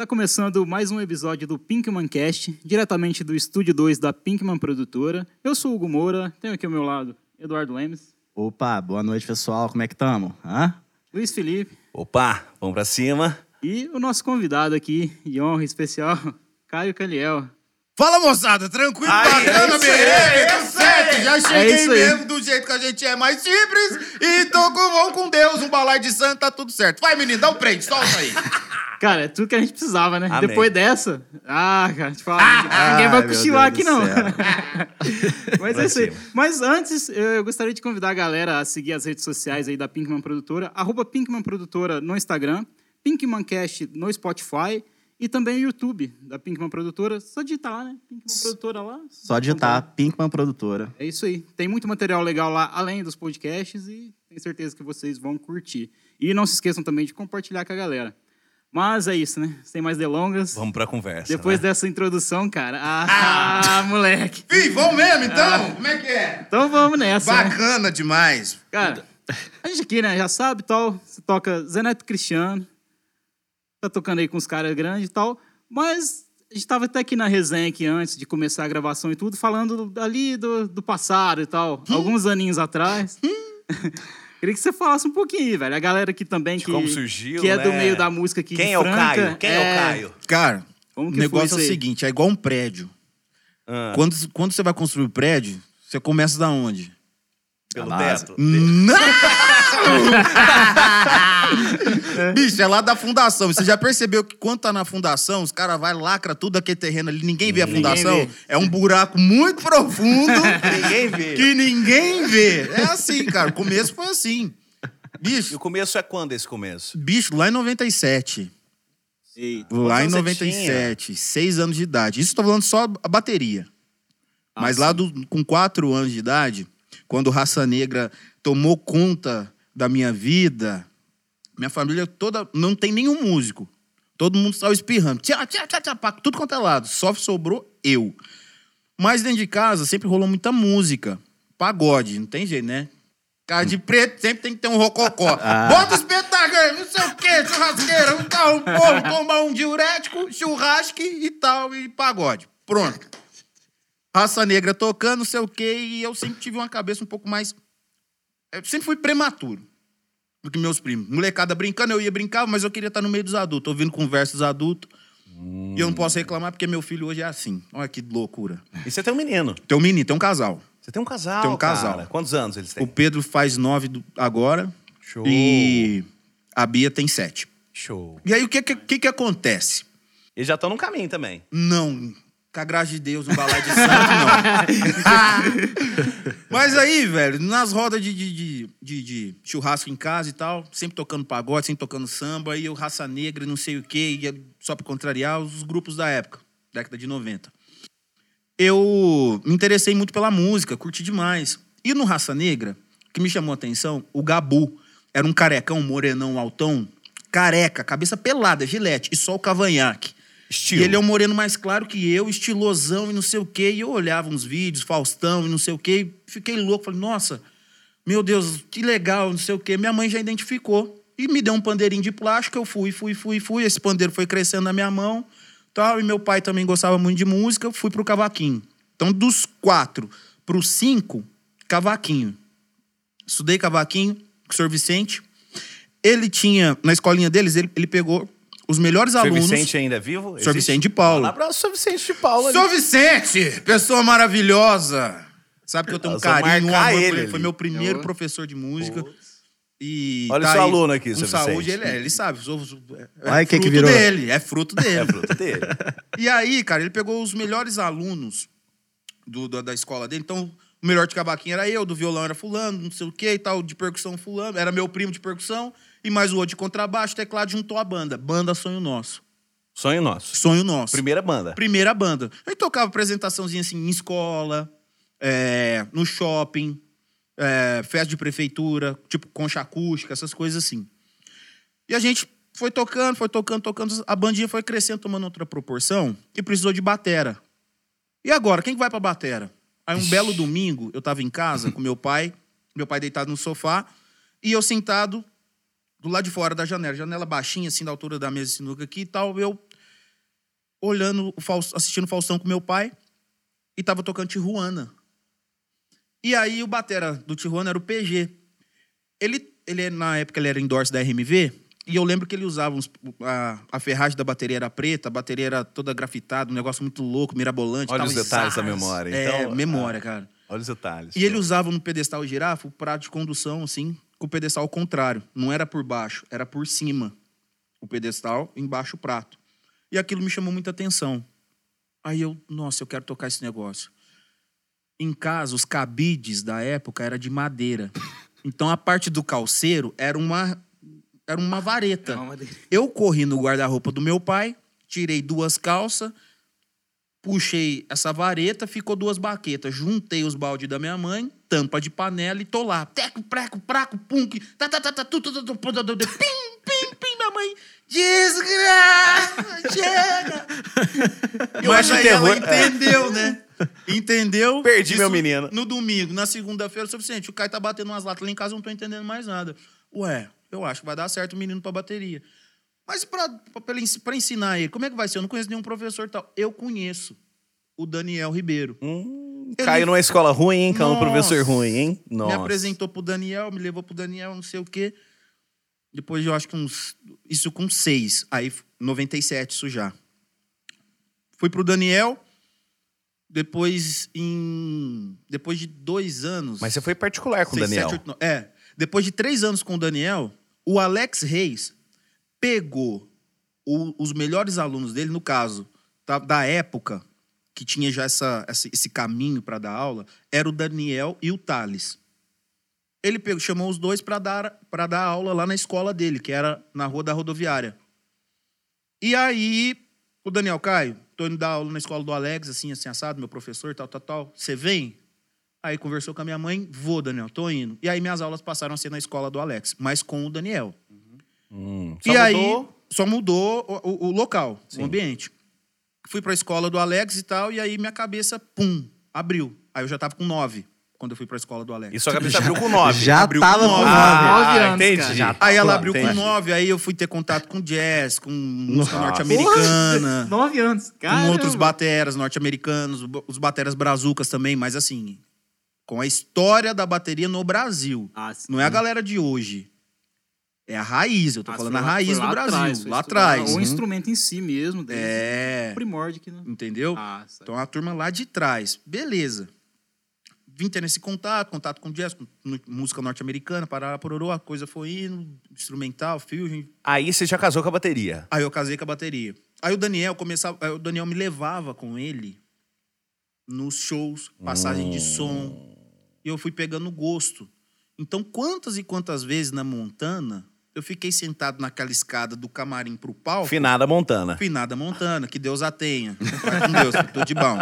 Tá começando mais um episódio do Pinkman Cast, diretamente do estúdio 2 da Pinkman Produtora. Eu sou o Hugo Moura, tenho aqui ao meu lado Eduardo Lemes, Opa, boa noite, pessoal. Como é que estamos? Luiz Felipe Opa, vamos pra cima. e o nosso convidado aqui, de honra especial, Caio Caliel. Fala moçada, tranquilo, Aí, bacana, é beleza? Tudo certo, já cheguei isso aí. mesmo do jeito que a gente é mais simples e tô com, vamos com Deus, um balai de santo, tá tudo certo. Vai, menino, dá um prende, solta aí. Cara, é tudo que a gente precisava, né? Amém. Depois dessa, ah, cara, te falar, ninguém vai cochilar aqui não. Mas é isso aí. Mas antes, eu gostaria de convidar a galera a seguir as redes sociais aí da Pinkman Produtora, arroba Pinkman Produtora no Instagram, PinkmanCast no Spotify e também o YouTube da Pinkman Produtora. Só digitar lá, né? Pinkman Produtora lá. Só digitar Pinkman Produtora. É isso aí. Tem muito material legal lá, além dos podcasts, e tenho certeza que vocês vão curtir. E não se esqueçam também de compartilhar com a galera. Mas é isso, né? Sem mais delongas. Vamos pra conversa. Depois né? dessa introdução, cara. Ah, moleque. Ih, vamos mesmo então? Como é que é? Então vamos nessa. né? Bacana demais. Cara, a gente aqui, né, já sabe tal. Você toca Zeneto Cristiano. Tá tocando aí com os caras grandes e tal. Mas a gente tava até aqui na resenha aqui antes de começar a gravação e tudo, falando ali do, do passado e tal. Alguns aninhos atrás. Queria que você falasse um pouquinho, velho. A galera aqui também que, como surgiu, que é do né? meio da música aqui Quem de é o Caio? Quem é, o Caio? Cara, o negócio é o seguinte, é igual um prédio. Ah, Quando, quando você vai construir o prédio, você começa da onde? pelo teto. Não! Bicho, é lá da fundação. Você já percebeu que quando tá na fundação, os caras vai lacra tudo aquele terreno ali, ninguém vê a Ninguém fundação? vê. É um buraco muito profundo Ninguém vê. que ninguém vê. É assim, cara. O começo foi assim. E Bicho, o começo é quando esse começo? bicho, lá em 97. Eita. Lá em anos você 97, seis anos de idade. Isso tô falando só a bateria. Ah, Mas lá do- com quatro anos de idade, quando o Raça Negra tomou conta da minha vida, minha família toda não tem nenhum músico. Todo mundo estava espirrando. Tchá, tchá, tchá, tchá, pá, tudo quanto é lado. Só sobrou eu. Mas dentro de casa sempre rolou muita música. Pagode, não tem jeito, né? Cara de preto sempre tem que ter um rococó. Bota os espetáculo, não sei o quê, churrasqueira, um tal, um povo, tomar um diurético, churrasque e tal, e pagode. Pronto. Raça negra tocando, não sei o quê, e eu sempre tive uma cabeça um pouco mais. Eu sempre fui prematuro do que meus primos. Molecada brincando, eu ia brincar, mas eu queria estar no meio dos adultos, ouvindo conversas adultos. E eu não posso reclamar porque meu filho hoje é assim. Olha que loucura. E você tem um menino. Tem um menino, tem um casal. Você tem um casal, Tem um casal. cara. Quantos anos eles O têm? Pedro faz nove do- agora Show. e a Bia tem sete. Show. E aí o que, que, que, que acontece? Eles já estão no caminho também. Não, com a graça de Deus, um balai de santo, não. Mas aí, velho, nas rodas de, de, de, de- churrasco em casa e tal, sempre tocando pagode, sempre tocando samba, e eu, raça negra, não sei o quê, e só pra contrariar os grupos da época, década de 90. Eu me interessei muito pela música, curti demais. E no Raça Negra, o que me chamou a atenção, o Gabu era um carecão, um morenão altão, careca, cabeça pelada, gilete, e só o cavanhaque. Estilo. E ele é um moreno mais claro que eu, estilosão e não sei o quê. E eu olhava uns vídeos, Faustão e não sei o quê. E fiquei louco. Falei, nossa, meu Deus, que legal, não sei o quê. Minha mãe já identificou. E me deu um pandeirinho de plástico. Eu fui, fui, fui, fui. Esse pandeiro foi crescendo na minha mão. Tal, e meu pai também gostava muito de música. Eu fui pro cavaquinho. Então, dos quatro pro cinco, cavaquinho. Estudei cavaquinho com o senhor Vicente. Ele tinha, na escolinha deles, ele, ele pegou os melhores O Sr. alunos. Vicente ainda é vivo? Sr. Vicente de Paulo. Lá pra Sr. Vicente de Paulo. Sou Vicente, pessoa maravilhosa. Sabe que eu tenho um Nós carinho, um amor por ele ele. Foi meu primeiro Eu- professor de música. E Olha tá o seu aluno aqui, seu saúde, Vicente. ele é, ele sabe. É Olha quem que fruto virou. dele, é fruto dele. É fruto dele. E aí, cara, ele pegou os melhores alunos do, da, da escola dele. Então, o melhor de cavaquinho era eu, do violão era fulano, não sei o que e tal, de percussão fulano. Era meu primo de percussão. E mais o outro de contrabaixo, teclado, juntou a banda. Banda Sonho Nosso. Sonho nosso. Sonho Nosso. Primeira banda. Primeira banda. A gente tocava apresentaçãozinha assim em escola, é, no shopping, é, festa de prefeitura, tipo concha acústica, essas coisas assim. E a gente foi tocando, foi tocando, tocando. A bandinha foi crescendo, tomando outra proporção e precisou de batera. E agora, quem que vai pra batera? Aí um belo domingo, eu tava em casa com meu pai, meu pai deitado no sofá, e eu sentado do lado de fora da janela, janela baixinha, assim, da altura da mesa de sinuca aqui e tal, eu olhando, assistindo Faustão com meu pai e tava tocando Tijuana. E aí o batera do Tijuana era o PG. Ele, ele na época ele era endorse da RMV e eu lembro que ele usava uns- a, a ferragem da bateria era preta, a bateria era toda grafitada, um negócio muito louco, mirabolante. Olha os detalhes da memória. É, Então, memória, cara. Olha os detalhes. E ele usava no pedestal girafa o prato de condução, assim, com o pedestal ao contrário. Não era por baixo, era por cima. O pedestal, embaixo o prato. E aquilo me chamou muita atenção. Aí eu, nossa, eu quero tocar esse negócio. Em casa, os cabides da época era de madeira. Então a parte do calceiro era uma era uma vareta. É uma. Eu corri no guarda-roupa do meu pai, tirei duas calças, puxei essa vareta, ficou duas baquetas. Juntei os baldes da minha mãe, tampa de panela e tô lá. Teco, preco, praco, que- tá, tá, tá, tá, tu, tu, tu, tu, tu, tu, tu, pim, pim, pim, minha mãe. Desgraça, chega. Eu Mas acho ela terror- é. entendeu, né? Entendeu? Perdi meu menino. No domingo, na segunda-feira, o suficiente. O Caio tá batendo umas latas lá em casa, eu não tô entendendo mais nada. Ué, eu acho que vai dar certo o menino pra bateria. Mas pra ensinar ele, como é que vai ser? Eu não conheço nenhum professor tal. Eu conheço o Daniel Ribeiro. Hum, Ele- Caiu numa escola ruim, hein? Caiu num Nossa. professor ruim, hein? Nossa. Me apresentou pro Daniel, me levou pro Daniel, não sei o quê. Depois eu acho que uns. Isso com seis. Aí, 97, isso já. Fui pro Daniel. Depois, em. Depois de dois anos. Mas você foi particular com o Daniel. sete, oito, é. Depois de três anos com o Daniel, o Alex Reis pegou o- os melhores alunos dele, no caso, da, da época, que tinha já essa, essa- esse caminho para dar aula, era o Daniel e o Thales. Ele pegou, chamou os dois para dar, dar aula lá na escola dele, que era na rua da rodoviária. E aí, o Daniel Caio, tô indo dar aula na escola do Alex, assim, assim, assado, meu professor, tal, tal, tal. Você vem? Aí conversou com a minha mãe, vou, Daniel, tô indo. E aí minhas aulas passaram a ser na escola do Alex, mas com o Daniel. Hum, e só aí, mudou. só mudou o, o- o local, o ambiente. Fui pra escola do Alex e tal, e aí minha cabeça, pum, abriu. Aí eu já tava com nove, quando eu fui pra escola do Alex. E sua cabeça abriu com nove. Já abriu tava com com nove. Ah, anos, entendi. cara. Já Aí ela tá, abriu com entendi. nove, aí eu fui ter contato com jazz, com música norte-americana. Nove anos. com Caramba. outros bateras norte-americanos, os bateras brazucas também, mas assim, com a história da bateria no Brasil. Ah, sim. Não é a galera de hoje. É a raiz, eu tô Ah, falando a raiz do Brasil, atrás, lá atrás. O Uhum. instrumento em si mesmo. desde É, o primórdio aqui, né? entendeu? Ah. Então a turma lá de trás. Beleza. Vim ter esse contato, contato com jazz, com música norte-americana, parará, pororô, a coisa foi indo, instrumental, fusion. Aí você já casou com a bateria. Aí eu casei com a bateria. Aí o Daniel começava, aí o Daniel me levava com ele nos shows, passagem de som. E eu fui pegando gosto. Então, quantas e quantas vezes na Montana eu fiquei sentado naquela escada do camarim pro palco, Finada Montana. finada Montana, que Deus a tenha. Vai com Deus, tudo de bom.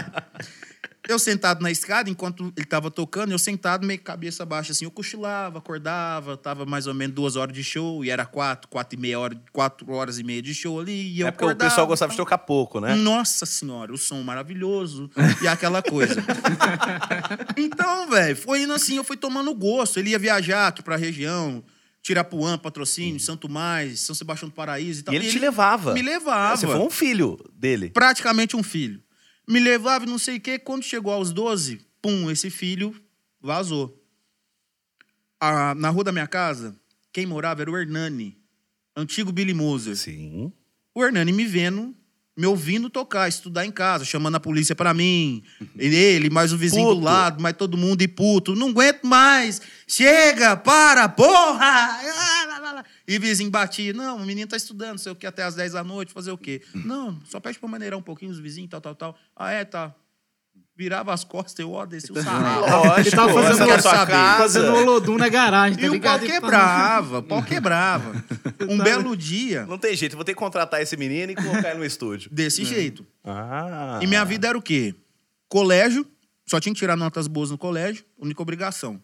Eu sentado na escada, enquanto ele tava tocando, eu sentado meio cabeça baixa, assim, eu cochilava, acordava, tava mais ou menos duas horas de show, e era quatro, quatro e meia hora, quatro horas e meia de show ali, e eu É porque o acordava, pessoal gostava de tocar pouco, né? Nossa senhora, o som maravilhoso e aquela coisa. então, velho, foi indo assim, eu fui tomando gosto. Ele ia viajar aqui pra região, Tirapuã, Patrocínio, Santo Mais, São Sebastião do Paraíso e tal. E ele te levava. Me levava. Você foi um filho dele. Praticamente um filho. Me levava e não sei o quê. Quando chegou aos 12, pum, esse filho vazou. Ah, na rua da minha casa, quem morava era o Hernani, antigo Billy Moser. Sim. O Hernani me vendo, me ouvindo tocar, estudar em casa, chamando a polícia pra mim. Ele, mais o vizinho do Puto. lado, mais todo mundo e puto. Não aguento mais! Chega! Para! Porra! E vizinho batia. Não, o menino tá estudando, sei o que, até às 10 da noite, fazer o quê? Não, só pede pra maneirar um pouquinho os vizinhos, tal, tal, tal. Ah, é, tá. Virava as costas, eu, ó, desci o sarrafo. Lógico. Ele tava fazendo, sua saber, casa. fazendo holodum na garagem, tá E o pau quebrava, o pau quebrava. Um belo dia, Não tem jeito, eu vou ter que contratar esse menino e colocar ele no estúdio. desse jeito. Ah. E minha vida era o quê? Colégio, só tinha que tirar notas boas no colégio, única obrigação.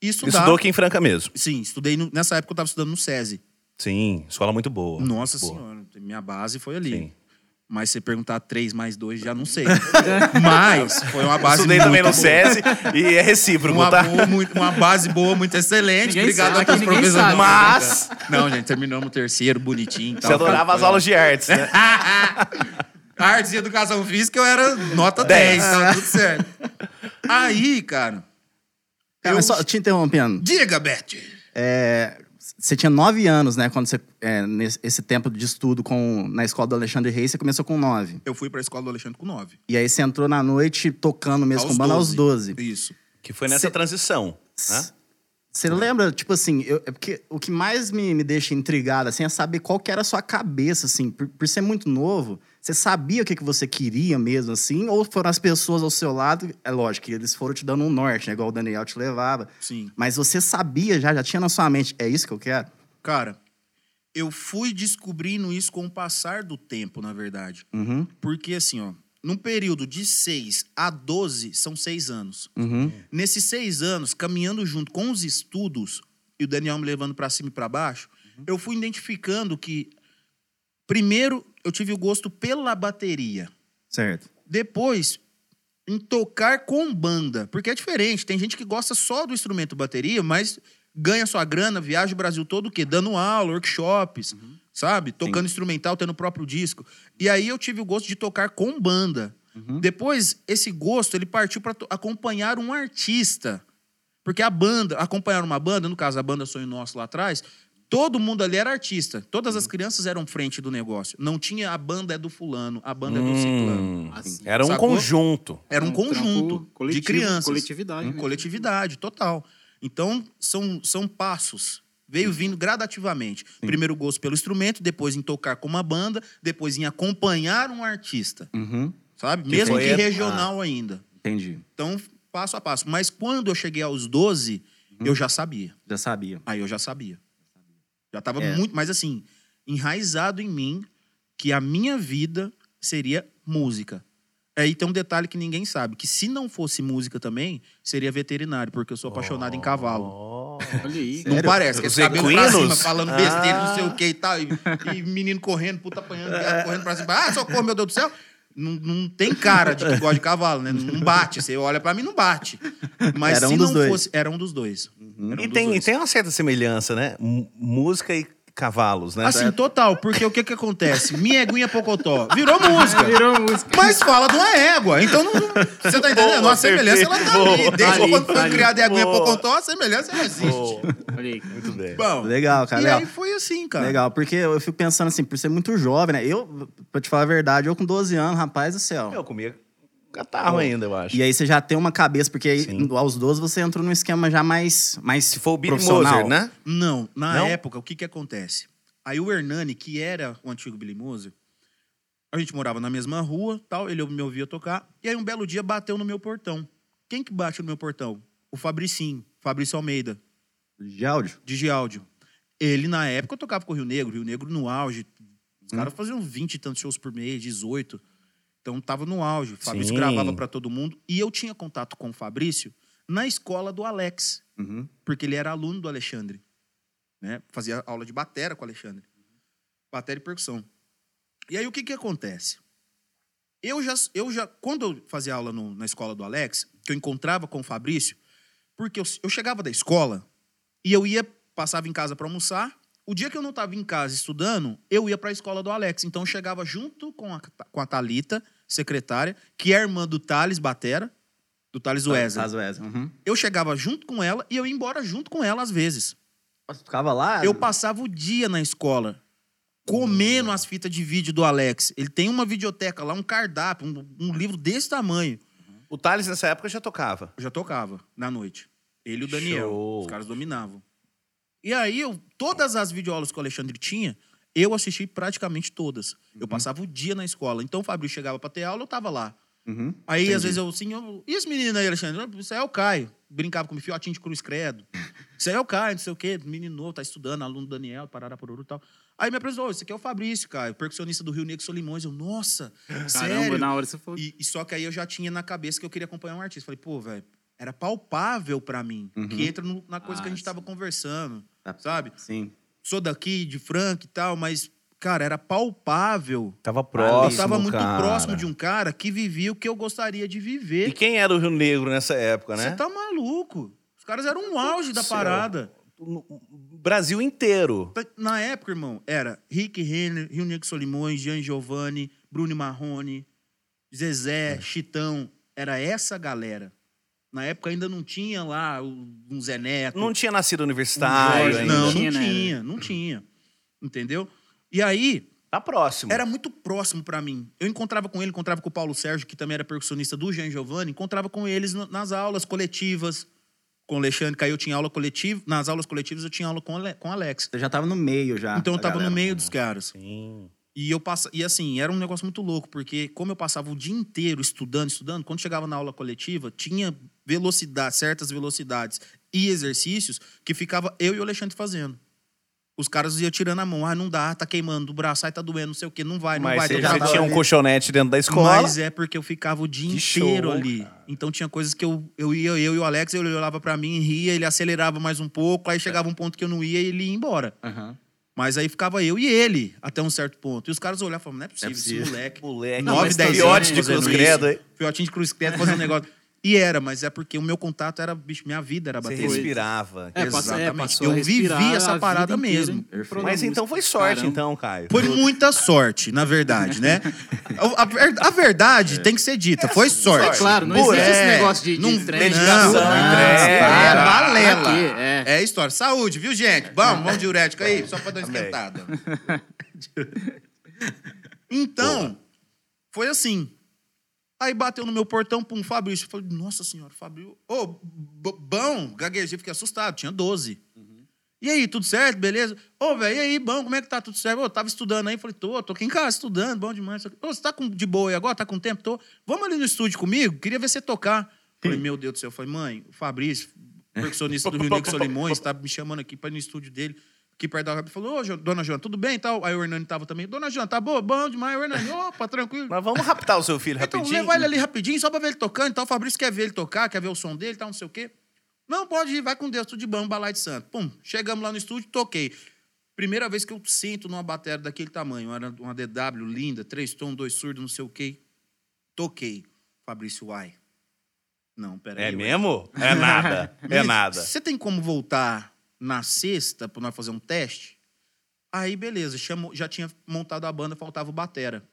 E estudar. Estudou aqui em Franca mesmo. Sim, estudei. no- nessa época eu estava estudando no SESI. Sim, escola muito boa. Nossa Boa. senhora, minha base foi ali. Sim. Mas se perguntar três mais dois, já não sei. Mas foi uma base Estudei muito também no. SESI e é recíproco, Uma, tá? boa, muito- uma base boa, muito excelente. Ninguém Obrigado sabe, a todos os professores. Mas Não, gente, terminamos o terceiro, bonitinho. e você tal. adorava as aulas de artes, né? Artes e educação física eu era nota 10, tava tudo certo. Aí, cara. Cara, eu- só te interrompendo. Diga, Beth. É, você tinha nove anos, né? Quando você. É, nesse esse tempo de estudo com, na escola do Alexandre Reis, você começou com nove. Eu fui pra escola do Alexandre com 9. E aí você entrou na noite tocando mesmo com banda aos 12. Isso. Que foi nessa Cê- transição. Né? Você lembra, tipo assim, eu- é porque o que mais me, me deixa intrigado, assim, é saber qual que era a sua cabeça, assim, por, por ser muito novo, você sabia o que, que você queria mesmo, assim, ou foram as pessoas ao seu lado, é lógico que eles foram te dando um norte, né, igual o Daniel te levava, Sim. mas você sabia já, já tinha na sua mente, é isso que eu quero? Cara, eu fui descobrindo isso com o passar do tempo, na verdade. Uhum, Porque, assim, ó, num período de 6 a 12, são seis anos. uhum, Nesses seis anos, caminhando junto com os estudos, e o Daniel me levando pra cima e pra baixo, eu fui identificando que, primeiro, eu tive o gosto pela bateria. certo. Depois, em tocar com banda. Porque é diferente. Tem gente que gosta só do instrumento bateria, mas ganha sua grana, viaja o Brasil todo o quê? Dando aula, workshops, sabe? Tocando instrumental, tendo o próprio disco. E aí eu tive o gosto de tocar com banda. Depois, esse gosto, ele partiu para acompanhar um artista. Porque a banda, acompanhar uma banda, no caso, a banda Sonho Nosso lá atrás, todo mundo ali era artista. Todas as crianças eram frente do negócio. Não tinha a banda é do fulano, a banda é do ciclano. Hum, Assim. era um Sacou? conjunto. Era um, trampo conjunto de coletivo, crianças. Coletividade. Um mesmo. coletividade, total. Então, são, são passos. Veio vindo gradativamente. Primeiro gosto pelo instrumento, depois em tocar com uma banda, depois em acompanhar um artista, Uhum, sabe? Mesmo foi que a- regional ainda. entendi. Então, passo a passo. Mas quando eu cheguei aos 12, eu já sabia. Já sabia. Aí eu já sabia. Já estava É. muito, mas assim, enraizado em mim que a minha vida seria música. Aí tem um detalhe que ninguém sabe, que se não fosse música também, seria veterinário, porque eu sou apaixonado em cavalo. Oh. Olha aí. Não parece, que esse cabelo pra cima, falando besteira, não sei Ah. o que e tal, e, e menino correndo, puta apanhando, correndo pra cima. Ah, socorro, meu Deus do céu. Não, não tem cara de que gosta de cavalo, né? Não bate. Você olha pra mim, não bate. Mas Era se um dos não dois. fosse... Era um dos dois. Era um E dos tem, e dois. tem uma certa semelhança, né? M- música e cavalos, né? Assim, total, porque o que que acontece? Minha eguinha pocotó virou música. Virou música. Mas fala de uma égua. Então, não, não- você tá entendendo? Boa, a semelhança, ela tá ali. Desde Ali, quando foi ali. criada a eguinha Boa. pocotó, a semelhança ela existe. Olha muito bem. Bom, Legal, cara. e legal. aí foi assim, cara. Legal, porque eu fico pensando assim, por ser muito jovem, né? Eu, pra te falar a verdade, eu com 12 anos, rapaz do céu. Eu comia catarro ainda, eu acho. E aí você já tem uma cabeça, porque aí, Sim. aos 12 você entrou num esquema já mais, mais Se for o Billy. Moser, né? Não, na Não? época, o que que acontece? Aí o Hernani, que era o antigo Billy Moser, a gente morava na mesma rua, tal, ele me ouvia tocar, e aí um belo dia bateu no meu portão. Quem que bate no meu portão? O Fabricinho, Fabrício Almeida, De áudio? de Giáudio. Ele, na época, eu tocava com o Rio Negro, Rio Negro no auge. Os caras faziam 20 e tantos shows por mês, 18. Então tava no auge. O Fabrício Sim. gravava pra todo mundo. E eu tinha contato com o Fabrício na escola do Alex, Uhum. porque ele era aluno do Alexandre. Né? Fazia aula de batera com o Alexandre. Batera e percussão. E aí o que que acontece? Eu já, eu já quando eu fazia aula no- na escola do Alex, que eu encontrava com o Fabrício, porque eu, eu chegava da escola e eu ia, passava em casa para almoçar. O dia que eu não estava em casa estudando, eu ia para a escola do Alex. Então eu chegava junto com a, com a Thalita, secretária, que é a irmã do Thales Batera, do Thales Wesley. Thales Wesley. Uhum. Eu chegava junto com ela e eu ia embora junto com ela às vezes. Você ficava lá? Eu passava o dia na escola comendo as fitas de vídeo do Alex. Ele tem uma videoteca lá, um cardápio, um, um livro desse tamanho. O Thales, nessa época, já tocava. Eu já tocava na noite. Ele e o Daniel. Show. Os caras dominavam. E aí, eu, todas as videoaulas que o Alexandre tinha, eu assisti praticamente todas. Eu passava o dia na escola. Então, o Fabrício chegava pra ter aula, eu tava lá. Uhum. Aí, Entendi. às vezes, eu assim, eu, e esse menino aí, Alexandre? Isso aí é o Caio. Brincava com o fiotinho de cruz credo. Isso aí é o Caio, não sei o quê, menino novo, tá estudando, aluno do Daniel, parará por e tal. Aí me apresentou, esse aqui é o Fabrício, Caio, percussionista do Rio Negro Solimões. Eu, nossa, Caramba, sério? na hora você falou. E, e só que aí eu já tinha na cabeça que eu queria acompanhar um artista. Falei, pô, velho, era palpável pra mim. Que entra no- na coisa que a gente tava conversando, Tá. sabe? Sim. Sou daqui, de Frank e tal, mas, cara, era palpável. Tava eu próximo, tava muito cara. próximo de um cara que vivia o que eu gostaria de E viver. quem era o Rio Negro nessa época, Você né? tá maluco. Os caras eram um auge da parada. No Brasil inteiro. Na época, irmão, era Rick Renner, Rio Negro Solimões, Jean Giovanni, Bruno e Marrone, Zezé, Chitão. Era essa galera. Na época ainda não tinha lá um Zé Neto. Não tinha nascido um universitário ainda. Não, não Tinha, tinha, né? não tinha. Entendeu? E aí, Tá próximo. era muito próximo pra mim. Eu encontrava com ele, encontrava com o Paulo Sérgio, que também era percussionista do Jean Giovanni, encontrava com eles no- nas aulas coletivas. Com o Alexandre, que aí eu tinha aula coletiva. Nas aulas coletivas eu tinha aula com o Ale- com o Alex. Você já tava no meio já. Então eu tava no galera. meio dos caras. Sim. E eu passa... e assim, era um negócio muito louco, porque como eu passava o dia inteiro estudando, estudando, quando chegava na aula coletiva, tinha velocidade, certas velocidades e exercícios que ficava eu e o Alexandre fazendo. Os caras iam tirando a mão, ah, não dá, tá queimando o braço, ai, tá doendo, não sei o quê, não vai, não Mas vai. você tô já gravando. tinha um colchonete dentro da escola. Mas é porque eu ficava o dia Que inteiro show, ali. Então tinha coisas que eu, eu ia, eu e o Alex, ele olhava pra mim, ria, ele acelerava mais um pouco, aí chegava um ponto que eu não ia e ele ia embora. Aham. Mas aí ficava eu e ele até um certo ponto. E os caras olhavam e falavam, não é possível, possível. esse moleque. Moleque. Não, 9, mas 10 também- anos Fiote de cruz credo, hein? Fiotinho de cruz credo fazendo negócio. E era, mas é porque o meu contato era, bicho, minha vida era Você bater. respirava. É, é, Exatamente. passou Eu vivi essa parada inteira mesmo. da Mas então foi sorte, Caramba. então, Caio. Foi muita sorte, na verdade, né? A, a ver- a verdade tem que ser dita, foi sorte. É claro, não Pô, existe esse é, negócio de, de não- dedicação, tudo. entrega. É, Não, balela. é. É história. Saúde, viu, gente? Vamos, vamos diurético aí, só pra dar uma esquentada. Então, foi assim. Aí bateu no meu portão, pum, Fabrício. Eu falei, nossa senhora, Fabrício. Ô, bom, gaguejei, fiquei assustado, tinha 12. E aí, tudo certo, beleza? Ô, velho, e aí, bom, como é que tá? Tudo certo? Ô, tava estudando aí, falei, tô, tô aqui em casa estudando, bom demais. Ô, você tá com, de boa aí agora? Tá com tempo? Tô. Vamos ali no estúdio comigo? Queria ver você tocar. Falei, meu Deus do céu. Falei, mãe, o Fabrício, percussionista do Rio Negro Solimões, tá me chamando aqui pra ir no estúdio dele. Aqui perto da Rádio, falou, ô, dona Joana, tudo bem e tal? Aí o Hernani tava também, dona Joana, tá boa? Bom demais, o Hernani, opa, tranquilo. Mas vamos raptar o seu filho Então, rapidinho? leva ele ali rapidinho, só pra ver ele tocando. Então, o Fabrício quer ver ele tocar, quer ver o som dele, tal, não sei o quê. Não, pode ir, vai com Deus, tudo de bom, balai de santo. Pum, chegamos lá no estúdio, toquei. Primeira vez que eu sinto numa bateria daquele tamanho. Era uma DW linda, três tons, dois surdos, não sei o quê. Toquei. Fabrício, uai. Não, peraí. É ué. mesmo? É nada. É nada. Você tem como voltar na sexta pra nós fazer um teste? Aí, beleza, chamou, já tinha montado a banda, faltava o batera.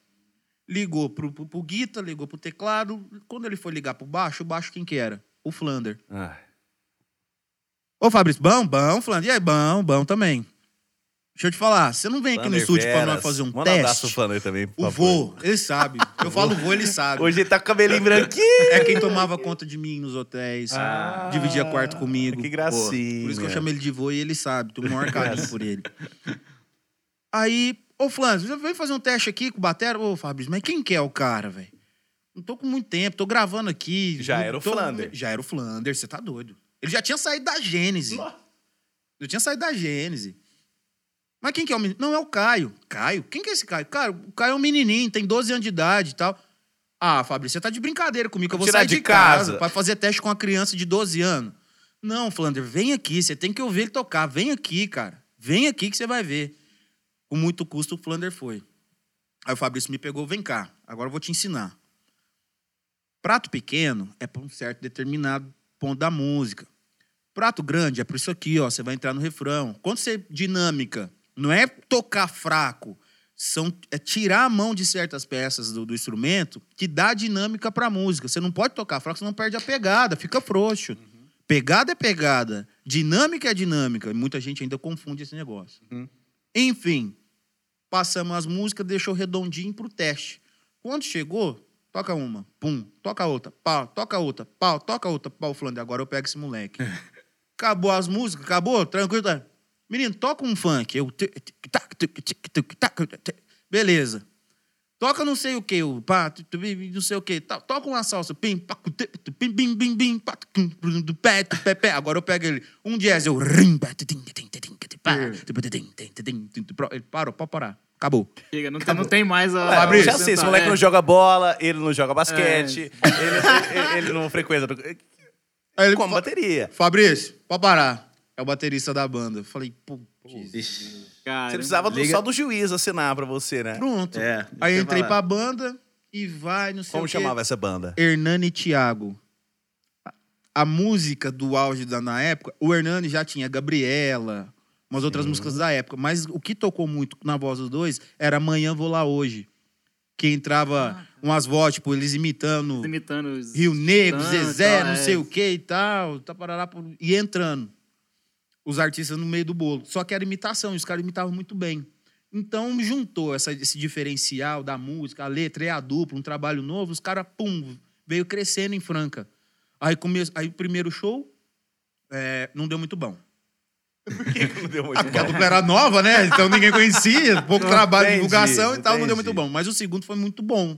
Ligou pro, pro, pro guita, ligou pro teclado. Quando ele foi ligar pro baixo, o baixo quem que era? O Flander. Ai. Ô, Fabrício, bom, bom, Flander. E aí, bom, bom também. Deixa eu te falar, você não vem aqui no estúdio pra nós fazer um Manda um abraço teste? pro Flander também, por o favor. vô, ele sabe. Eu falo vô, ele sabe. Hoje ele tá com o cabelinho branquinho. É quem tomava conta de mim nos hotéis, Ah, dividia quarto comigo. Que gracinha. Por isso que eu chamo ele de vô e ele sabe, tenho o maior carinho por ele. Aí, ô Flávio, você veio fazer um teste aqui com o Batera? Ô, Fabrício, mas quem que é o cara, velho? Não tô com muito tempo, tô gravando aqui. Já não era o tô- Flander. Já era o Flander, você tá doido. Ele já tinha saído da Gênese. Eu tinha saído da Gênese. Mas quem que é o menino? Não, é o Caio. Caio? Quem que é esse Caio? Cara, o Caio é um menininho, tem 12 anos de idade e tal. Ah, Fabrício, você tá de brincadeira comigo, eu vou Tirar sair de de casa, casa. pra fazer teste com uma criança de 12 anos. Não, Flander, vem aqui, você tem que ouvir ele tocar. Vem aqui, cara. Vem aqui que você vai ver. Com muito custo, o Flander foi. Aí o Fabrício me pegou, vem cá, agora eu vou te ensinar. Prato pequeno é para um certo determinado ponto da música. Prato grande é para isso aqui, ó. Você vai entrar no refrão. Quando você dinâmica, não é tocar fraco, são é tirar a mão de certas peças do, do instrumento que dá dinâmica para a música. Você não pode tocar fraco, senão perde a pegada, fica frouxo. Pegada é pegada, dinâmica é dinâmica. E muita gente ainda confunde esse negócio. Enfim, passamos as músicas, deixou redondinho pro teste. Quando chegou, toca uma, pum, toca outra, pau, toca outra, pau, toca outra, pau, Flander, agora eu pego esse moleque. Acabou as músicas, acabou, tranquilo. tá? Menino, toca um funk. Eu, beleza. Toca não sei o que, o pá, não sei o que. Toca uma salsa, pim, pim, bim, bim, bim, pá, tu, tum, prum, do pé, tu, pé, pé. Agora eu pego ele. Um jazz, eu Ele parou, pode parar. Acabou. Chega, não, tem, não tem mais a. É, Fabrício, já sei, esse sentar, moleque é. não joga bola, ele não joga basquete, ele, ele- ele não frequenta. Aí ele Com fa- bateria. Fabrício, pode parar. É o baterista da banda. Eu falei, pô, Cara, Você precisava do- só do juiz assinar pra você, né? pronto. É, Aí eu entrei falar. pra banda e vai, não sei Como o quê. chamava essa banda? Hernani Thiago. A- A música do auge da, na época, o Hernani já tinha Gabriela, umas outras músicas da época, mas o que tocou muito na voz dos dois era Amanhã Vou Lá Hoje. Que entrava umas vozes, tipo, eles imitando Imitando os Rio Negro, Zezé, tal, não é. sei o que e tal, taparará, por- e entrando. Os artistas no meio do bolo. Só que era imitação, e os caras imitavam muito bem. Então juntou essa- esse diferencial da música, a letra e a dupla, um trabalho novo, os caras, pum, veio crescendo em Franca. Aí, come... Aí o primeiro show é, não deu muito bom. Por que que não deu muito Ah, porque a bom? dupla era nova, né? Então ninguém conhecia, pouco trabalho de Entendi, divulgação e tal, não deu entendi. muito bom. Mas o segundo foi muito bom.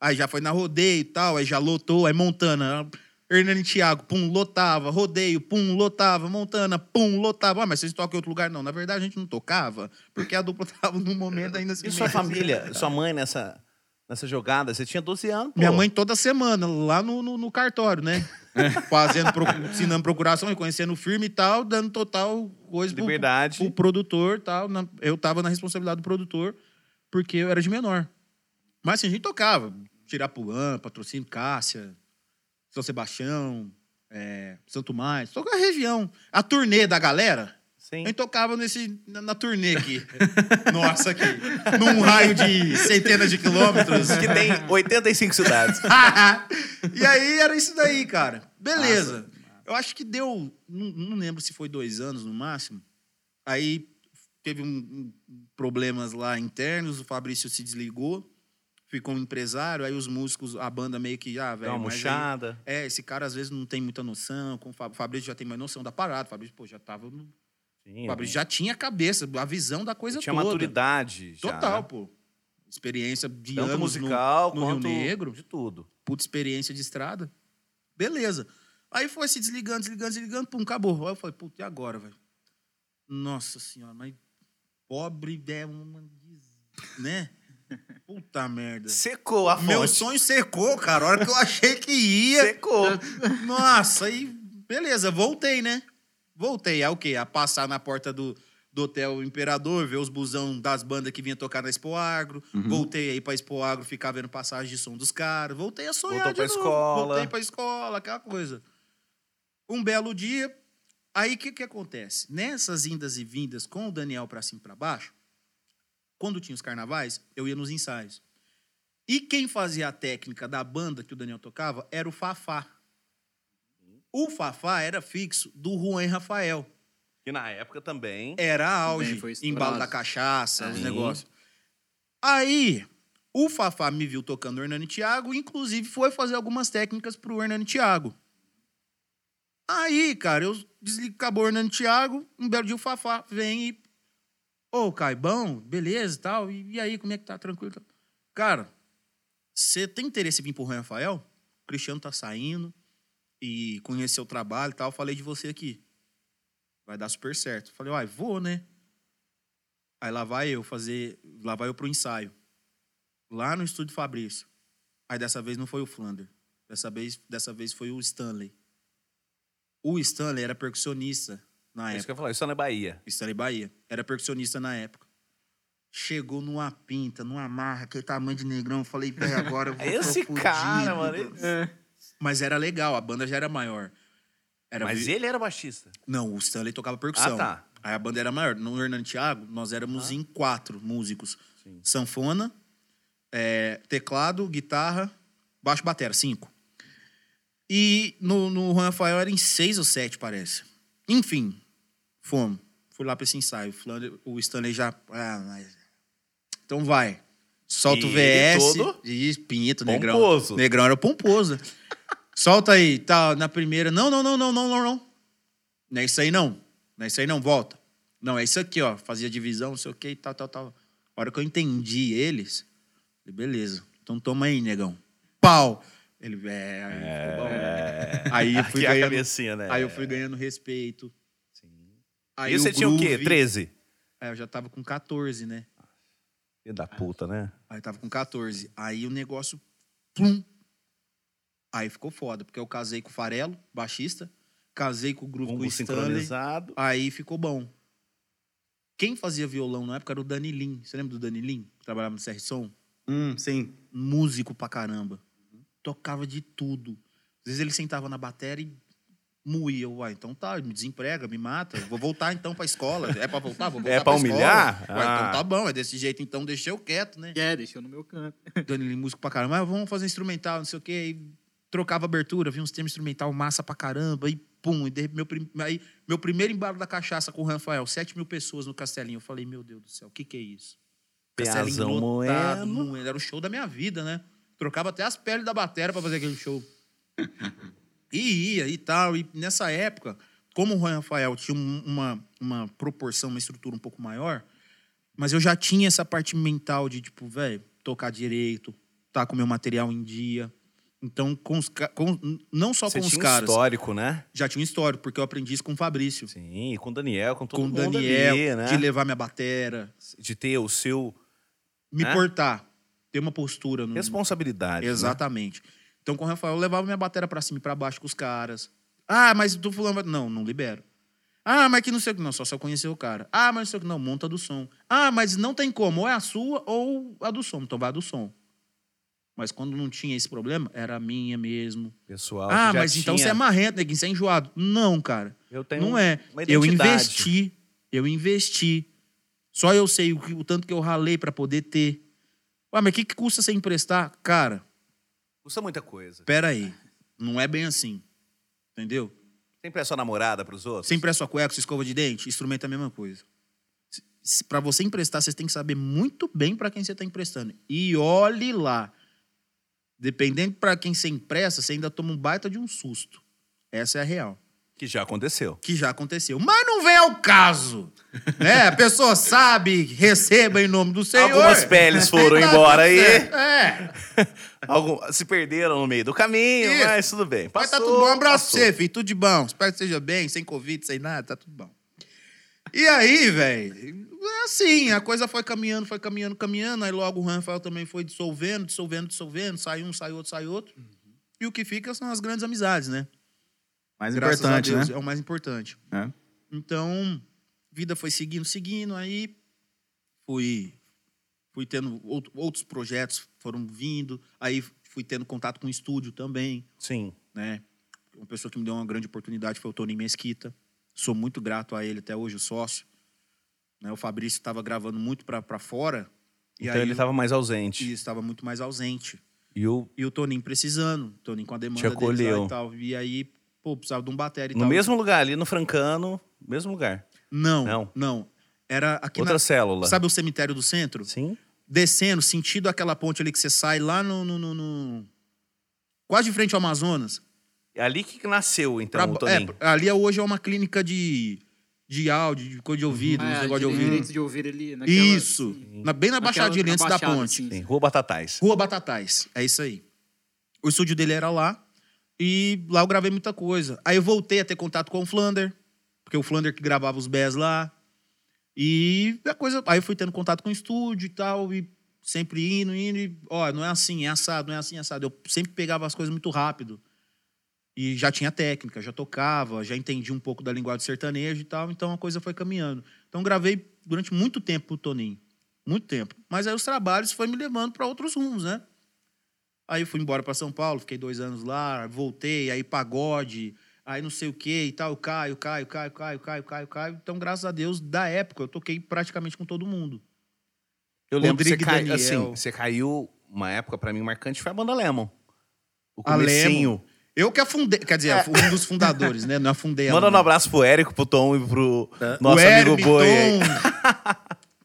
Aí já foi na rodeio e tal, aí já lotou, aí Montana, Hernani Thiago, pum, lotava, rodeio, pum, lotava, Montana, pum, lotava. Ah, mas vocês tocam em outro lugar? Não, na verdade a gente não tocava, porque a dupla tava num momento ainda assim. E sua família, sua mãe nessa, nessa jogada? Você tinha 12 anos, pô. Minha mãe toda semana, lá no, no, no cartório, né? Fazendo, ensinando procuração, reconhecendo firme e tal, dando total coisa pro- Liberdade. pro produtor e tal. Na- eu tava na responsabilidade do produtor, porque eu era de menor. Mas assim, a gente tocava. Tirapuã, Patrocínio Cássia, São Sebastião, é, Santo Mais, toda a região. A turnê da galera, Sim. gente tocava nesse, na, na turnê aqui. Nossa, aqui. Num raio de centenas de quilômetros. Que tem 85 cidades. e aí era isso daí, cara. Beleza. Eu acho que deu. Não, não lembro se foi dois anos no máximo. Aí teve um, um- problemas lá internos, o Fabrício se desligou, ficou um empresário, aí os músicos, a banda meio que, ah, Dá velho. uma mas aí- murchada. é, esse cara às vezes não tem muita noção. Com o Fa- o Fabrício já tem mais noção da parada. O Fabrício, pô, já tava. No... Sim, O Fabrício já tinha a cabeça, a visão da coisa tinha toda. maturidade. já, Total, né? pô. Experiência de Tanto anos musical no, no Rio Negro de tudo. puta experiência de estrada. Beleza. Aí foi se desligando, desligando, desligando, pum, acabou. Aí eu falei, puta, e agora, velho? Nossa senhora, mas pobre é uma. né? Puta merda. Secou a fonte. Meu sonho secou, cara. A hora que eu achei que ia. Secou. Nossa, aí. Beleza, voltei, né? Voltei. A o quê? A passar na porta do, do Hotel Imperador, ver os busão das bandas que vinha tocar na Expo Agro. Voltei aí pra Expo Agro, ficar vendo passagem de som dos caras. Voltei a sonhar Voltou de pra novo. escola. Voltei pra escola, aquela coisa. Um belo dia, aí o que que acontece? Nessas indas e vindas com o Daniel pra cima e pra baixo, quando tinha os carnavais, eu ia nos ensaios. E quem fazia a técnica da banda que o Daniel tocava era o Fafá. O Fafá era fixo do Juan Rafael. E na época também. Era auge, Também embalo da cachaça, os Sim. negócios. Aí, o Fafá me viu tocando o Hernani Thiago, inclusive foi fazer algumas técnicas pro Hernani Thiago. Aí, cara, eu desligo, acabou o Hernani Thiago, um belo dia o Fafá vem e... Ô, Caibão, beleza e tal, e, aí, como é que tá? Tranquilo? Tá? Cara, você tem interesse em vir pro Rafael? O Cristiano tá saindo e conhecer o trabalho e tal, falei de você aqui vai dar super certo. Falei, uai, vou, né? Aí lá vai eu fazer, lá vai eu pro ensaio. Lá no estúdio Fabrício. Aí dessa vez não foi o Flander. Dessa vez, dessa vez foi o Stanley. O Stanley era percussionista na É isso que eu falei, isso é na Bahia. Stanley Bahia. Era percussionista na época. Chegou numa pinta, numa marra, aquele tamanho de negrão. Eu Falei, velho, agora eu vou Esse tô cara, fudido, mano. velho." ele- Mas era legal, a banda já era maior. Era Mas vi- ele era baixista. Não, o Stanley tocava percussão. Ah, tá. Aí a banda era maior. No Hernando Thiago, nós éramos em quatro músicos. Sanfona, é, teclado, guitarra, baixo batera, cinco. E no, no Juan Rafael era em seis ou sete, parece. Enfim, fomos. Fui lá pra esse ensaio. O O Stanley já... Ah, mas... Então vai. Solta o E ele VS. todo Ih, pinto, negrão. pomposo. Negrão era pomposo. Solta aí, tá, na primeira. Não, não, não, não, não, não, não. Não é isso aí, não. Não é isso aí, não. Volta. Não, é isso aqui, ó. Fazia divisão, não sei o que e tal, tal, tal. A hora que eu entendi eles, falei, beleza. Então toma aí, negão. Pau! Ele, é, aí ficou bom, né? Aí eu fui é a ganhando, cabecinha, né? aí eu fui ganhando respeito. Aí e você tinha o quê? groove- 13? Aí eu já tava com 14, né? Filho da puta, né? Aí tava com 14. Aí o negócio. Plum. Aí ficou foda, porque eu casei com o Farelo, baixista. Casei com o Groove com o Stanley. Aí ficou bom. Quem fazia violão na época era o Danilin. Você lembra do Danilin? Que trabalhava no CR Som? Hum, sim. Músico pra caramba. Tocava de tudo. Às vezes ele sentava na bateria e Moí, eu, uai, então tá, me desemprega, me mata. Vou voltar então pra escola. É pra voltar? Vou voltar É pra escola. humilhar? Uai, Ah. então tá bom, é desse jeito, então deixei eu quieto, né? É, deixou no meu canto. Dando músico pra caramba, mas vamos fazer instrumental, não sei o quê. Aí trocava abertura, vi uns temas instrumental massa pra caramba, e pum, e de, meu, prim- aí, meu primeiro embalo da cachaça com o Rafael, 7 mil pessoas no Castelinho. Eu falei, meu Deus do céu, o que que é isso? Peazão lotado, moendo. moendo. Era o show da minha vida, né? Trocava até as peles da bateria pra fazer aquele show. e ia e tal. E nessa época, como o Juan Rafael tinha um- uma, uma proporção, uma estrutura um pouco maior, mas eu já tinha essa parte mental de, tipo, velho, tocar direito, tá com o meu material em dia. Então, com os, com, não só Você com os tinha um caras, histórico, né? já tinha um histórico, porque eu aprendi isso com o Fabrício. Sim, com o Daniel, com todo com o mundo Daniel, ali, né? de levar minha batera, De ter o seu me É? portar, ter uma postura. No, responsabilidade. né? Então, com o Rafael, eu levava minha bateria pra cima e pra baixo com os caras. Ah, mas tu fulano... vai- Não, não libero. Ah, mas que não sei o que. Não, só se eu conhecer o cara. Ah, mas não sei o que. Não, monta do som. Ah, mas não tem como. Ou é a sua ou a do som. Então vai a do som. Mas quando não tinha esse problema, era a minha mesmo. Pessoal, ah, mas então tinha- você é marrento, neguinho, você é enjoado. Não, cara. Eu tenho Não é. Eu investi. Eu investi. Só eu sei o, que- o tanto que eu ralei pra poder ter. Ué, mas o que, que custa você emprestar? Cara, Custa muita coisa. pera aí. Não é bem assim. Entendeu? Tem pra sua namorada pros outros? Você empresta sua cueca, sua escova de dente, instrumento é a mesma coisa. Pra você emprestar, você tem que saber muito bem pra quem você tá emprestando. E olhe lá. Dependendo pra quem você empresta, você ainda toma um baita de um susto. Essa é a real. Que já aconteceu. que já aconteceu. Mas não vem ao caso. né? A pessoa sabe, receba em nome do Senhor. Algumas peles foram Tá embora aí. É. Algum- se perderam no meio do caminho, Isso. mas tudo bem. Mas Passou, tá tudo bom. Um abraço pra você, filho. Tudo de bom. Espero que seja bem, sem Covid, sem nada. Tá tudo bom. E aí, velho, é assim, a coisa foi caminhando, foi caminhando, caminhando. Aí logo o Rafael também foi dissolvendo, dissolvendo, dissolvendo. Sai um, sai outro, sai outro. E o que fica são as grandes amizades, né? Mais Graças importante, a Deus, né? É o mais importante. É. Então, vida foi seguindo, seguindo, aí fui, fui tendo out- outros projetos foram vindo, aí fui tendo contato com o estúdio também, Sim. né? Uma pessoa que me deu uma grande oportunidade foi o Tony Mesquita. Sou muito grato a ele até hoje, o sócio. Né? O Fabrício estava gravando muito para fora. E então aí ele estava mais ausente. e estava muito mais ausente. E o, E o Toninho precisando, o Toninho com a demanda acolheu. e tal. E aí, pô, precisava de um bateria e no tal. mesmo lugar, ali no Francano, mesmo lugar. Não, Não? não. Era aqui Outra na... célula. Sabe o cemitério do centro? Sim. Descendo, sentido aquela ponte ali que você sai lá no... no- no- no- Quase de frente ao Amazonas. É ali que nasceu, então, Pra- é, ali é- hoje é uma clínica de, de áudio, de coisa de ouvido, uns Ah, negócio de direito- ouvido. direitos de ouvir ali. Naquela, Isso. assim, Na, bem na Baixadinha, antes da ponte. assim. Sim, Rua Batatais. Rua Batatais. É isso aí. O estúdio dele era lá. E lá eu gravei muita coisa. Aí eu voltei a ter contato com o Flander. Porque o Flander que gravava os Bés lá. E a coisa. Aí eu fui tendo contato com o estúdio e tal. E sempre indo, indo. E, ó, não é assim, é assado, não é assim, é assado. Eu sempre pegava as coisas muito rápido. E já tinha técnica, já tocava, já entendi um pouco da linguagem sertanejo e tal. Então a coisa foi caminhando. Então gravei durante muito tempo o Toninho. Muito tempo. Mas aí os trabalhos foi me levando para outros rumos, né? Aí eu fui embora para São Paulo, fiquei dois anos lá, voltei, aí pagode, aí não sei o que e tal, Caio, Caio, Caio, Caio, Caio, Caio, Caio. Então, graças a Deus, da época, eu toquei praticamente com todo mundo. Eu lembro que você, Rodrigo cai, Daniel. assim, você caiu, uma época pra mim marcante, foi a banda Lemon. O A Lemon. comecinho. Eu que afundei, quer dizer, um dos fundadores, né? Não afundei. Manda um abraço pro Érico, pro Tom e pro nosso o amigo Herme, Boi. Tom,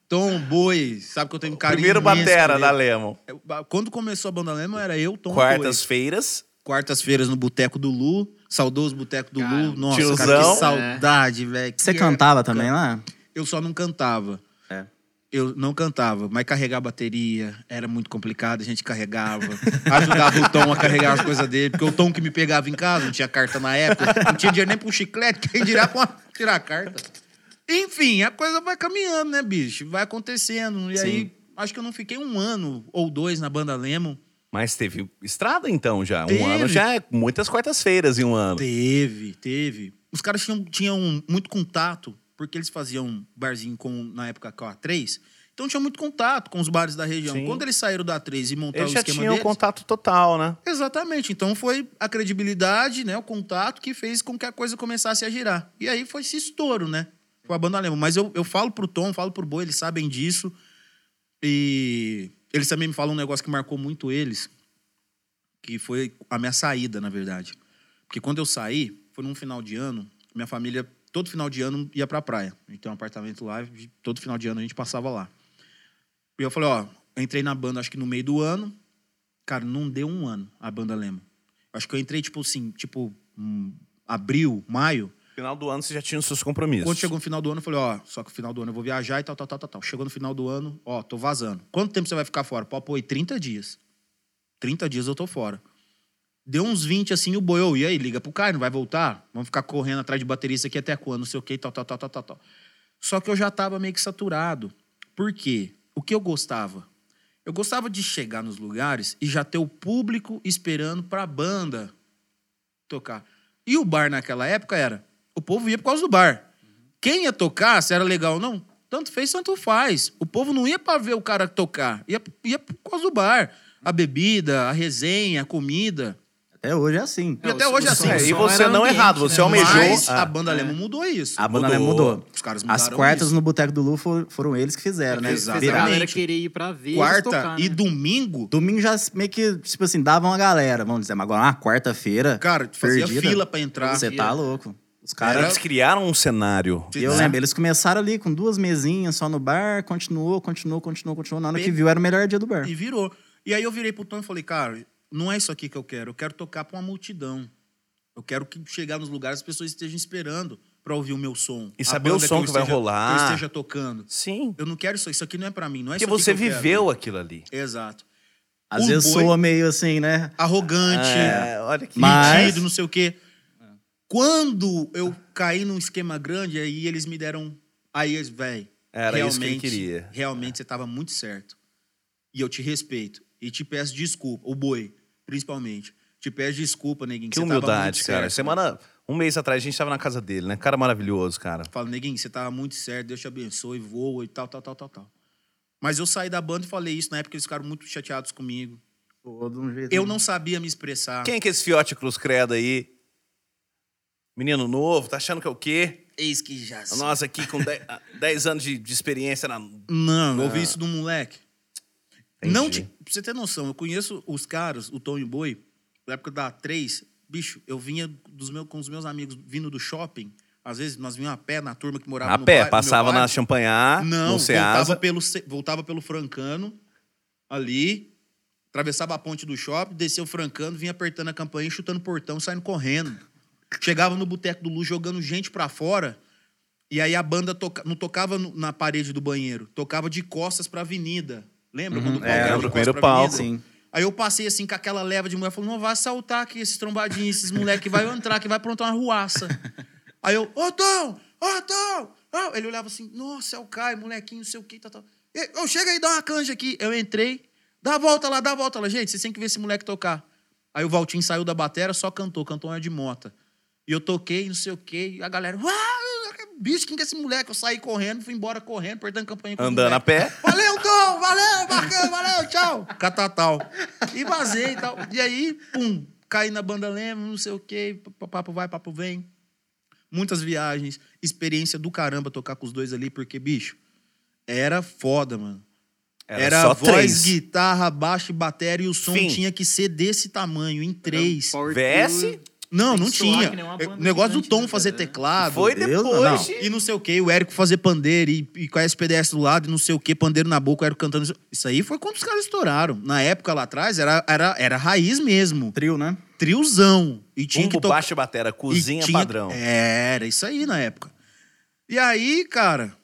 Tom Boi, sabe que eu tenho um carinho Primeiro batera da. Lemon. Eu- Quando começou a banda Lema, era eu, Tom Boi. Quartas-feiras. Quartas-feiras no Boteco do Lu, saudoso Boteco do Cara, Lu. Nossa, tiozão. cara, que saudade, velho. Você Que cantava época. também lá? Eu só não cantava. É. Eu não cantava, mas carregar a bateria era muito complicado, a gente carregava. Ajudava o Tom a carregar as coisas dele, porque o Tom que me pegava em casa, não tinha carta na época, não tinha dinheiro nem pra um chiclete, quem dirá pra tirar a carta. Enfim, a coisa vai caminhando, né, bicho? Vai acontecendo. E aí, acho que eu não fiquei um ano ou dois na banda Lemon. Mas teve estrada, então, já. Teve. Um ano já é muitas quartas-feiras em um ano. Teve, teve. Os caras tinham, tinham muito contato, porque eles faziam barzinho com, na época, com a 3, Então tinha muito contato com os bares da região. Sim. Quando eles saíram da 3 e montaram Eles o já esquema tinham deles... contato total, né? Exatamente. Então foi a credibilidade, né, o contato que fez com que a coisa começasse a girar. E aí foi esse estouro, né? Foi a banda Lema. Mas eu, eu falo pro Tom, falo pro Boi, eles sabem disso. E eles também me falam um negócio que marcou muito eles, que foi a minha saída, na verdade. Porque quando eu saí, foi num final de ano, minha família, todo final de ano, ia pra praia. A gente tem um apartamento lá, todo final de ano a gente passava lá. E eu falei, ó, entrei na banda acho que no meio do ano. Cara, não deu um ano a banda Lema. Acho que eu entrei, tipo assim, tipo, hum, abril, maio. Final do ano você já tinha os seus compromissos. Quando chegou no final do ano, eu falei, ó, só que no final do ano eu vou viajar e tal, tal, tal, tal, tal. Chegou no final do ano, ó, tô vazando. Quanto tempo você vai ficar fora? Pô, pô, 30 dias. 30 dias eu tô fora. Deu uns 20 assim, o boi, ô, e aí, liga pro Caio, não vai voltar? Vamos ficar correndo atrás de baterista aqui até quando, não sei o que, tal, tal, tal, tal, tal, tal. Só que eu já tava meio que saturado. Por quê? O que eu gostava? Eu gostava de chegar nos lugares e já ter o público esperando pra banda tocar. E o bar naquela época era, o povo ia por causa do bar. Quem ia tocar, se era legal ou não, tanto fez, tanto faz. O povo não ia pra ver o cara tocar, ia, ia por causa do bar. A bebida, a resenha, a comida. Até hoje é assim. E até hoje é assim. É, e você não ambiente, errado, você né? almejou. Mas Ah, a banda Lema mudou isso. A banda Mudou. mudou. Os caras As mudaram quartas isso. no Boteco do Lu for- foram eles que fizeram, né? Exatamente. Fez a Viraram. galera querer ir pra ver Quarta tocar, e né? domingo, Domingo já meio que, tipo assim, davam a galera, vamos dizer. Mas agora, uma quarta-feira. cara, fazia perdida, fila pra entrar. Você tá louco. Os caras. Eles criaram um cenário. Eu né? lembro, eles começaram ali com duas mesinhas só no bar, continuou, continuou, continuou, continuou. Na hora que viu, era o melhor dia do bar. E virou. E aí eu virei pro Tom e falei, cara, não é isso aqui que eu quero. Eu quero tocar pra uma multidão. Eu quero que chegar nos lugares as pessoas estejam esperando pra ouvir o meu som. E saber o som eu que vai esteja- rolar. Que eu esteja tocando. Sim. Eu não quero isso. Isso aqui não é pra mim. Não é Porque você que eu quero. viveu aquilo ali. Exato. Às O vezes boi- soa meio assim, né? Arrogante. É, olha que. Mas- metido, não sei o quê. Quando eu caí num esquema grande, aí eles me deram. Aí eles, velho. Era isso que ele queria. Realmente você tava muito certo. E eu te respeito. E te peço desculpa. O boi, principalmente. Te peço desculpa, neguinho. Que tava humildade, muito cara. certo. Semana. Um mês atrás a gente tava na casa dele, né? Cara maravilhoso, cara. Falo, neguinho, você tava muito certo. Deus te abençoe, voa e tal, tal, tal, tal, tal. Mas eu saí da banda e falei isso. Na época eles ficaram muito chateados comigo. Pô, de um jeito- Eu não sabia me expressar. Quem é que é esse fiote cruz credo aí? Menino novo, tá achando que é o quê? Eis que já sei. Nós aqui com 10 anos de, de experiência na. Não, eu ouvi isso do moleque. Entendi. Não te, pra você ter noção, eu conheço os caras, o Tom e o Boi, na época da 3, bicho, eu vinha dos meus, com os meus amigos vindo do shopping. Às vezes nós vinhamos a pé na turma que morava A no pé, bairro- meu passava na. Champanhar, Não, no Ceasa. voltava pelo, voltava pelo Francano, ali, atravessava a ponte do shopping, descia o Francano, vinha apertando a campainha, chutando portão, saindo correndo. Chegava no Boteco do Lu jogando gente pra fora, e aí a banda toca- não tocava na parede do banheiro, tocava de costas pra avenida. Lembra quando o palco é, era o primeiro palco. Sim. Aí eu passei assim com aquela leva de mulher, falando, não vai assaltar aqui esses trombadinhos, esses moleques que vai entrar, que vai aprontar uma ruaça. Aí eu, ô Tom, ô Tom, ó. ele olhava assim, nossa, é o Caio, molequinho, não sei o que, tal, tal. E, Ô, chega aí, dá uma canja aqui. Eu entrei, dá a volta lá, dá a volta lá. Gente, vocês têm que ver esse moleque tocar. Aí o Valtinho saiu da batera, só cantou, cantou uma de mota. E eu toquei, não sei o quê, e a galera, "Ah, bicho, quem que é esse moleque? Eu saí correndo, fui embora correndo, apertando campanha com Andando a pé. Valeu, Tom! Valeu, bacana, valeu, tchau! Catatal. E vazei e tal. E aí, pum, caí na banda Lema, não sei o quê, papo vai, papo vem. Muitas viagens, experiência do caramba tocar com os dois ali, porque, bicho, era foda, mano. Era, só voz, três. guitarra, baixo e bateria, e o som Fim. tinha que ser desse tamanho, em três. VS? Não, não tinha. O banda negócio do Tom né, fazer teclado. Foi Deus, depois. não. E não sei o quê, o Érico fazer pandeiro e, e com a SPDS do lado e não sei o quê, pandeiro na boca, o Érico cantando. Isso aí foi quando os caras estouraram. Na época lá atrás era, era, era raiz mesmo. Trio, né? Triozão. E tinha Bumbo, que tocar. baixo e batera, cozinha tinha- padrão. Era isso aí na época. E aí, cara,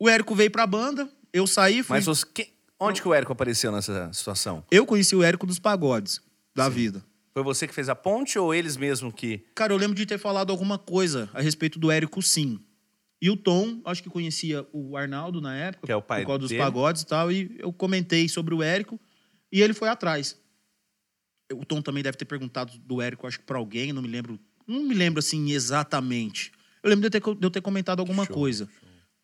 o Érico veio pra banda, eu saí, fui. Mas os, que- onde que o Érico apareceu nessa situação? Eu conheci o Érico dos pagodes da vida. Foi você que fez a ponte ou eles mesmo que. Cara, eu lembro de ter falado alguma coisa a respeito do Érico, sim. E o Tom, acho que conhecia o Arnaldo na época, Que é o pai por causa dos dele. pagodes e tal, e eu comentei sobre o Érico e ele foi atrás. O Tom também deve ter perguntado do Érico, acho que pra alguém, não me lembro, não me lembro assim exatamente. Eu lembro de eu ter, de eu ter comentado alguma Show, coisa.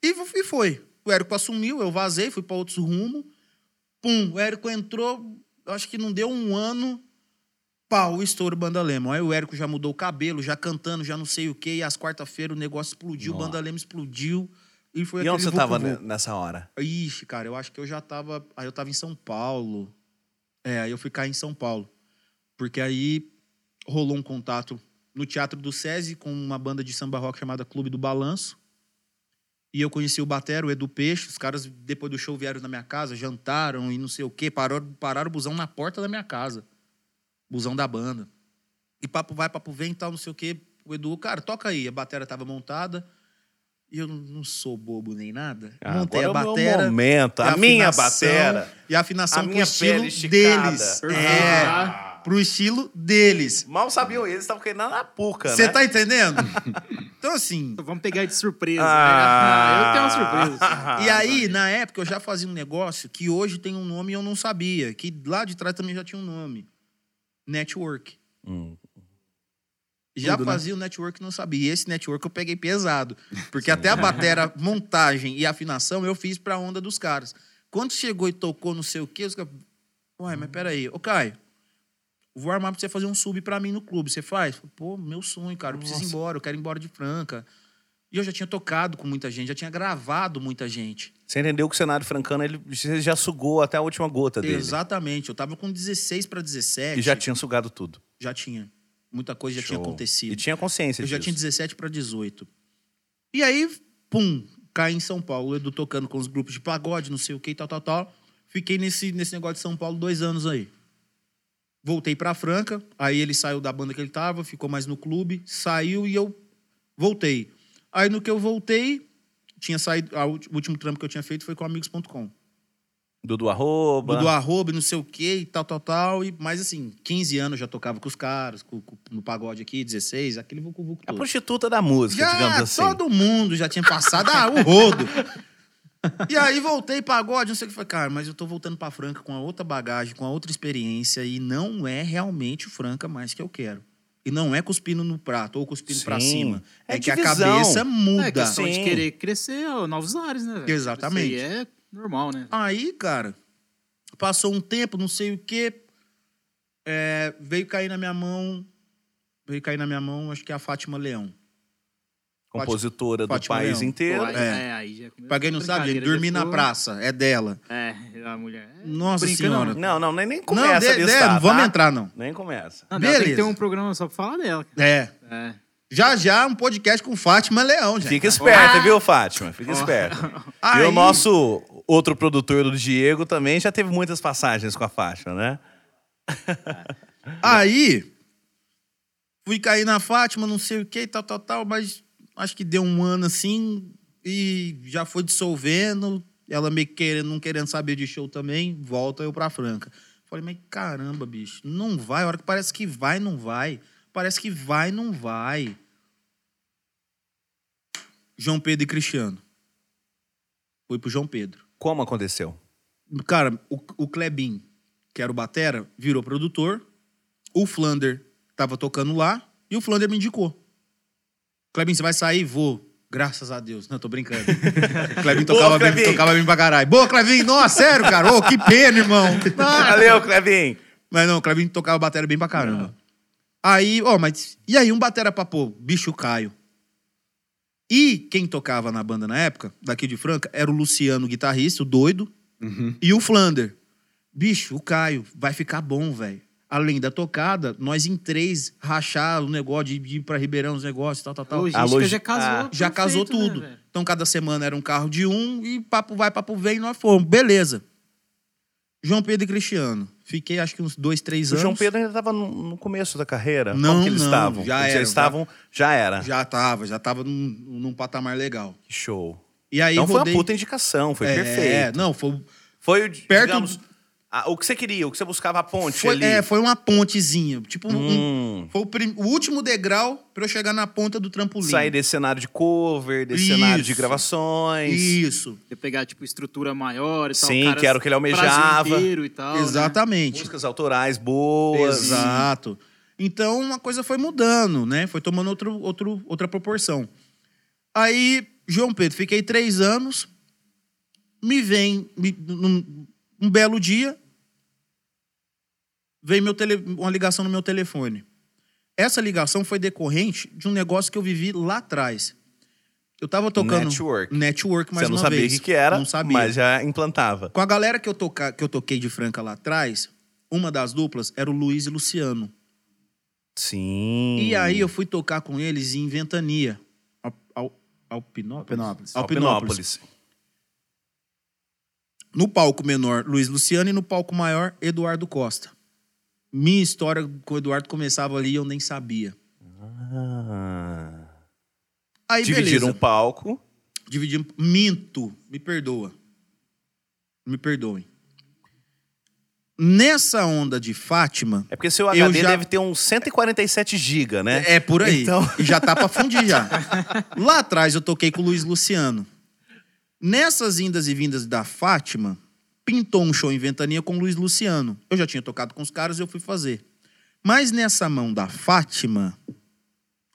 E, f- e foi. o Érico assumiu, eu vazei, fui pra outros rumos. Pum, o Érico entrou, acho que não deu um ano, pau, estouro Banda Lemon. Aí o Érico já mudou o cabelo, já cantando, já não sei o quê, e às quarta-feira o negócio explodiu, o Nossa. Banda Lemon explodiu. E foi E onde você tava nessa hora? Ixi, cara, eu acho que eu já tava. Aí eu tava em São Paulo. É, aí eu fui cair em São Paulo. Porque aí rolou um contato no Teatro do SESI com uma banda de samba rock chamada Clube do Balanço. E eu conheci o Batero, o Edu Peixe. Os caras, depois do show, vieram na minha casa, jantaram e não sei o quê. Pararam, pararam o busão na porta da minha casa. Busão da banda. E papo vai, papo vem e tal, não sei o quê. O Edu, cara, toca aí. A batera tava montada. E eu não- sou bobo nem nada. Montei a Agora é o meu batera. momento, e a minha batera. E a afinação A pro minha estilo esticada. deles. Perfeito, É, pro estilo deles. Mal sabiam eles, estavam querendo na puca, Você né? tá entendendo? então, assim. Vamos pegar de surpresa. Ah. né? Eu tenho uma surpresa. E aí, na época, eu já fazia um negócio que hoje tem um nome e eu não sabia. Que lá de trás também já tinha um nome. Network. Hum. Já Tudo, né? fazia o network e não sabia. E esse network eu peguei pesado. Porque até a batera, montagem e afinação eu fiz pra onda dos caras. Quando chegou e tocou não sei o quê, os caras. Ué, mas peraí. Ô, Caio, vou armar pra você fazer um sub pra mim no clube. Você faz? Pô, meu sonho, cara. Eu preciso ir Nossa. embora. Eu quero ir embora de Franca. E eu já tinha tocado com muita gente, já tinha gravado muita gente. Você entendeu que o cenário francano ele já sugou até a última gota dele. Exatamente. Eu tava com 16 pra 17. E já tinha sugado tudo. Já tinha. Muita coisa já tinha Show. acontecido. E tinha consciência Eu já disso. tinha 17 para 18. E aí, pum, caí em São Paulo. Edu tocando com os grupos de pagode, não sei o que, tal, tal, tal. Fiquei nesse, nesse negócio de São Paulo dois anos aí. Voltei pra Franca. Aí ele saiu da banda que ele tava, ficou mais no clube. Saiu e eu voltei. Aí no que eu voltei, tinha saído. a O último trampo que eu tinha feito foi com amigos.com. Dudu Arroba. Do arroba, não sei o quê, e tal, tal, tal. E, mas assim, 15 anos já tocava com os caras, com- com- no pagode aqui, 16, aquele vucu vucu A prostituta da música, Já digamos assim. todo mundo já tinha passado ah, o rodo. e aí voltei pagode, não sei o que foi, cara, mas eu tô voltando pra Franca com a outra bagagem, com a outra experiência e não é realmente o Franca mais que eu quero. E não é cuspindo no prato ou cuspindo pra Sim. cima. É É, que a divisão. cabeça muda. É questão de Sim. querer crescer ó, novos ares, né? velho? Exatamente. Isso aí é normal, né? Aí, cara, passou um tempo, não sei o quê, é, veio cair na minha mão, veio cair na minha mão, acho que é a Fátima Leão. Compositora do Fátima país Leão. inteiro. Pô, aí, é. é, aí já começou Pra quem não sabe, gente, dormir na praça, é dela. É, a mulher. é, Nossa brinca senhora. Não, não, nem, nem Não, começa de, a de, listar, não vamos entrar, não. Nem começa. Não, dela tem que ter Beleza. um programa só pra falar dela. É. É. Já já um podcast com Fátima Leão, gente. Fica esperta, viu, Fátima? Fica esperta. E Aí- o nosso outro produtor do Diego também já teve muitas passagens com a Fátima, né? Aí, fui cair na Fátima, não sei o que, tal, tal, tal, mas acho que deu um ano assim e já foi dissolvendo. Ela meio que querendo, não querendo saber de show também, volta eu pra Franca. Falei, mas caramba, bicho, não vai. A hora que parece que vai, não vai. Parece que vai, não vai. João Pedro e Cristiano. Fui pro João Pedro. Como aconteceu? Cara, o, o Klebin, que era o Batera, virou produtor. O Flander tava tocando lá e o Flander me indicou. Klebin, você vai sair? Vou. Graças a Deus. Não, tô brincando. O Klebin tocava, bem, Klebin. tocava bem pra caralho. Boa, Klebin! Nossa, sério, cara? Ô, que pena, irmão. Valeu, Clevin! Mas não, o Klebin tocava batera bem pra caramba. Aí, ó, mas. E aí, um batera pra pôr? Bicho Caio. E quem tocava na banda na época, daqui de Franca, era o Luciano, guitarrista, o doido, e o Flander. Bicho, o Caio, vai ficar bom, velho. Além da tocada, nós em três rachar o negócio de ir pra Ribeirão, os negócios, tal, tal, tal. Logística já casou. Ah, Já perfeito, casou né, tudo. velho? então, cada semana era um carro de um e papo vai, papo vem, nós fomos. Beleza. João Pedro e Cristiano. Fiquei acho que uns dois, três O anos. João Pedro ainda estava no, começo da carreira? Não, Como que eles não, estavam? já Eles era, Eles estavam, já era. Já tava, já tava num, num patamar legal. Que Show. E aí então foi rodei... uma puta indicação, foi é, perfeito. não, foi, Foi, o, Perto- digamos, a- o que você queria, o que você buscava a ponte foi, ali. é, foi uma pontezinha. Tipo, um- um- Hum, foi o, prim- o último degrau pra eu chegar na ponta do trampolim. sair desse cenário de cover, desse Isso. cenário de gravações. Isso, Você pegar, tipo, estrutura maior e tal. Sim, que era o que ele almejava. E tal, né? exatamente. Músicas autorais boas. Exato. Então, uma coisa foi mudando, né? Foi tomando outro, outro, outra proporção. Aí, João Pedro, fiquei três anos. me vem, me- num- um belo dia, veio meu tele, uma ligação no meu telefone. Essa ligação foi decorrente de um negócio que eu vivi lá atrás. Eu tava tocando... Network. Network, mais Você não uma sabia o que, que era, Não sabia. mas já implantava. Com a galera que eu, toca, que eu toquei de Franca lá atrás, uma das duplas era o Luiz e Luciano. Sim. E aí eu fui tocar com eles em Ventania. Al, Al, Alpinópolis? Alpinópolis. Alpinópolis. No palco menor, Luiz Luciano, e no palco maior, Eduardo Costa. Minha história com o Eduardo começava ali e eu nem sabia. Ah. Aí, Dividiram um beleza. palco. Dividimos. Minto. Me perdoa. Me perdoem. Nessa onda de Fátima, É porque seu Eu HD já- deve ter uns 147 GB, né? É por aí. Então- E já tá pra fundir já. Lá atrás eu toquei com o Luiz Luciano. Nessas indas e vindas da Fátima, pintou um show em Ventania com Luiz Luciano. Eu já tinha tocado com os caras e eu fui fazer. Mas nessa mão da Fátima,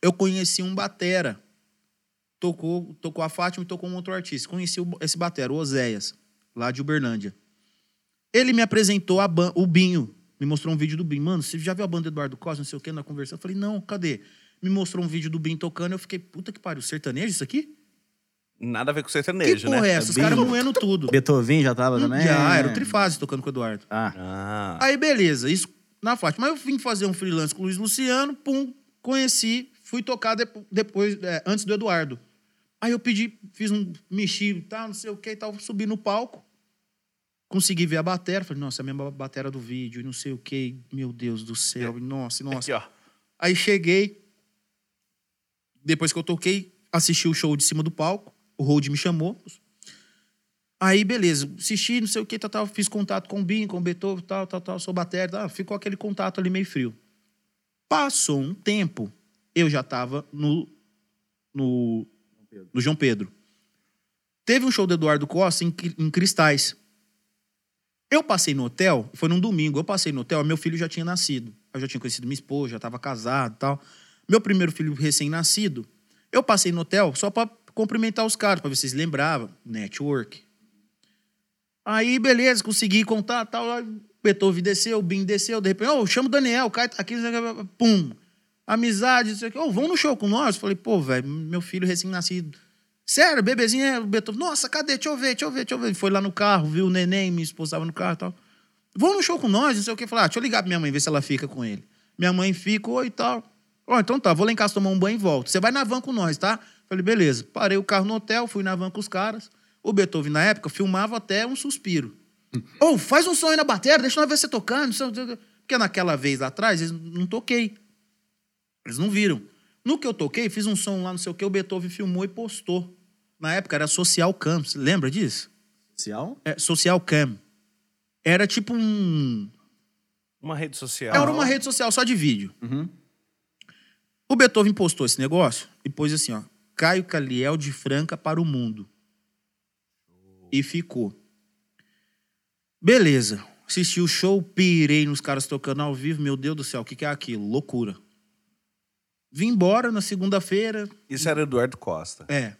eu conheci um batera. Tocou, tocou a Fátima e tocou um outro artista. Conheci esse batera, o Oséias, lá de Uberlândia. Ele me apresentou o Binho. Me mostrou um vídeo do Binho. Mano, você já viu a banda do Eduardo Costa, não sei o quê, na conversa? Eu falei, não, cadê? Me mostrou um vídeo do Binho tocando. Eu fiquei, puta que pariu, sertanejo isso aqui? Nada a ver com Que sertanejo, porra né? é essa? Os caras moendo tudo. Beethoven já tava também? Já, era o Trifase tocando com o Eduardo. Ah, Ah. Aí, beleza, isso na Fátima. Mas eu vim fazer um freelance com o Luiz Luciano, pum, conheci, fui tocar depo- depois, é, antes do Eduardo. Aí eu pedi, fiz um, mexi e tal, não sei o que e tal, subi no palco, consegui ver a bateria, falei, nossa, é a mesma bateria do vídeo, e não sei o que, meu Deus do céu, e nossa, nossa. Aqui, ó. Aí cheguei, depois que eu toquei, assisti o show de cima do palco, o Road me chamou. Aí, beleza, assisti, não sei o que, tal, tal, fiz contato com o Binho, com o Beethoven, tal, tal, tal, sou bateria, tal, ficou aquele contato ali meio frio. Passou um tempo, eu já tava no, no, no João Pedro. Teve um show do Eduardo Costa em, em Cristais. Eu passei no hotel, foi num domingo, eu passei no hotel, meu filho já tinha nascido. Eu já tinha conhecido minha esposa, já estava casado tal. Meu primeiro filho recém-nascido, eu passei no hotel só para cumprimentar os caras, para ver se vocês lembravam. Network. Aí, beleza, consegui contar, tal. Beethoven desceu, o Bim desceu, de repente, ô, chama o Daniel, o Caio tá aqui, pum. Amizade, não sei o quê. Ô, vão no show com nós? Falei, pô, velho, meu filho recém-nascido. Sério, bebezinho é o Beethoven. Nossa, cadê? Deixa eu ver, deixa eu ver, deixa eu ver. Foi lá no carro, viu o neném, minha esposa tava no carro e tal. Vão no show com nós, não sei o quê. Falei, ah, deixa eu ligar pra minha mãe, ver se ela fica com ele. Minha mãe ficou e tal. Ó, então tá, vou lá em casa tomar um banho e volto. Você vai na van com nós, tá? Falei, beleza. Parei o carro no hotel, fui na van com os caras. O Beethoven, na época, filmava até um suspiro. Ô, faz um som aí na bateria, deixa nós ver você tocando. Porque naquela vez lá atrás, eles não toquei. Eles não viram. No que eu toquei, fiz um som lá, não sei o que, o Beethoven filmou e postou. Na época era Social Cam. Você lembra disso? social? É, Social Cam. Era tipo um. Uma rede social. Era uma rede social só de vídeo. Uhum. O Beethoven postou esse negócio e pôs assim, ó. Caio Caliel de Franca para o mundo. E ficou. Beleza. Assisti o show, pirei nos caras tocando ao vivo. Meu Deus do céu, o que, que é aquilo? Loucura. Vim embora na segunda-feira. Isso era Eduardo Costa. É.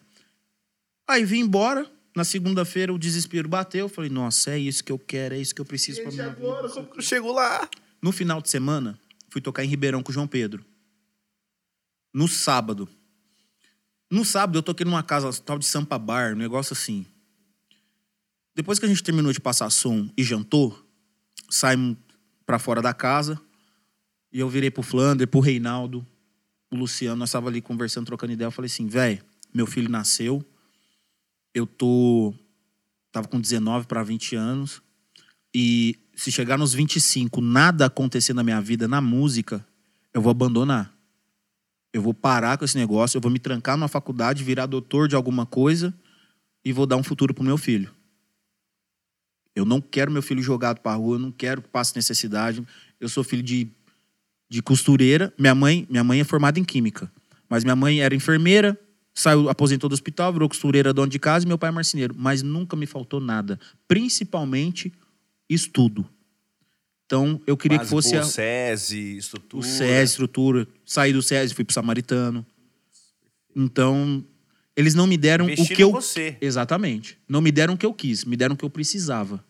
Aí vim embora. Na segunda-feira o desespero bateu. Falei, nossa, é isso que eu quero, é isso que eu preciso pra minha vida. Chegou lá. No final de semana, fui tocar em Ribeirão com o João Pedro. No sábado. No sábado, eu toquei numa casa tal de Sampa Bar, um negócio assim. Depois que a gente terminou de passar som e jantou, saímos pra fora da casa. E eu virei pro Flander, pro Reinaldo, o Luciano. Nós tava ali conversando, trocando ideia. Eu falei assim, velho, meu filho nasceu. Eu tô... Tava com 19 para 20 anos. E se chegar nos 25, nada acontecer na minha vida, na música, eu vou abandonar. Eu vou parar com esse negócio, eu vou me trancar numa faculdade, virar doutor de alguma coisa e vou dar um futuro pro meu filho. Eu não quero meu filho jogado pra rua, eu não quero que passe necessidade. Eu sou filho de, de costureira. Minha mãe, minha mãe é formada em química, mas minha mãe era enfermeira, saiu, aposentou do hospital, virou costureira, dona de casa e meu pai é marceneiro. Mas nunca me faltou nada, principalmente estudo. Então, eu queria Base que fosse boa, a- SESI, estrutura. o SES, estrutura. Saí do SES, fui pro Samaritano. Então, Eles não me deram o Investiram que eu. você. Exatamente. Não me deram o que eu quis, me deram o que eu precisava.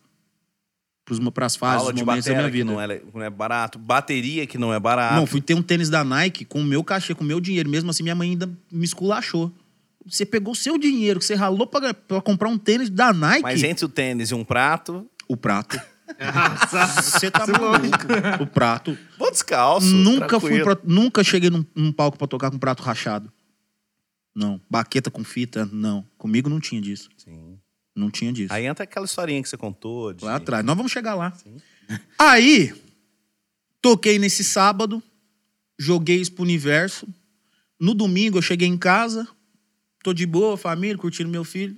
Para as fases, Aula os de momentos da minha vida. não é, não é barato. Bateria que não é barato. Não, fui ter um tênis da Nike com o meu cachê, com o meu dinheiro. Mesmo assim, minha mãe ainda me esculachou. Você pegou o seu dinheiro, que você ralou pra comprar um tênis da Nike. Mas entre o tênis e um prato, O prato. Nossa, Você tá maluco. O prato. vou descalço. nunca fui pra- nunca cheguei num, num palco pra tocar com prato rachado. Não. Baqueta com fita, não. Comigo não tinha disso. Sim. Não tinha disso. Aí entra aquela historinha que você contou. De... Lá atrás. Nós vamos chegar lá. Aí, toquei nesse sábado, joguei isso pro universo. No domingo eu cheguei em casa, tô de boa, família, curtindo meu filho.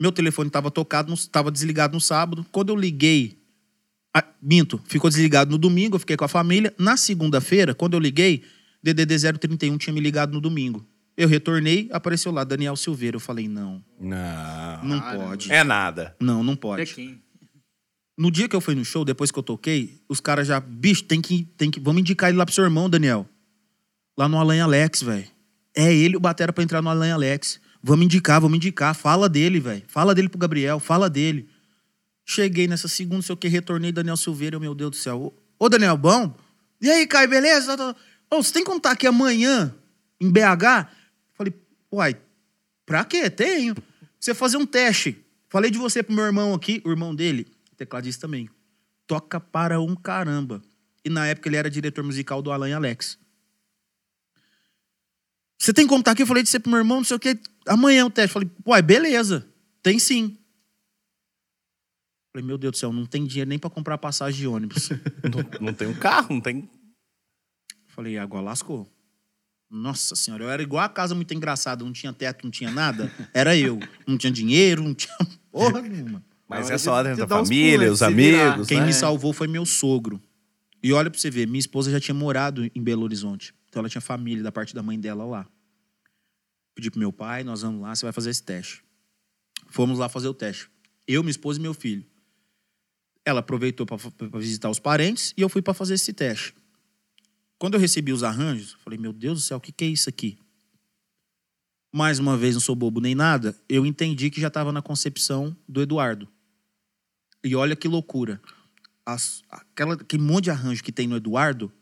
Meu telefone tava tocado, no- tava desligado no sábado. Quando eu liguei, ah, minto, ficou desligado no domingo, eu fiquei com a família. Na segunda-feira, quando eu liguei, DDD 031 tinha me ligado no domingo. Eu retornei, apareceu lá, Daniel Silveira. Eu falei, não, Não. não pode. É nada. Não, não pode. No dia que eu fui no show, depois que eu toquei, os caras já, bicho, tem que, tem que, vamos indicar ele lá pro seu irmão, Daniel. Lá no Alan Alex, velho. É ele o batera pra entrar no Alan Alex. Vamos indicar, vamos indicar. Fala dele, velho. Fala dele pro Gabriel, fala dele. Cheguei nessa segunda, sei o que, retornei Daniel Silveira, eu, meu Deus do céu. Ô, Daniel, bom? E aí, Caio, beleza? Ô, você tem contar aqui amanhã, em BH? Falei, uai, pra quê? Tenho. Você fazer um teste. Falei de você pro meu irmão aqui, o irmão dele, tecladista também. Toca para um caramba. E na época ele era diretor musical do Alan Alex. Você tem como tá aqui? Eu falei de você pro meu irmão, não sei o quê. Amanhã o teste. Falei, uai, beleza. Tem sim. Falei, meu Deus do céu, não tem dinheiro nem pra comprar passagem de ônibus. Não, não tem um carro, não tem. Falei, agora lascou. Nossa senhora, eu era igual a casa muito engraçada, não tinha teto, não tinha nada. Era eu. Não tinha dinheiro, não tinha porra nenhuma. Mas essa hora de da dar uns família, pulos, os amigos. Quem né? me salvou foi meu sogro. E olha pra você ver, minha esposa já tinha morado em Belo Horizonte. Então ela tinha família da parte da mãe dela lá. Pedi pro meu pai, nós vamos lá, você vai fazer esse teste. Fomos lá fazer o teste. Eu, minha esposa e meu filho. Ela aproveitou pra visitar os parentes e eu fui pra fazer esse teste. Quando eu recebi os arranjos, falei, meu Deus do céu, o que, que é isso aqui? Mais uma vez, não sou bobo nem nada, eu entendi que já estava na concepção do Eduardo. E olha que loucura. As- aquela, aquele monte de arranjo que tem no Eduardo,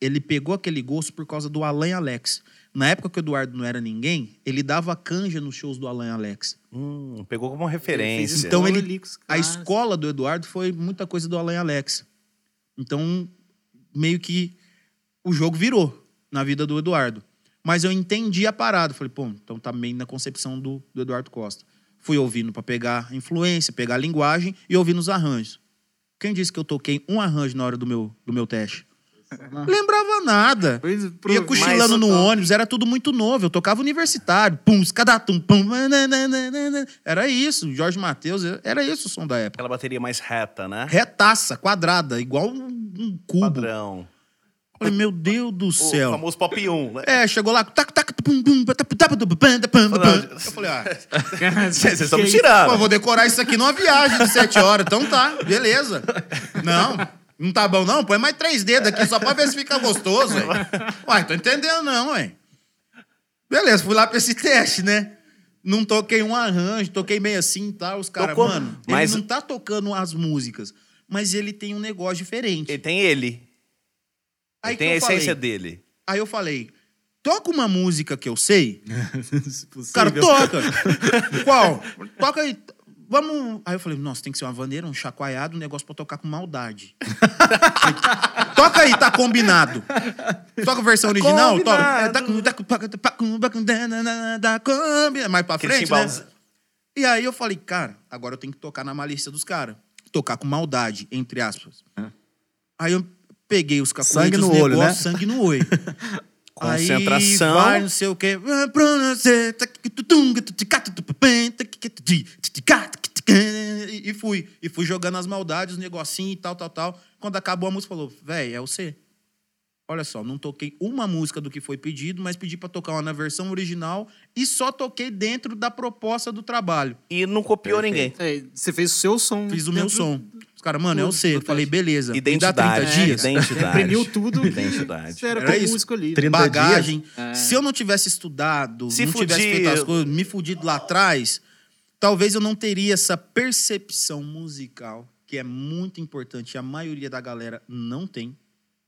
ele pegou aquele gosto por causa do Alan Alex. Na época que o Eduardo não era ninguém, ele dava canja nos shows do Alan Alex. Hum, pegou como Ele referência. Então ele- com os A escola do Eduardo foi muita coisa do Alan Alex. Então, meio que o jogo virou na vida do Eduardo. Mas eu entendi a parada. Falei, pô, então tá meio na concepção do, do Eduardo Costa. Fui ouvindo pra pegar influência, pegar linguagem e ouvindo os arranjos. Quem disse que eu toquei um arranjo na hora do meu, do meu teste? Lembrava nada. Pois, pro- Ia cochilando mas- no ônibus, era tudo muito novo. Eu tocava universitário. Pum, escadatum, pum. nananana. Era isso. Jorge Matheus, era isso o som da época. Aquela bateria mais reta, né? Retaça, quadrada, igual um, um cubo. Padrão. Falei, meu Deus do O céu. famoso pop 1, né? É, chegou lá. tac, tac, pum, pum, pum. Eu falei, ah, Vocês estão me Que pô, tirando. vou decorar isso aqui numa viagem de sete horas. Então tá, beleza. Não, não tá bom não? Põe mais três dedos aqui só pra ver se fica gostoso, ué. Uai, tô entendendo não, ué. Beleza, fui lá pra esse teste, né? Não toquei um arranjo, toquei meio assim e tal. Os caras, mano, mas- ele não tá tocando as músicas, mas ele tem um negócio diferente. Ele tem ele. Aí Ele tem a falei- essência dele. Aí eu falei, toca uma música que eu sei. Se cara, toca. Qual? Toca aí. Vamos. Aí eu falei, nossa, tem que ser uma vaneira, um chacoalhado, um negócio pra tocar com maldade. toca aí, tá combinado. Toca a versão original? Toca. É, tá tá tá tá tá tá Mais pra frente, né? E aí eu falei, cara, agora eu tenho que tocar na malícia dos caras. Tocar com maldade, entre aspas. Aí eu peguei os cacuetes, Sangue os no olho, negócios, né? sangue no olho. Concentração. Aí vai, não sei o quê. E fui. E fui jogando as maldades, os negocinhos e tal, tal, tal. Quando acabou a música, falou, véi, é o C. Olha só, não toquei uma música do que foi pedido, mas pedi pra tocar uma na versão original e só toquei dentro da proposta do trabalho. E não copiou ninguém. É, você fez o seu som. Fiz o meu som. Os caras, mano, é o C. Eu falei, beleza. Me dá Identidade. 30 dias. Identidade. Imprimiu tudo. que Identidade. Você era, Era isso. músico ali. 30 bagagem. É. Se eu não tivesse estudado, Se não tivesse fudir- feito as coisas, me fudido lá atrás, talvez eu não teria essa percepção musical, que é muito importante. e A maioria da galera não tem.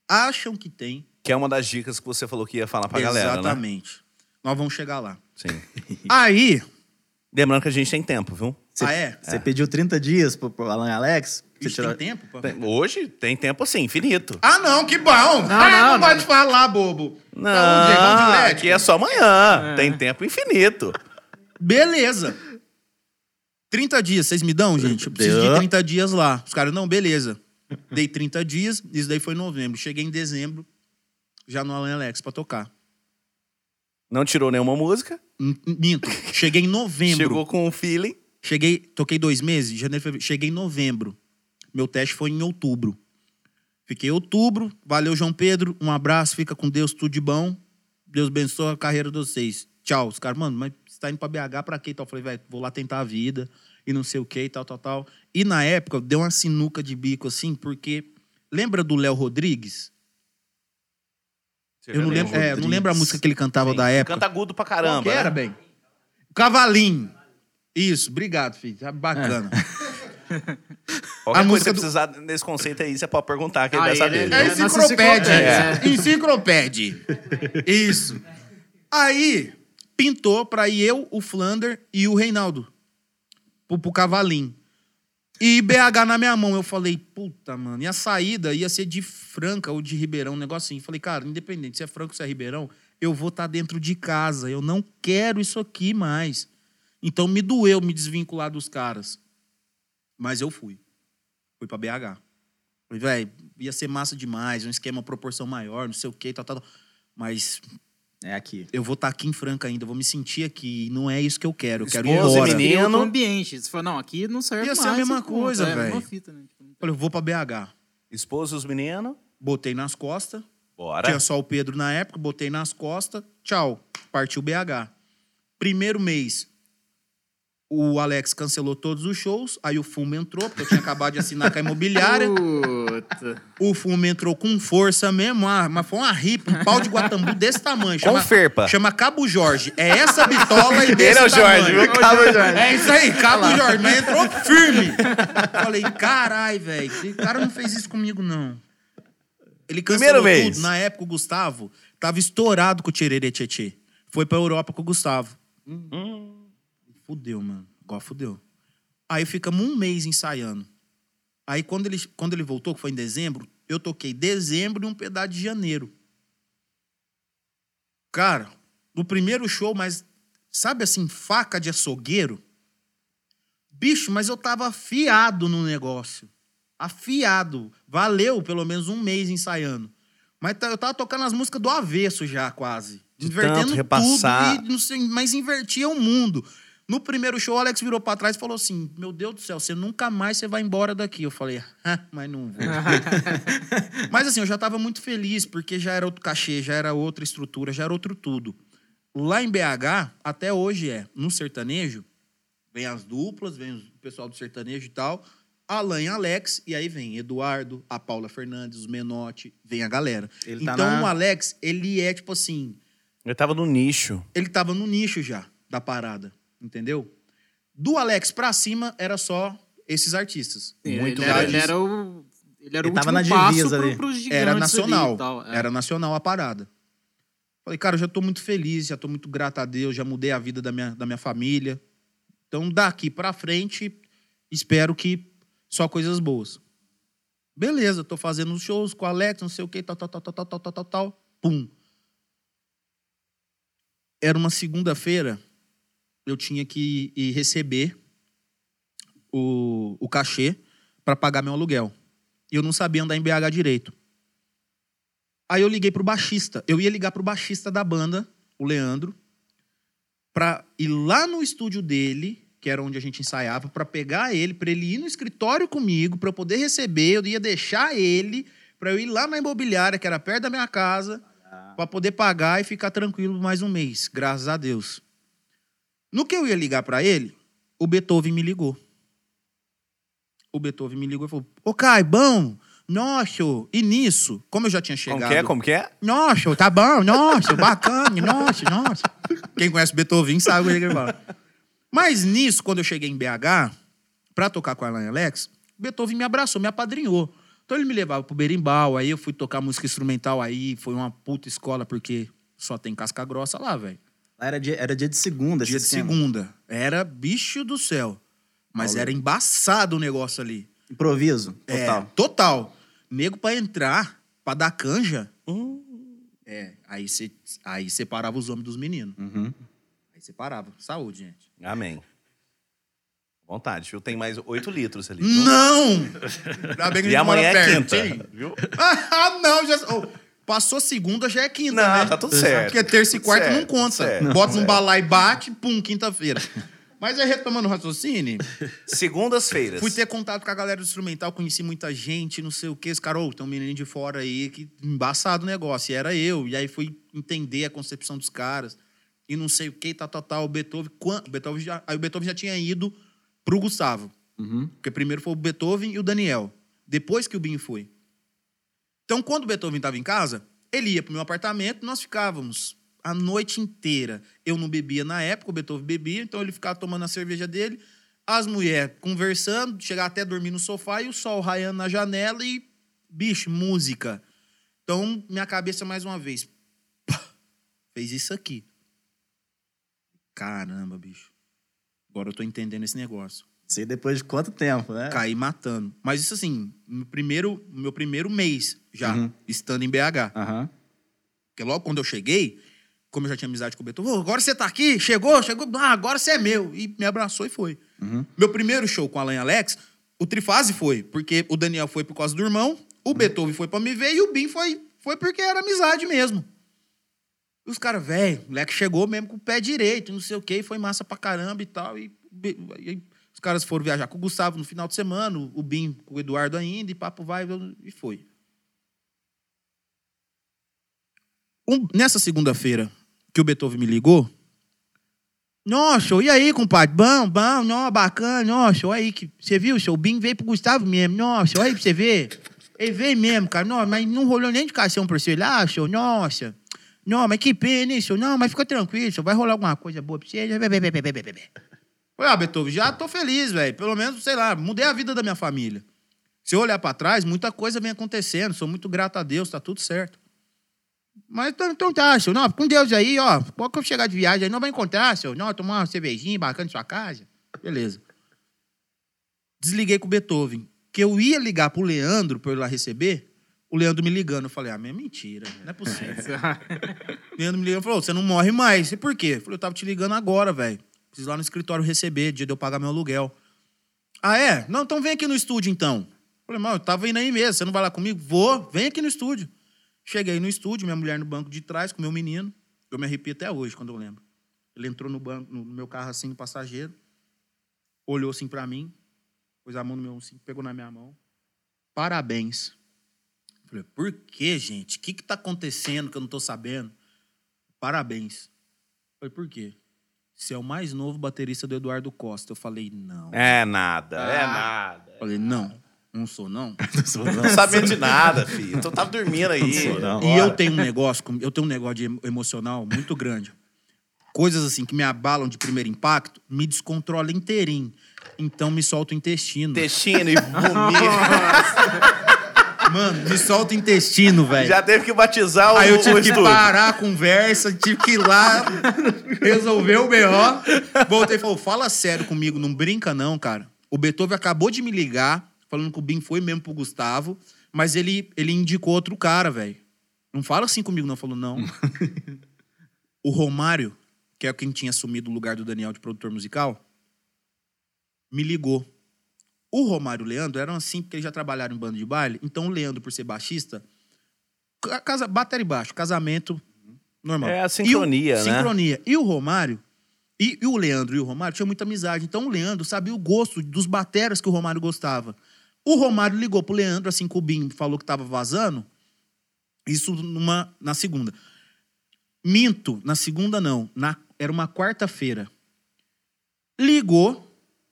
Acham que tem. Que é uma das dicas que você falou que ia falar pra galera, né? Exatamente. Nós vamos chegar lá. Sim. Aí. Lembrando que a gente tem tempo, viu? Você, ah, é? você pediu 30 dias pro, pro Alan Alex? Você Isso tirou... tem tempo? pô? Hoje tem tempo assim, infinito. Ah, não, que bom! Não, ah, não, não, não. pode falar, bobo. Não, Tá? É LED? aqui é só amanhã. Tem tempo infinito. Beleza. 30 dias, vocês me dão, gente? Eu preciso de Deu. 30 dias lá. Os caras, não, beleza. Dei 30 dias, isso daí foi em novembro. Cheguei em dezembro, já no Alan Alex pra tocar. Não tirou nenhuma música. M- Minto. Cheguei em novembro. Chegou com um feeling. Cheguei, toquei dois meses, janeiro, fevereiro. Cheguei em novembro. Meu teste foi em outubro. Fiquei em outubro. Valeu, João Pedro. Um abraço, fica com Deus, tudo de bom. Deus abençoe a carreira de vocês. Tchau. Os caras, mano, mas você tá indo pra BH pra quê? e tal? Eu falei, velho, vou lá tentar a vida e não sei o que e tal, tal, tal. E na época, deu uma sinuca de bico assim, porque. Lembra do Léo Rodrigues? Eu não lembro, é, não lembro a música que ele cantava da época. Canta agudo pra Qual caramba. que era, né? bem? Cavalinho. Isso, obrigado, filho. Tá bacana. Qualquer A coisa música que do- precisar desse conceito aí, você pode perguntar que ele Ah, vai ele saber. é- É, é enciclopédia. enciclopédia, É. Enciclopédia. Isso. Aí, pintou pra ir eu, o Flander e o Reinaldo. Pro, pro Cavalinho. E BH na minha mão. Eu falei, puta, mano. E a saída ia ser de Franca ou de Ribeirão, um negocinho. Falei, cara, independente se é Franca ou se é Ribeirão, eu vou estar dentro de casa. Eu não quero isso aqui mais. Então me doeu me desvincular dos caras. Mas eu fui. Fui pra BH. Falei, velho, ia ser massa demais, um esquema proporção maior, não sei o quê, tal, tal, tal. Mas É aqui. eu vou estar aqui em Franca ainda, vou me sentir aqui. E não é isso que eu quero. Eu quero ir Esposa embora. menino. Outro ambiente. Você falou, não, aqui não serve Ia mais. ser a mesma coisa, é, a mesma velho. fita, né? Tipo, eu vou pra BH. Esposa os meninos. Botei nas costas. Bora. Tinha só o Pedro na época, botei nas costas. Tchau. Partiu BH. Primeiro mês, o Alex cancelou todos os shows. Aí o Fumo entrou, porque eu tinha acabado de assinar com a imobiliária. Puta. O Fumo entrou com força mesmo, uma- mas foi uma ripa, um pau de guatambu desse tamanho. Com ferpa. Chama Cabo Jorge. É essa bitola e desse Ele é o Jorge, viu? Cabo Jorge. É isso aí, Cabo Jorge. Mas entrou firme. Falei, carai, velho, o cara não fez isso comigo, não. Ele cancelou Primeiro mês. tudo. Na época, o Gustavo tava estourado com o Tchererê Tietê. Foi pra Europa com o Gustavo. Fudeu, mano. Igual fudeu. Aí ficamos um mês ensaiando. Aí quando ele, quando ele voltou, que foi em dezembro, eu toquei dezembro e um pedaço de janeiro. Cara, no primeiro show, mas sabe assim, faca de açougueiro? Bicho, mas eu tava afiado no negócio. Afiado. Valeu pelo menos um mês ensaiando. Mas tá- eu tava tocando as músicas do avesso já, quase. De Invertendo tanto repassar. tudo. E, sei, mas invertia o mundo. No primeiro show, o Alex virou pra trás e falou assim: Meu Deus do céu, você nunca mais você vai embora daqui. Eu falei, "Ah, mas não vou. mas assim, eu já tava muito feliz, porque já era outro cachê, já era outra estrutura, já era outro tudo. Lá em BH, até hoje é, no sertanejo, vem as duplas, vem o pessoal do sertanejo e tal, Alan e Alex, e aí vem Eduardo, a Paula Fernandes, os Menotti, vem a galera. Ele tá então na- o Alex, ele é tipo assim, Eu tava no nicho. ele tava no nicho já da parada, entendeu? Do Alex pra cima era só esses artistas. Muito já ele, disse. era o. Ele era Ele o tava último na passo divisa pro, ali. gigantes Era nacional. tal, é. Era nacional a parada. Falei, cara, eu já tô muito feliz, já tô muito grato a Deus, já mudei a vida da minha, da minha família. Então, daqui pra frente, espero que só coisas boas. Beleza, tô fazendo os shows com o Alex, não sei o que, tal, tal, tal, tal, tal, tal, tal, tal, tal. Pum. Era uma segunda-feira, eu tinha que ir receber o, o cachê para pagar meu aluguel. E eu não sabia andar em BH direito. Aí eu liguei pro baixista. Eu ia ligar pro baixista da banda, o Leandro, pra ir lá no estúdio dele, que era onde a gente ensaiava, pra pegar ele, pra ele ir no escritório comigo, pra eu poder receber. Eu ia deixar ele pra eu ir lá na imobiliária, que era perto da minha casa, pra poder pagar e ficar tranquilo mais um mês, graças a Deus. No que eu ia ligar pra ele, o Beethoven me ligou. O Beethoven me ligou e falou: Ô, Caio, bom, nossa, e nisso, como eu já tinha chegado. Como que é? Como que é? Nossa, tá bom, nossa, bacana, nossa, nossa. Quem conhece Beethoven sabe o que ele fala. Mas nisso, quando eu cheguei em BH, pra tocar com a Alan Alex, Beethoven me abraçou, me apadrinhou. Então ele me levava pro berimbau, aí eu fui tocar música instrumental aí, foi uma puta escola, porque só tem casca grossa lá, velho. Era dia, era dia de segunda. Dia de esquema. segunda. Era bicho do céu. Mas Olha. era embaçado o negócio ali. Improviso, É, total. total. Nego pra entrar, pra dar canja. É, aí você aí separava os homens dos meninos. Uhum. Aí separava. Saúde, gente. Amém. Vontade, viu? Tem mais 8 litros ali. Não! Ainda bem que E mora amanhã é perto, quinta, hein? viu? Ah, não, já. oh, passou segunda, já é quinta, Não, né? tá tudo certo. Porque terça e quarta não certo, conta. tudo certo, Bota num certo. balai e bate, pum, quinta-feira. Mas aí, retomando o raciocínio, Segundas-feiras. fui ter contato com a galera do instrumental, conheci muita gente, não sei o quê. Os caras, ô, tem um menino de fora aí que embaçado o negócio. E era eu. E aí fui entender a concepção dos caras. E não sei o quê, tal, tal, tal. O Beethoven. quan- o Beethoven já, aí o Beethoven já tinha ido pro Gustavo. Uhum. Porque primeiro foi o Beethoven e o Daniel. Depois que o Bin foi. Então, quando o Beethoven estava em casa, ele ia pro meu apartamento, nós ficávamos a noite inteira. Eu não bebia na época, o Beethoven bebia, então ele ficava tomando a cerveja dele, as mulheres conversando, chegava até dormir no sofá e o sol raiando na janela e, bicho, música. Então, minha cabeça, mais uma vez, pá, fez isso aqui. Caramba, bicho. Agora eu tô entendendo esse negócio Sei depois de quanto tempo, né? caí matando. Mas isso assim, no primeiro, meu primeiro mês já, Uhum. estando em BH. Aham. Porque logo quando eu cheguei, como eu já tinha amizade com o Beethoven, "Ô, agora você tá aqui, chegou, chegou, ah, agora você é meu. E me abraçou e foi. Uhum. Meu primeiro show com Alan e Alex, o Trifase foi, porque o Daniel foi por causa do irmão, o Beethoven foi pra me ver e o Bin foi, foi porque era amizade mesmo. E os caras, velho, o moleque chegou mesmo com o pé direito, não sei o quê, e foi massa pra caramba e tal. E, e os caras foram viajar com o Gustavo no final de semana, o o Bin com o Eduardo ainda, e papo vai e foi. Um- nessa segunda-feira que o Beethoven me ligou, nossa, e aí, compadre? Bom, bom, não, bacana, nossa, olha aí, que, você viu, seu Bim veio pro Gustavo mesmo, nossa, olha aí pra você ver. Ele veio mesmo, cara, nossa, mas não rolou nem de cação pra você lá, senhor, nossa. Não, mas que pena, hein, senhor? Não, mas fica tranquilo, senhor, vai rolar alguma coisa boa pra você. Bé, bé, bé, bé. Falei, ah, Beethoven, já tô feliz, velho, pelo menos, sei lá, mudei a vida da minha família. Se eu olhar pra trás, muita coisa vem acontecendo, sou muito grato a Deus, tá tudo certo. Mas então, então tá, senhor. Não, com Deus aí, ó. Quando eu chegar de viagem aí, não vai encontrar, senhor. Não, tomar uma cervejinha bacana em sua casa. Beleza. Desliguei com o Beethoven. Que eu ia ligar pro Leandro pra eu ir lá receber. O Leandro me ligando. Eu falei, ah, mas é mentira. Não é possível. o Leandro me ligando e falou, você não morre mais. E por quê? Eu falei, eu tava te ligando agora, velho. Preciso ir lá no escritório receber, dia de eu pagar meu aluguel. Ah, é? Não, então vem aqui no estúdio, então. Falei, mano, eu tava indo aí mesmo. Você não vai lá comigo? Vou, vem aqui no estúdio. Cheguei no estúdio, minha mulher no banco de trás com meu menino. Eu me arrepio até hoje quando eu lembro. Ele entrou no banco, no meu carro assim, passageiro, olhou assim pra mim, pôs a mão no meu assim, pegou na minha mão. Parabéns. Falei, por que, gente? O que que tá acontecendo que eu não tô sabendo? Parabéns. Falei, por quê? Você é o mais novo baterista do Eduardo Costa. Eu falei, não. É nada, é Ah. nada. Eu Falei, não. Não sou, não. Não sabia de nada, filho. Tu tava dormindo aí. sou, não. E eu tenho um negócio, eu tenho um negócio de emo- emocional muito grande. Coisas assim que me abalam de primeiro impacto, me descontrola inteirinho. Então me solta o intestino. Intestino e vomita. Mano, me solta o intestino, velho. Já teve que batizar o, Aí eu tive que estúdio. parar a conversa, tive que ir lá resolver o BO. Voltei e falou: fala sério comigo, não brinca, não, cara. O Beethoven acabou de me ligar, falando que o Bim foi mesmo pro Gustavo, mas ele, ele indicou outro cara, velho. Não fala assim comigo, não. Falou, não. o Romário, que é quem tinha assumido o lugar do Daniel de produtor musical, me ligou. O Romário e o Leandro eram assim, porque eles já trabalharam em banda de baile. Então, o Leandro, por ser baixista, ca- casa, bateria e baixo, casamento normal. É a E o- sincronia, né? Sincronia. E o Romário, e, e o Leandro e o Romário tinham muita amizade. Então, o Leandro sabia o gosto dos bateras que o Romário gostava. O Romário ligou pro Leandro, assim, que o Bim falou que tava vazando. Isso numa, na segunda. Minto, na segunda não. Na, era uma quarta-feira. Ligou,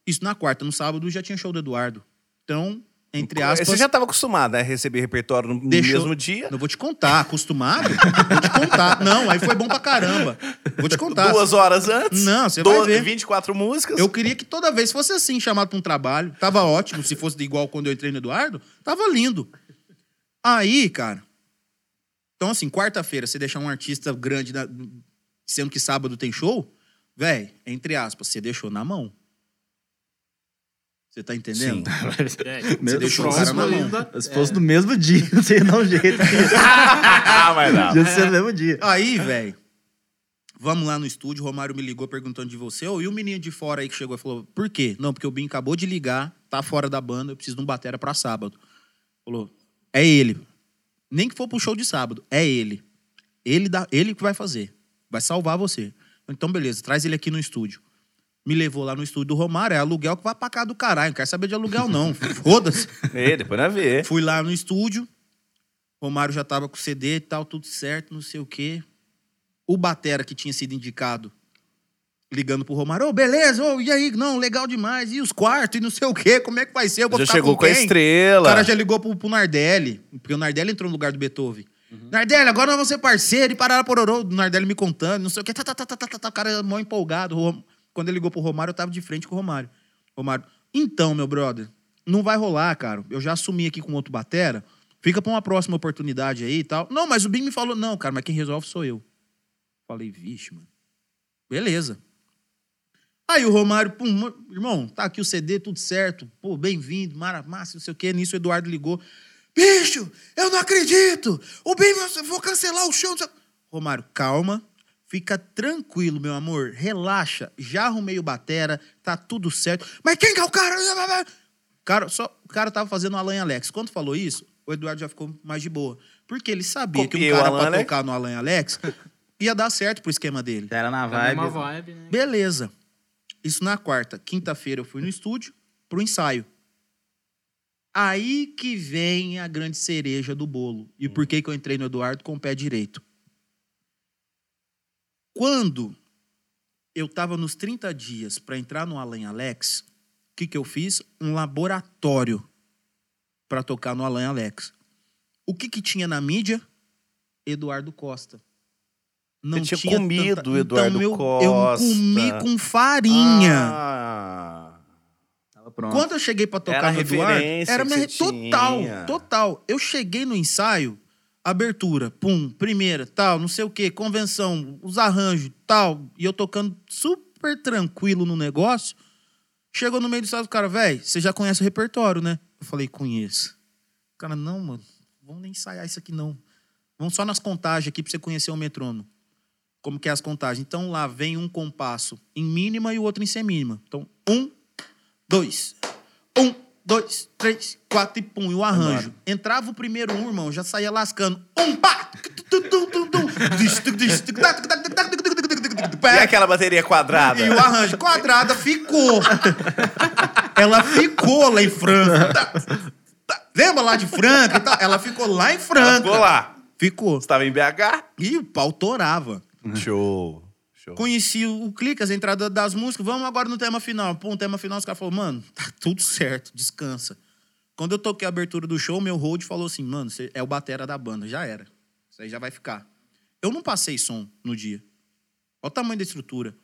isso na quarta. No sábado já tinha show do Eduardo. Então, entre aspas... Você já estava acostumado a receber repertório no Deixou- mesmo dia? Não vou te contar, acostumado? vou te contar. Não, aí foi bom pra caramba. Vou te contar. Duas horas antes? Não, você vai Doze- ver. 24 músicas? Eu queria que toda vez fosse assim, chamado pra um trabalho. Tava ótimo. Se fosse igual quando eu entrei no Eduardo, tava lindo. Aí, cara. Então, assim, quarta-feira, você deixar um artista grande, na- sendo que sábado tem show, véi, entre aspas, você deixou na mão. Você tá entendendo? É, Você deixou o cara na mão. ainda- Se fosse no mesmo dia, você ia dar um jeito. ah, mas não. Ia ser no mesmo dia. Aí, velho, vamos lá no estúdio. O Romário me ligou perguntando de você. Ô, e o menino de fora aí que chegou e falou: por quê? Não, porque o Bim acabou de ligar, tá fora da banda, eu preciso de um batera pra sábado. Falou: é ele. Nem que for pro show de sábado, é ele. Ele, dá, ele que vai fazer. Vai salvar você. Então, beleza, traz ele aqui no estúdio. Me levou lá no estúdio do Romário, é aluguel que vai pra cá do caralho. Não quero saber de aluguel, não. Foda-se. É, depois nós vê. Fui lá no estúdio, Romário já tava com o CD e tal, tudo certo, não sei o quê. O Batera que tinha sido indicado, ligando pro Romário, ô, beleza, ô, e aí? Não, legal demais. E os quartos e não sei o quê, como é que vai ser? Eu vou Já chegou com com a estrela. O cara já ligou pro, pro Nardelli, porque o Nardelli entrou no lugar do Beethoven. Nardelli, agora nós vamos ser parceiro e parar pororô. O Nardelli me contando, não sei o quê. Tá, tá, tá, tá, tá, tá, tá. O cara mó empolgado. O Quando ele ligou pro Romário, eu tava de frente com o Romário. Romário, então, meu brother, não vai rolar, cara. Eu já assumi aqui com outro batera. Fica pra uma próxima oportunidade aí e tal. Não, mas o Bim me falou, não, cara, mas quem resolve sou eu. Falei, vixe, mano. Beleza. Aí o Romário, pum, irmão, tá aqui o CD, tudo certo. Pô, bem-vindo, mara- massa, não sei o quê. Nisso o Eduardo ligou. Bicho, eu não acredito! O Bim, vou cancelar o show. Romário, calma. Fica tranquilo, meu amor. Relaxa. Já arrumei o batera, tá tudo certo. Mas quem que é o cara? Cara, só, o cara tava fazendo o Alan Alex. Quando falou isso, o Eduardo já ficou mais de boa. Porque ele sabia Copiei que o um cara pra Alex. tocar no Alan Alex ia dar certo pro esquema dele. Era na Tá vibe. uma vibe, né? Beleza. Isso na quarta. Quinta-feira eu fui no estúdio pro ensaio. Aí que vem a grande cereja do bolo. E por que, que eu entrei no Eduardo com o pé direito? Quando eu tava nos 30 dias para entrar no Alan Alex, o que, que eu fiz? Um laboratório para tocar no Alan Alex. O que, que tinha na mídia? Eduardo Costa. Não tinha tinha comido tanta... o Eduardo então, eu, Costa. Eu comi com farinha. Ah. Tava pronto. Quando eu cheguei pra tocar Era no Eduardo, era minha você total, tinha. total. Eu cheguei no ensaio, abertura, pum, primeira, tal, não sei o quê, convenção, os arranjos, tal, e eu tocando super tranquilo no negócio. Chegou no meio do ensaio, o cara, velho, você já conhece o repertório, né? Eu falei, conheço. O cara, não, mano, vamos nem ensaiar isso aqui não. Vamos só nas contagens aqui pra você conhecer o metrônomo. Como que é as contagens? Então lá vem um compasso em mínima e o outro em semínima. Então, um, dois. Um, dois, três, quatro e pum. E o arranjo. Entrava o primeiro um, irmão, já saía lascando. Um, pá! E aquela bateria quadrada? E o arranjo quadrada ficou. Ela ficou lá em Franca. Lembra lá de Franca? Ela ficou lá em Franca. Ficou lá. Ficou. Você estava em BH? E o pau torava. Show. Conheci o clique, as entradas das músicas. Vamos agora no tema final. Pô, o tema final, os caras falaram, mano, tá tudo certo, descansa. Quando eu toquei a abertura do show, meu hold falou assim, mano, você é o batera da banda. Já era. Isso aí já vai ficar. Eu não passei som no dia. Olha o tamanho da estrutura.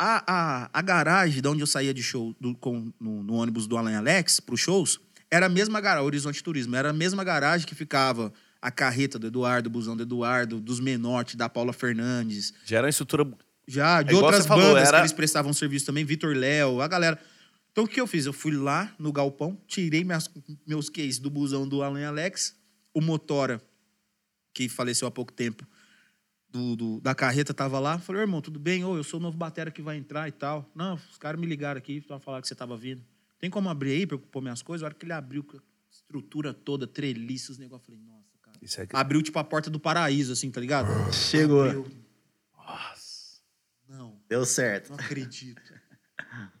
A, a, a garagem de onde eu saía de show do- com- no, no ônibus do Alan Alex pros shows era a mesma garagem, Horizonte Turismo, era a mesma garagem que ficava a carreta do Eduardo, o busão do Eduardo, dos Menotti, da Paula Fernandes, Já era uma estrutura. já, de É outras falou, bandas era- que eles prestavam serviço também, Vitor Léo, a galera. Então o que eu fiz? Eu fui lá no galpão, tirei minhas- meus cases do busão do Alan Alex, o Motora, que faleceu há pouco tempo, do, do- da carreta, tava lá. Falei, "Ô, irmão, tudo bem? Ô, eu sou o novo batera que vai entrar e tal. Não, os caras me ligaram aqui pra falar que você tava vindo. Tem como abrir aí pra eu pôr minhas coisas? A hora que ele abriu, a estrutura toda, treliço, os negócios, eu falei. Isso é... Abriu tipo a porta do paraíso, assim, tá ligado? Chegou. Abriu. Não. Deu certo. Não acredito.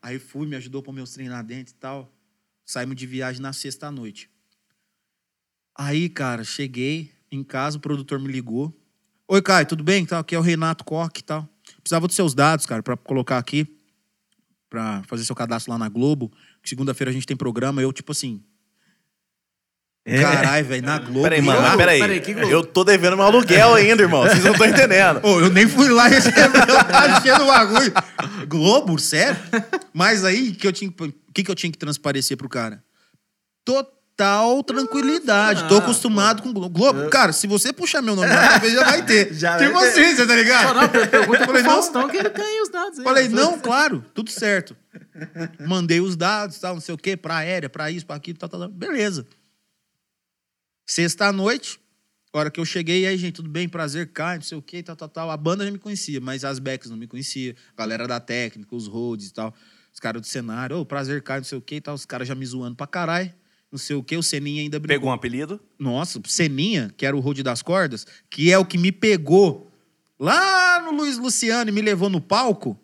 Aí fui, me ajudou para meus treinos lá dentro e tal. Saímos de viagem na sexta à noite. Aí, cara, cheguei em casa, o produtor me ligou. Oi, Caio, tudo bem? Tá, aqui é o Renato Koch e tal. Precisava dos seus dados, cara, pra colocar aqui, pra fazer seu cadastro lá na Globo. que Segunda-feira a gente tem programa. Eu, tipo assim. Caralho, velho, na Globo. Peraí, mano, peraí. Peraí, que Globo? Eu tô devendo meu aluguel ainda, irmão. Vocês não estão entendendo. Ô, eu nem fui lá receber, eu tava enchendo o bagulho. Globo, sério? Mas aí, que eu tinha, o que, que eu tinha que transparecer pro cara? Total tranquilidade. Tô acostumado com Globo. Globo, cara, se você puxar meu nome lá, talvez já vai ter. Já tipo vai ter. assim, você tá ligado? Não, pergunta pro. Faustão que ele tem os dados aí. Falei, não, claro, tudo certo. Mandei os dados, tal, não sei o quê, pra aérea, pra isso, pra aquilo, tal, tal, tal. Beleza. Sexta à noite, hora que eu cheguei, aí, gente, tudo bem? Prazer, Caio, não sei o quê, tal, tal, tal. A banda já me conhecia, mas as backs não me conhecia. A galera da técnica, os roads e tal. Os caras do cenário, ô, prazer, Caio, não sei o quê e tal. Os caras já me zoando pra caralho. Não sei o quê, o Seninha ainda brincou. Pegou um apelido? Nossa, o Seninha, que era o road das cordas, que é o que me pegou lá no Luiz Luciano e me levou no palco.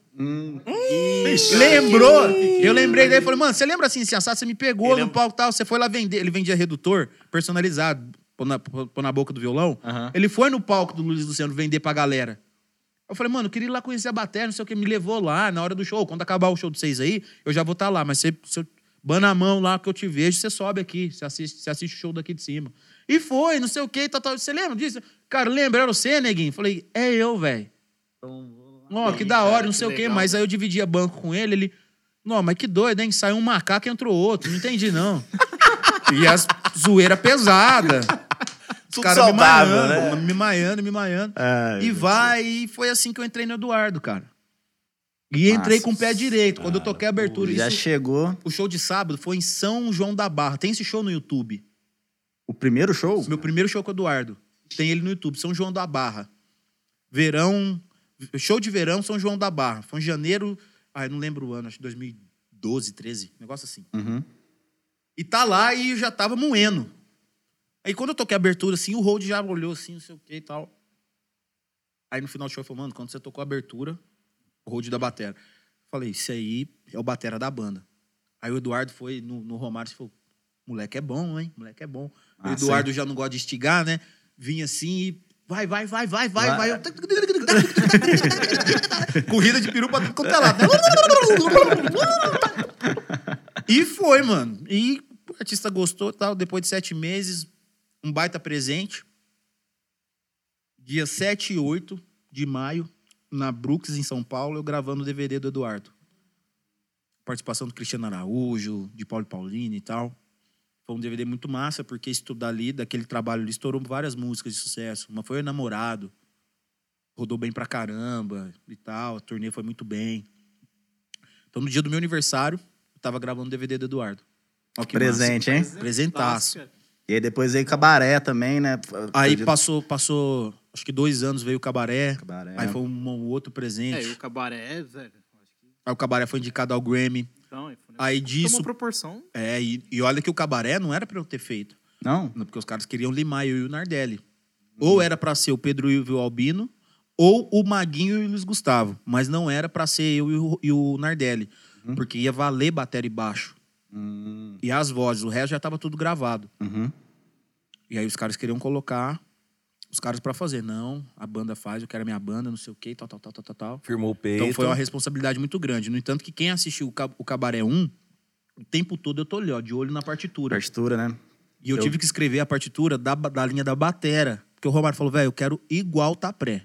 Lembrou? Eu lembrei dele e falei, mano, você lembra assim, esse assado? Você me pegou Ele no é- palco e tal, você foi lá vender. Ele vendia redutor personalizado, pôr na, pôr na boca do violão. Aham. Ele foi no palco do Luiz Luciano vender pra galera. Eu falei, mano, eu queria ir lá conhecer a bateria, não sei o que, me levou lá na hora do show. Quando acabar o show de vocês aí, eu já vou estar lá. Mas você, se eu bana a mão lá que eu te vejo, você sobe aqui, você assiste, você assiste o show daqui de cima. E foi, não sei o que, tal, tal. Você lembra disso? Cara, lembra, era você, neguinho? Falei, é eu, velho. Ó, que da hora, não sei o quê. Mas aí eu dividia banco com ele, ele... Não, mas que doido, hein? Saiu um macaco e entrou outro. Não entendi, não. e as zoeira pesada. Os caras me maiando, né? me maiando, me maiando. Ai, E vai, e foi assim que eu entrei no Eduardo, cara. E entrei Nossa com o pé direito. Quando eu toquei a abertura, Já isso- chegou o show de sábado foi em São João da Barra. Tem esse show no YouTube. o primeiro show? Meu primeiro show com o Eduardo. Tem ele no YouTube, São João da Barra. Verão. Show de verão, São João da Barra. Foi em janeiro. Ah, eu não lembro o ano, acho que 2012, 13. Negócio assim. Uhum. E tá lá e já tava moendo. Aí quando eu toquei a abertura, assim, o Hold já olhou assim, não sei o que e tal. Aí no final do show, falou, mano, quando você tocou a abertura, o Hold da batera. Falei, isso aí é o batera da banda. Aí o Eduardo foi no, no Romário e falou, moleque é bom, hein? Moleque é bom. Ah, o Eduardo já não gosta de estigar, né? Vinha assim e vai, vai, vai, vai, vai, vai. Vai. Corrida de peru pra tudo quanto é lado. E foi, mano. E o artista gostou e tal. Depois de sete meses, um baita presente. Dia 7 e 8 de maio, na Brooks, em São Paulo, eu gravando o DVD do Eduardo. Participação do Cristiano Araújo, de Paulo Paulino e tal. Foi um DVD muito massa, porque isso tudo ali, daquele trabalho, ele estourou várias músicas de sucesso. Uma foi o Namorado, rodou bem pra caramba e tal. A turnê foi muito bem. Então, no dia do meu aniversário, eu tava gravando o DVD do Eduardo. Ó, que Presente, hein? massa. Presentaço. cara. E aí depois veio Cabaré também, né? Aí Acredito- passou, passou, acho que dois anos veio o Cabaré. Cabaré. Aí foi um, um outro É, presente. e o cabaré, velho. acho que- Aí o Cabaré foi indicado ao Grammy. Então, Aí disso. Tomou proporção. É, e, e olha que o Cabaré não era pra eu ter feito. Não? Não, Porque os caras queriam limar eu e o Nardelli. Ou era pra ser o Pedro Ivo e o Albino, ou o Maguinho e o Luiz Gustavo. Mas não era pra ser eu e o, e o Nardelli. Porque ia valer bateria e baixo. Hum, E as vozes, o resto já tava tudo gravado. uhum. E aí os caras queriam colocar os caras pra fazer. Não, a banda faz, eu quero a minha banda, não sei o quê, tal, tal, tal, tal, tal. Firmou o peito. Então foi uma responsabilidade muito grande. No entanto, que quem assistiu o, Ca- o Cabaré 1, o tempo todo eu tô ali, ó, de olho na partitura. Partitura, né? E eu, Eu- tive que escrever a partitura da, da linha da batera. Porque o Romário falou, velho, eu quero igual tá pré.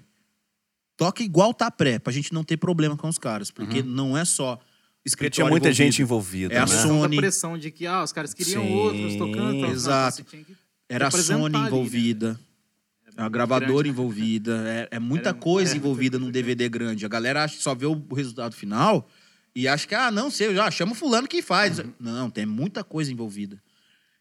Toca igual tá pré, pra gente não ter problema com os caras. Porque não é só escritório tinha muita envolvido. gente envolvida. É a né? Sony. Da pressão de que, ah, os caras queriam Sim, outros tocando. Então, exato. Era a Sony ali, né? É A gravadora grande, envolvida. É, é muita Era- coisa é, envolvida num DVD grande. A galera acha, só vê o resultado final e acha que, ah, não sei, já chama o fulano que faz. Não, tem muita coisa envolvida.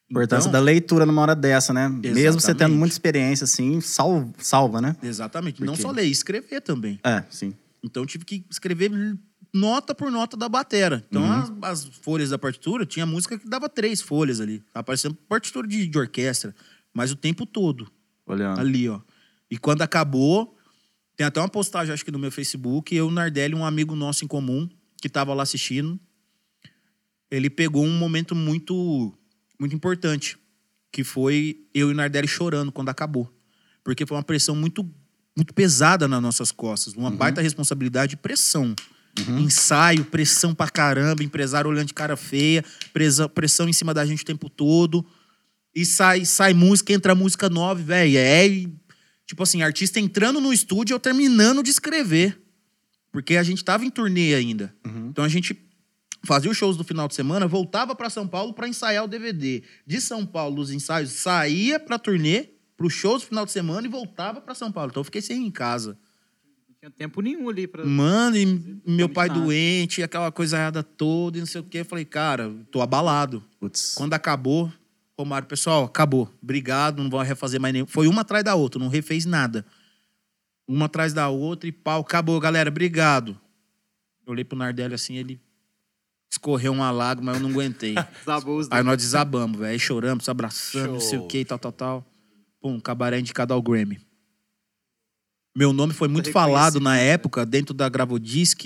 Importância Então, da leitura numa hora dessa, né? Mesmo você tendo Exatamente. muita experiência, assim, salva, salva né? Exatamente. Não Porque- só ler, escrever também. É, sim. Então eu tive que escrever nota por nota da batera. Então as, as folhas da partitura, tinha música que dava três folhas ali. Tava parecendo partitura de, de orquestra. Mas o tempo todo. Olhando. Ali, ó. E quando acabou, tem até uma postagem, acho que no meu Facebook, eu, o Nardelli, um amigo nosso em comum, que tava lá assistindo. ele pegou um momento muito, muito importante, que foi eu e o Nardelli chorando quando acabou. Porque foi uma pressão muito, muito pesada nas nossas costas, uma baita responsabilidade e pressão. Ensaio, pressão pra caramba, empresário olhando de cara feia, pressão em cima da gente o tempo todo. E sai, sai música, entra música nova, velho. É, tipo assim, artista entrando no estúdio ou terminando de escrever. Porque a gente tava em turnê ainda. Então a gente fazia os shows do final de semana, voltava pra São Paulo pra ensaiar o DVD. De São Paulo, dos ensaios, saía pra turnê, pro shows do final de semana e voltava pra São Paulo. Então eu fiquei sem ir em casa. Não tinha tempo nenhum ali pra. Mano, e meu pai nada. doente, aquela coisa toda e não sei o quê. Eu falei, cara, tô abalado. Putz. Quando acabou, Romário, pessoal, acabou. Obrigado, não vou refazer mais nenhum. Foi uma atrás da outra, não refez nada. Uma atrás da outra e pau, acabou, galera, obrigado. Eu olhei pro Nardelli assim, ele escorreu uma lágrima, mas eu não aguentei. Aí nós desabamos, velho. Aí choramos, se abraçando, não sei o que, tal, tal, tal. Pum, cabaré indicado ao Grammy. Meu nome foi muito falado na época, dentro da Gravodisc,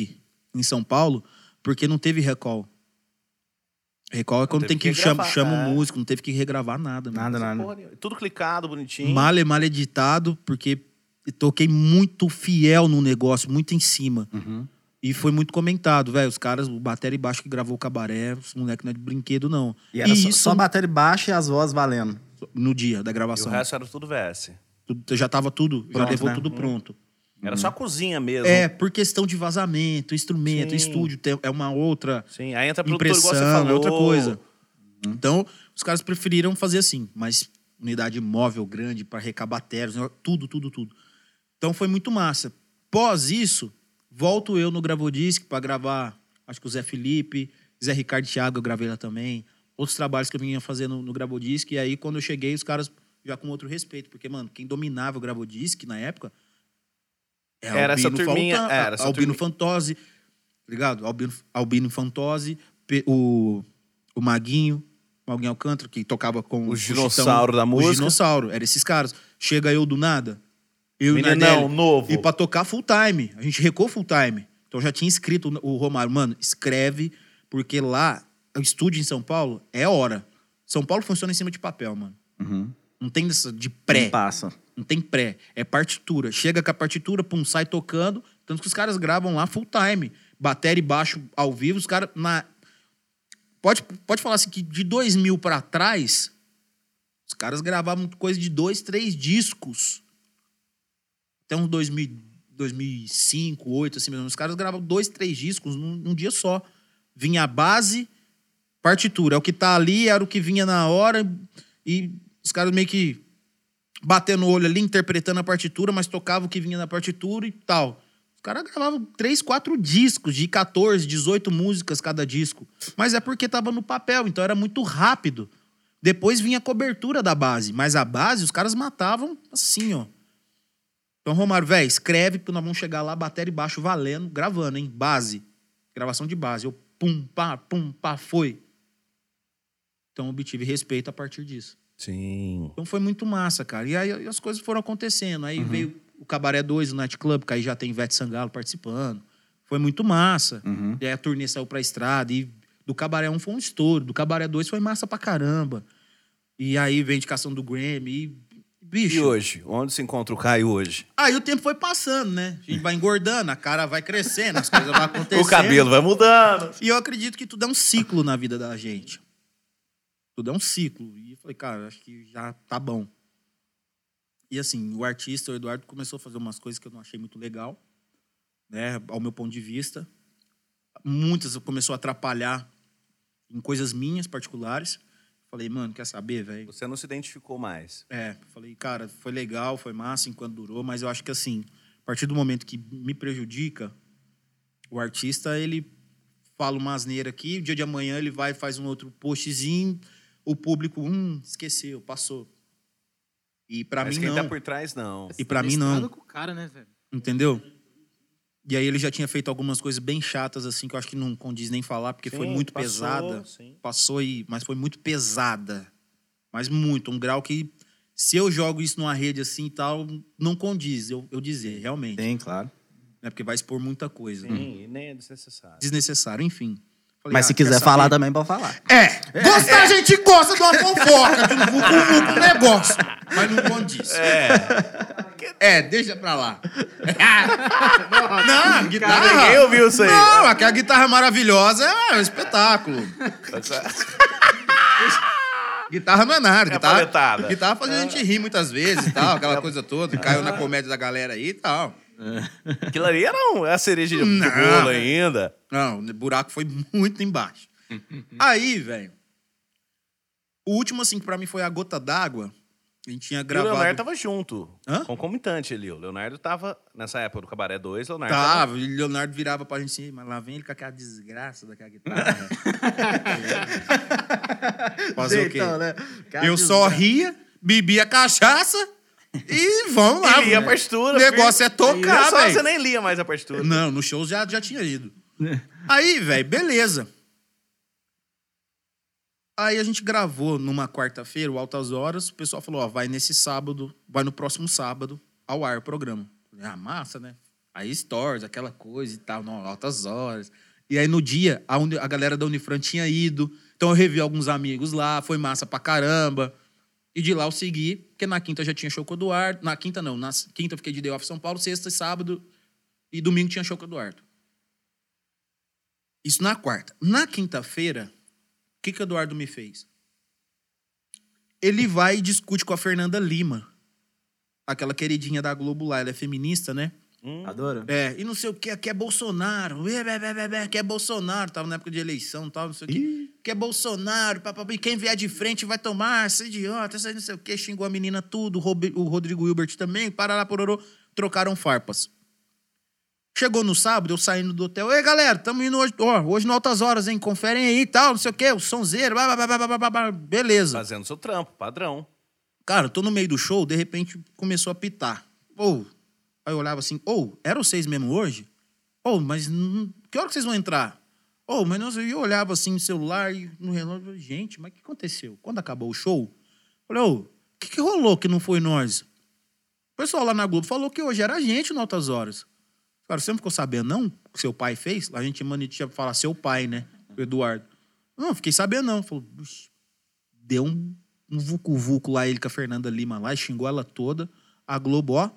em São Paulo, porque não teve recall. Recall é quando teve tem que, que chama, chama é. o músico, não teve que regravar nada. Nada, nada. Porra. Tudo clicado, bonitinho. Mal é mal editado, porque toquei muito fiel no negócio, muito em cima. Uhum. E foi muito comentado, velho. Os caras, o bateria e baixo que gravou o cabaré, os moleques não é de brinquedo, não. E era só, isso só bateria baixa e as vozes valendo. no dia da E o gravação. resto era tudo VS. Tudo- já tava tudo, já Pronto, levou né? tudo pronto. Era só a cozinha mesmo. É, por questão de vazamento, instrumento, Sim. estúdio, tem- é uma outra Sim, aí entra produtor igual você impressão, falou. é outra coisa. Então, os caras preferiram fazer assim, mas unidade móvel grande para recabactérios, tudo, tudo, tudo. Então foi muito massa. Pós isso, volto eu no Gravodisc para gravar, acho que o Zé Felipe, Zé Ricardo e Thiago eu gravei lá também. Outros trabalhos que eu vinha fazendo no, no Gravodisc. E aí, quando eu cheguei, os caras já com outro respeito. Porque, mano, quem dominava o Gravodisc na época Era essa turminha, era essa Albino turminha. Fantose, tá ligado? Albino, Albino Fantose, o, o Maguinho, o Maguinho Alcântara, que tocava com O Chitão, dinossauro da O música. dinossauro, era esses caras. Chega eu do nada, eu e o Meninão, Nardelli, novo. E pra tocar full time. A gente recou full time. Então já tinha escrito o Romário, mano, escreve, porque lá, o estúdio em São Paulo é hora. São Paulo funciona em cima de papel, mano. Uhum. Não tem essa de pré. Não passa. Não tem pré. É partitura. Chega com a partitura, pum, sai tocando. Tanto que os caras gravam lá full time. Bateria e baixo ao vivo. Os caras. Na... Pode, pode falar assim que de 2000 pra trás, os caras gravavam coisa de dois, três discos. Até uns 2000, 2005, 2008, assim mesmo. Os caras gravavam dois, três discos num, num dia só. Vinha a base, partitura. É o que tá ali, era o que vinha na hora. E os caras meio que batendo o olho ali, interpretando a partitura, mas tocava o que vinha na partitura e tal. Os caras gravavam três, quatro discos de 14, 18 músicas cada disco. Mas é porque tava no papel, então era muito rápido. Depois vinha a cobertura da base, mas a base os caras matavam assim, ó. Então, Romário, velho, escreve, nós vamos chegar lá, bateria e baixo valendo, gravando, hein? Base. Gravação de base. Eu pum, pá, pum, pá, foi. Então, obtive respeito a partir disso. Sim. Então foi muito massa, cara. E aí as coisas foram acontecendo. Aí veio o Cabaré 2, o Night Club, que aí já tem Ivete Sangalo participando. Foi muito massa. Uhum. E aí a turnê saiu pra estrada. E do Cabaré 1 foi um estouro. Do Cabaré 2 foi massa pra caramba. E aí veio a indicação do Grammy. E, bicho. E hoje? Onde se encontra o Caio hoje? Aí o tempo foi passando, né? A gente vai engordando, a cara vai crescendo, as coisas vão acontecendo. O cabelo vai mudando. E eu acredito que tudo é um ciclo na vida da gente. Tudo é um ciclo. Falei, cara, acho que já tá bom. E assim, o artista, o Eduardo, começou a fazer umas coisas que eu não achei muito legal, né? Ao meu ponto de vista. Muitas começou a atrapalhar em coisas minhas particulares. Falei, mano, quer saber, velho? Você não se identificou mais. É, falei, cara, foi legal, foi massa enquanto durou, mas eu acho que assim, a partir do momento que me prejudica, o artista, ele fala uma asneira aqui, o dia de amanhã ele vai faz um outro postzinho, o público, hum, esqueceu, passou. E pra Mas mim quem não, tá por trás, não. E pra Tá mim, não. com o cara, né, velho? entendeu? E aí ele já tinha feito algumas coisas bem chatas, assim, que eu acho que não condiz nem falar, porque foi Sim, muito passou, pesada. sim. Passou e. Mas foi muito pesada. Mas muito. Um grau que, se eu jogo isso numa rede assim e tal, não condiz, eu, eu dizer, realmente. Tem, claro. Né? Porque vai expor muita coisa. Sim, e nem é desnecessário. Desnecessário, enfim. Falei, Mas ah, se quiser saber? falar também, pode falar. É, gostar a gente gosta de uma fofoca, de um vucu-vucu negócio. Mas não condiz. É. É, deixa pra lá. não, guitarra. Ninguém ouviu isso aí. Não, aquela guitarra maravilhosa é um espetáculo. Guitarra não é nada. É Guitarra, paletada. guitarra faz a gente rir muitas vezes e tal, aquela coisa toda. Caiu na comédia da galera aí e tal. Aquilo ali era um, é a cereja do Não. bolo ainda. Não, o buraco foi muito embaixo. Aí, velho. O último, assim, que pra mim foi a gota d'água. A gente tinha E o gravado. Leonardo tava junto. Hã? Concomitante ali. O Leonardo tava, nessa época do Cabaré 2, Leonardo Tava, e o Leonardo virava pra gente assim, mas lá vem ele com aquela desgraça daquela guitarra. Fazer o quê? Então, né? Eu só ria, bebia cachaça e vamos lá. E lia a partitura. O negócio é tocar, velho. Você nem lia mais a partitura. Não, no show já, já tinha ido. Aí, velho, beleza. Aí a gente gravou numa quarta-feira, o Altas Horas. O pessoal falou, ó, vai nesse sábado, vai no próximo sábado ao ar o programa. Falei, Ah, massa, né? Aí stories, aquela coisa e tal, não, Altas Horas. E aí no dia, a, a galera da Unifran tinha ido. Então eu revi alguns amigos lá, foi massa pra caramba. E de lá eu segui, porque na quinta já tinha show com o Eduardo. Na quinta não, na quinta eu fiquei de Day Off São Paulo, sexta e sábado e domingo tinha show com o Eduardo. Isso na quarta. Na quinta-feira, o que, que o Eduardo me fez? Ele vai e discute com a Fernanda Lima. Aquela queridinha da Globo lá. Ela é feminista, né? Adoro. É, e não sei o que, aqui é Bolsonaro. É, é, é, é, é, Aqui é Bolsonaro. Tava na época de eleição tal, não sei o que. Que é Bolsonaro, papapá. E quem vier de frente vai tomar, esse idiota, esse aí não sei o que. Xingou a menina tudo. o Rodrigo Hilbert também. Parará, pororô. Trocaram farpas. Chegou no sábado, eu saindo do hotel. Ei, galera, tamo indo hoje, ó, hoje no Altas Horas, hein? Conferem aí e tal, não sei o quê, o sonzeiro, blá, blá, blá, blá, blá, blá, beleza. Fazendo seu trampo, padrão. Cara, eu tô no meio do show, de repente começou a pitar. Ou, aí eu olhava assim, ou, era vocês mesmo hoje? Ou, mas hum, que hora que vocês vão entrar? Ou, mas não sei, eu olhava assim no celular e no relógio, gente, mas o que aconteceu? Quando acabou o show, falei, ô, o que, que rolou que não foi nós? O pessoal lá na Globo falou que hoje era a gente no Altas Horas. Cara, você não ficou sabendo, não? O que seu pai fez? A gente tinha falar seu pai, né? O Eduardo. Não, fiquei sabendo, não. Falou, "Puxa, deu um, um vucu-vucu lá, ele com a Fernanda Lima lá, xingou ela toda. A Globo, ó.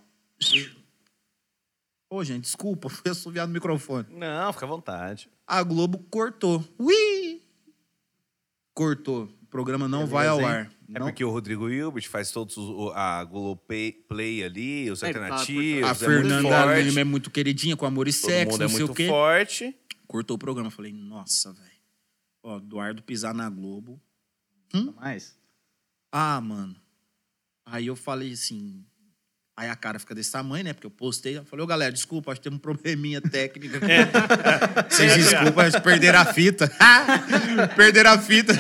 Ô, gente, desculpa, fui assoviar no microfone. Não, fica à vontade. A Globo cortou. Ui! Cortou. O programa não vai ao hein? ar. É Não- porque o Rodrigo Hilbert faz todos os, a Globoplay Play ali, os É, tá, alternativos. A é muito Fernanda forte. Lima é muito queridinha, com amor e Todo sexo, mundo não é sei muito o quê. forte. Cortou o programa. Eu Falei, nossa, velho. Ó, Eduardo pisar na Globo. Mais? Ah, mano. Aí eu falei assim. Aí a cara fica desse tamanho, né? Porque eu postei. Eu falei, ô galera, desculpa, acho que tem um probleminha técnico aqui. Vocês desculpa, acho que perderam a fita. perderam a fita.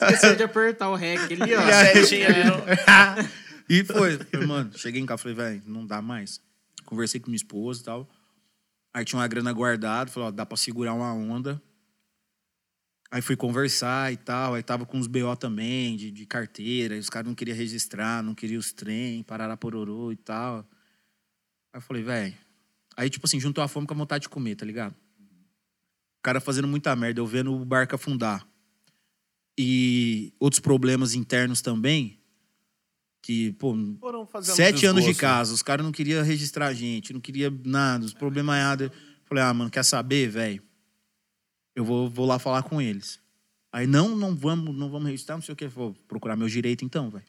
Esqueceu de apertar o REC ali, ó. E aí- Setinha ali e foi. Falei, Mano, cheguei em casa, falei, velho, não dá mais. Conversei com minha esposa e tal. Aí tinha uma grana guardada, falei, ó, dá pra segurar uma onda. Aí fui conversar e tal, aí tava com uns BO também, de, de carteira, e os caras não queriam registrar, não queriam os trem, parará pororô e tal. Aí eu falei, velho. Aí, tipo assim, juntou a fome com a vontade de comer, tá ligado? O cara fazendo muita merda, eu vendo o barco afundar. E outros problemas internos também, que, pô, Sete anos de casa, os caras não queriam registrar a gente, não queria nada, os problemas nada. Falei, ah, mano, quer saber, velho? Eu vou, vou lá falar com eles. Aí, não, não vamos, não vamos registrar, não sei o que. Vou procurar meu direito então, velho.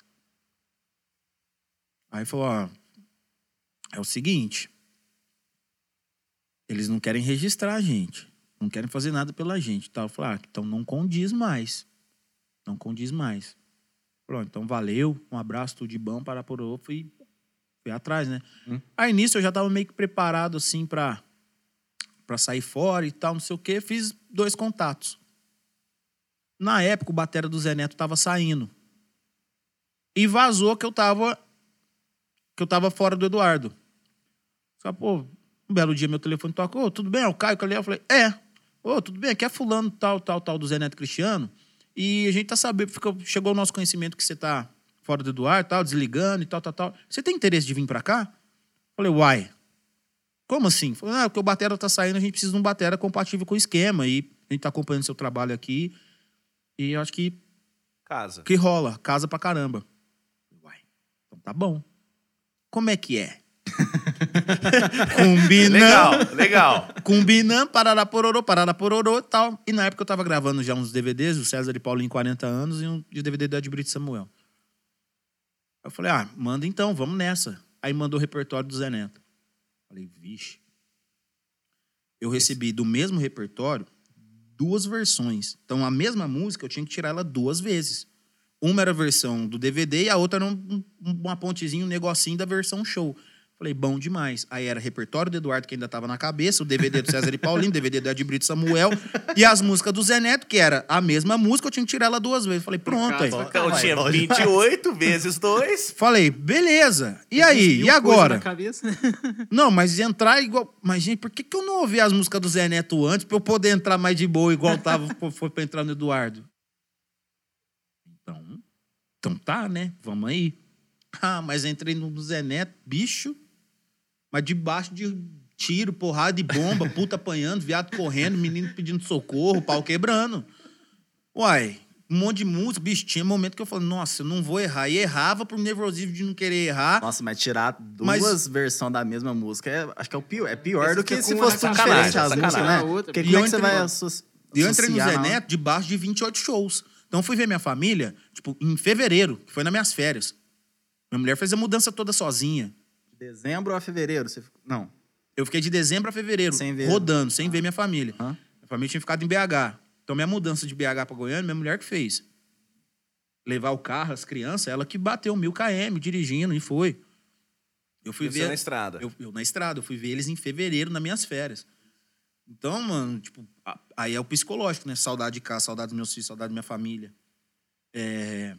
Aí falou, ó, é o seguinte. Eles não querem registrar a gente. Não querem fazer nada pela gente. Tá? Eu falei, ah, então não condiz mais. Não condiz mais. Falou, então valeu, um abraço, tudo de bom, para por ovo. Fui, fui atrás, né? Aí nisso eu já tava meio que preparado, assim, pra, pra sair fora e tal, não sei o quê. Fiz dois contatos. Na época, o batera do Zé Neto tava saindo. E vazou que eu tava. Que eu tava fora do Eduardo. Só, pô, um belo dia meu telefone toca. Ô, tudo bem? É o Caio que eu falei, é. Ô, tudo bem? Aqui é fulano, tal, tal, tal, do Zé Neto Cristiano. E a gente tá sabendo, ficou, chegou ao nosso conhecimento que você tá fora do Eduardo, tal, desligando e tal, tal, tal. Você tem interesse de vir pra cá? Falei, uai. Como assim? Falei, ah, porque o Batera tá saindo, a gente precisa de um Batera compatível com o esquema. E a gente tá acompanhando seu trabalho aqui. E eu acho que, Casa. que rola, casa pra caramba. Uai, então tá bom. Como é que é? Combinando. Legal, legal. Combinando, parará pororô, parará pororô e tal. E na época eu tava gravando já uns DVDs, o César e Paulinho, 40 anos, e um de DVD do Ed Brito Samuel. Eu falei, ah, manda então, vamos nessa. Aí mandou o repertório do Zé Neto. Falei, vixe. Eu recebi do mesmo repertório duas versões. Então a mesma música eu tinha que tirar ela duas vezes. Uma era a versão do DVD e a outra era um- um- uma pontezinha, um negocinho da versão show. Falei, bom demais. Aí era repertório do Eduardo, que ainda tava na cabeça, o DVD do César e Paulinho, DVD do Ed Brito Samuel, e as músicas do Zé Neto, que era a mesma música, eu tinha que tirar ela duas vezes. Falei, pronto. Aí. Eu tinha 28 vezes 2. Falei, beleza. E aí? E agora? Não, mas entrar igual. Mas, gente, por que, que eu não ouvi as músicas do Zé Neto antes pra eu poder entrar mais de boa, igual tava, foi- foi pra entrar no Eduardo? Então. Então tá, né? Vamos aí. Ah, mas entrei no do Zé Neto, bicho. Mas debaixo de tiro, porrada de bomba, puta apanhando, viado correndo, menino pedindo socorro, pau quebrando. Uai, um monte de música, bicho, tinha momento que eu falei, nossa, eu não vou errar. E errava por nervosismo de não querer errar. Nossa, mas tirar duas Mas- versões da mesma música, é- acho que é o pior. É pior Esse do que fica se fosse uma tudo diferente as músicas, né? Outra. Porque E como é eu que você entrei vai no- asso- E eu entrei no associar Zé Neto debaixo de 28 shows. Então eu fui ver minha família, tipo, em fevereiro, que foi nas minhas férias. Minha mulher fez a mudança toda sozinha. Dezembro a fevereiro? Você... Não. Eu fiquei de dezembro a fevereiro, Sem ver. rodando, sem ver minha família. Hã? Minha família tinha ficado em BH. Então minha mudança de BH pra Goiânia, minha mulher que fez. Levar o carro, as crianças, ela que bateu mil km dirigindo e foi. Eu fui Você ver. na estrada. Eu, eu na estrada, eu fui ver eles em fevereiro, nas minhas férias. Então, mano, tipo, aí é o psicológico, né? Saudade de casa, saudade dos meus filhos, saudade da minha família. É,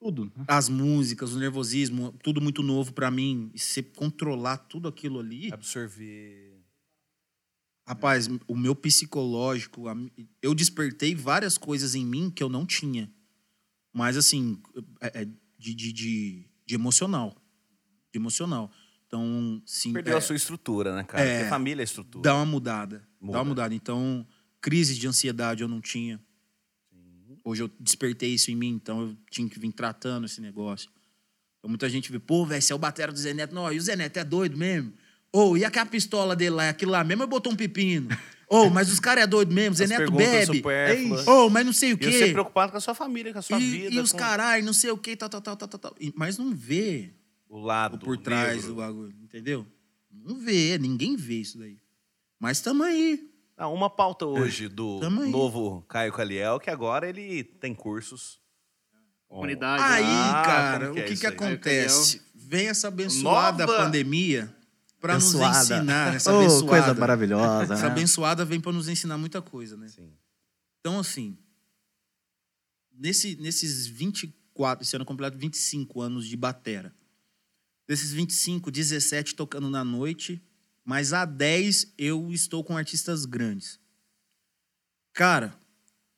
Tudo. as músicas, o nervosismo, tudo muito novo pra mim. E você controlar tudo aquilo ali. Absorver. Rapaz, o meu psicológico, eu despertei várias coisas em mim que eu não tinha. Mas, assim, é- é de, de, de, de emocional. De emocional. Então, sim. Perdeu é- a sua estrutura, né, cara? É. Porque família é estrutura. Dá uma mudada. Muda. Dá uma mudada. Então, crise de ansiedade eu não tinha. Hoje eu despertei isso em mim, então eu tinha que vir tratando esse negócio. Então, muita gente vê, pô, velho, você é o batera do Zé Neto. Não, e o Zé Neto é doido mesmo? Ou, e aquela pistola dele lá? Aquilo lá mesmo, eu botou um pepino. Ou, mas os caras é doido mesmo, Zé As Neto bebe. Ou, mas não sei o E quê. você preocupado com a sua família, com a sua e, vida. e os com caralho, não sei o quê, tal, tal, tal, tal, tal. E- Mas não vê O lado. o por trás negro. do bagulho, entendeu? Não vê, ninguém vê isso daí. Mas tamo aí. Ah, uma pauta hoje do Tamo aí. novo Caio Caliel, que agora ele tem cursos. Comunidade. Aí, Ah, cara, como que o é que, acontece? Vem essa abençoada Nova- pandemia pra nos ensinar. Essa abençoada. coisa maravilhosa, Essa né? abençoada vem pra nos ensinar muita coisa, né? Sim. Então, assim, nesse, nesses 24, esse ano completo 25 anos de batera. Desses 25, 17 tocando na noite, mas há 10 eu estou com artistas grandes. Cara,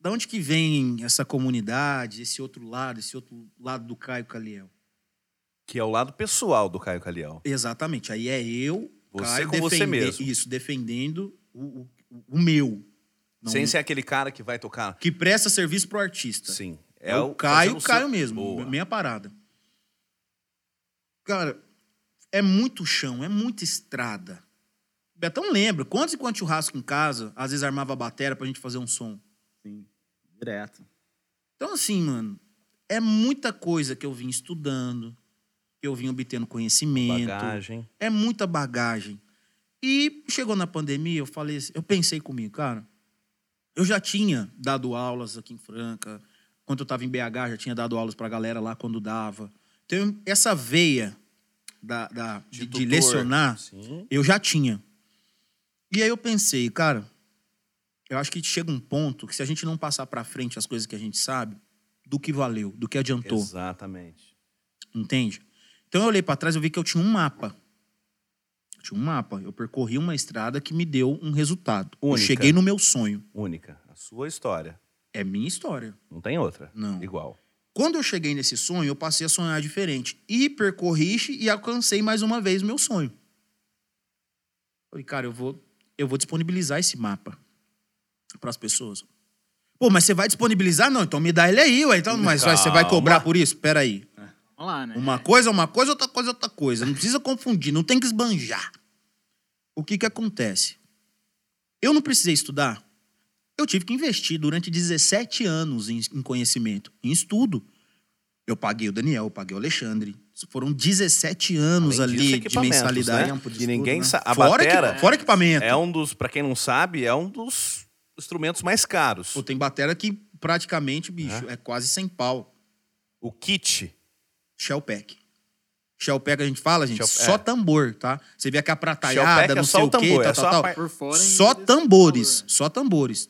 da onde que vem essa comunidade, esse outro lado, esse outro lado do Caio Caliel? Que é o lado pessoal do Caio Caliel. Exatamente. Aí é eu, Você Caio, com você mesmo. Isso, defendendo o, o, o meu. Não- Sem ser aquele cara que vai tocar. Que presta serviço pro artista. Sim. É, o Caio, Caio seu- mesmo. Boa. Minha parada. Cara, é muito chão, é muita estrada. Betão lembra, quantos e quantos churrasco em casa, às vezes armava a bateria pra gente fazer um som. Sim, direto. Então, assim, mano, é muita coisa que eu vim estudando, que eu vim obtendo conhecimento. Bagagem. É muita bagagem. E chegou na pandemia, eu falei, assim- eu pensei comigo, cara, eu já tinha dado aulas aqui em Franca, quando eu estava em BH, já tinha dado aulas pra galera lá quando dava. Então, essa veia da, da- de, de tutor. lecionar, Sim. eu já tinha. E aí eu pensei, cara, eu acho que chega um ponto que se a gente não passar pra frente as coisas que a gente sabe, do que valeu, do que adiantou. Exatamente. Entende? Então eu olhei pra trás e vi que eu tinha um mapa. Eu tinha um mapa. Eu percorri uma estrada que me deu um resultado. Eu Única. cheguei no meu sonho. Única. A sua história. É minha história. Não tem outra. Não. Igual. Quando eu cheguei nesse sonho, eu passei a sonhar diferente. E percorri e alcancei mais uma vez o meu sonho. Falei, cara, eu vou, eu vou disponibilizar esse mapa. pras pessoas. Pô, mas você vai disponibilizar? Não, então me dá ele aí, ué. Então, mas você vai cobrar por isso? Pera aí. Vamos lá, né? Uma coisa é uma coisa, outra coisa é outra coisa. Não precisa confundir, não tem que esbanjar. O que que acontece? Eu não precisei estudar. Eu tive que investir durante 17 anos em, em conhecimento, em estudo. Eu paguei o Daniel, eu paguei o Alexandre. Foram 17 anos ali de mensalidade. né? De ninguém né? sabe. A Fora, batera equipa- fora equipamento. é um dos, pra quem não sabe, é um dos instrumentos mais caros. Pô, tem batera que praticamente, bicho, é, quase sem pau. O kit. Shellpack. Shellpack a gente fala, gente, Shell- só é. tambor, tá? Você vê aqui a Shellpack prataiada, é não só sei o o quê, tambor, é tal, tal, a tal. par- Por fora. Só tambores, só tambores.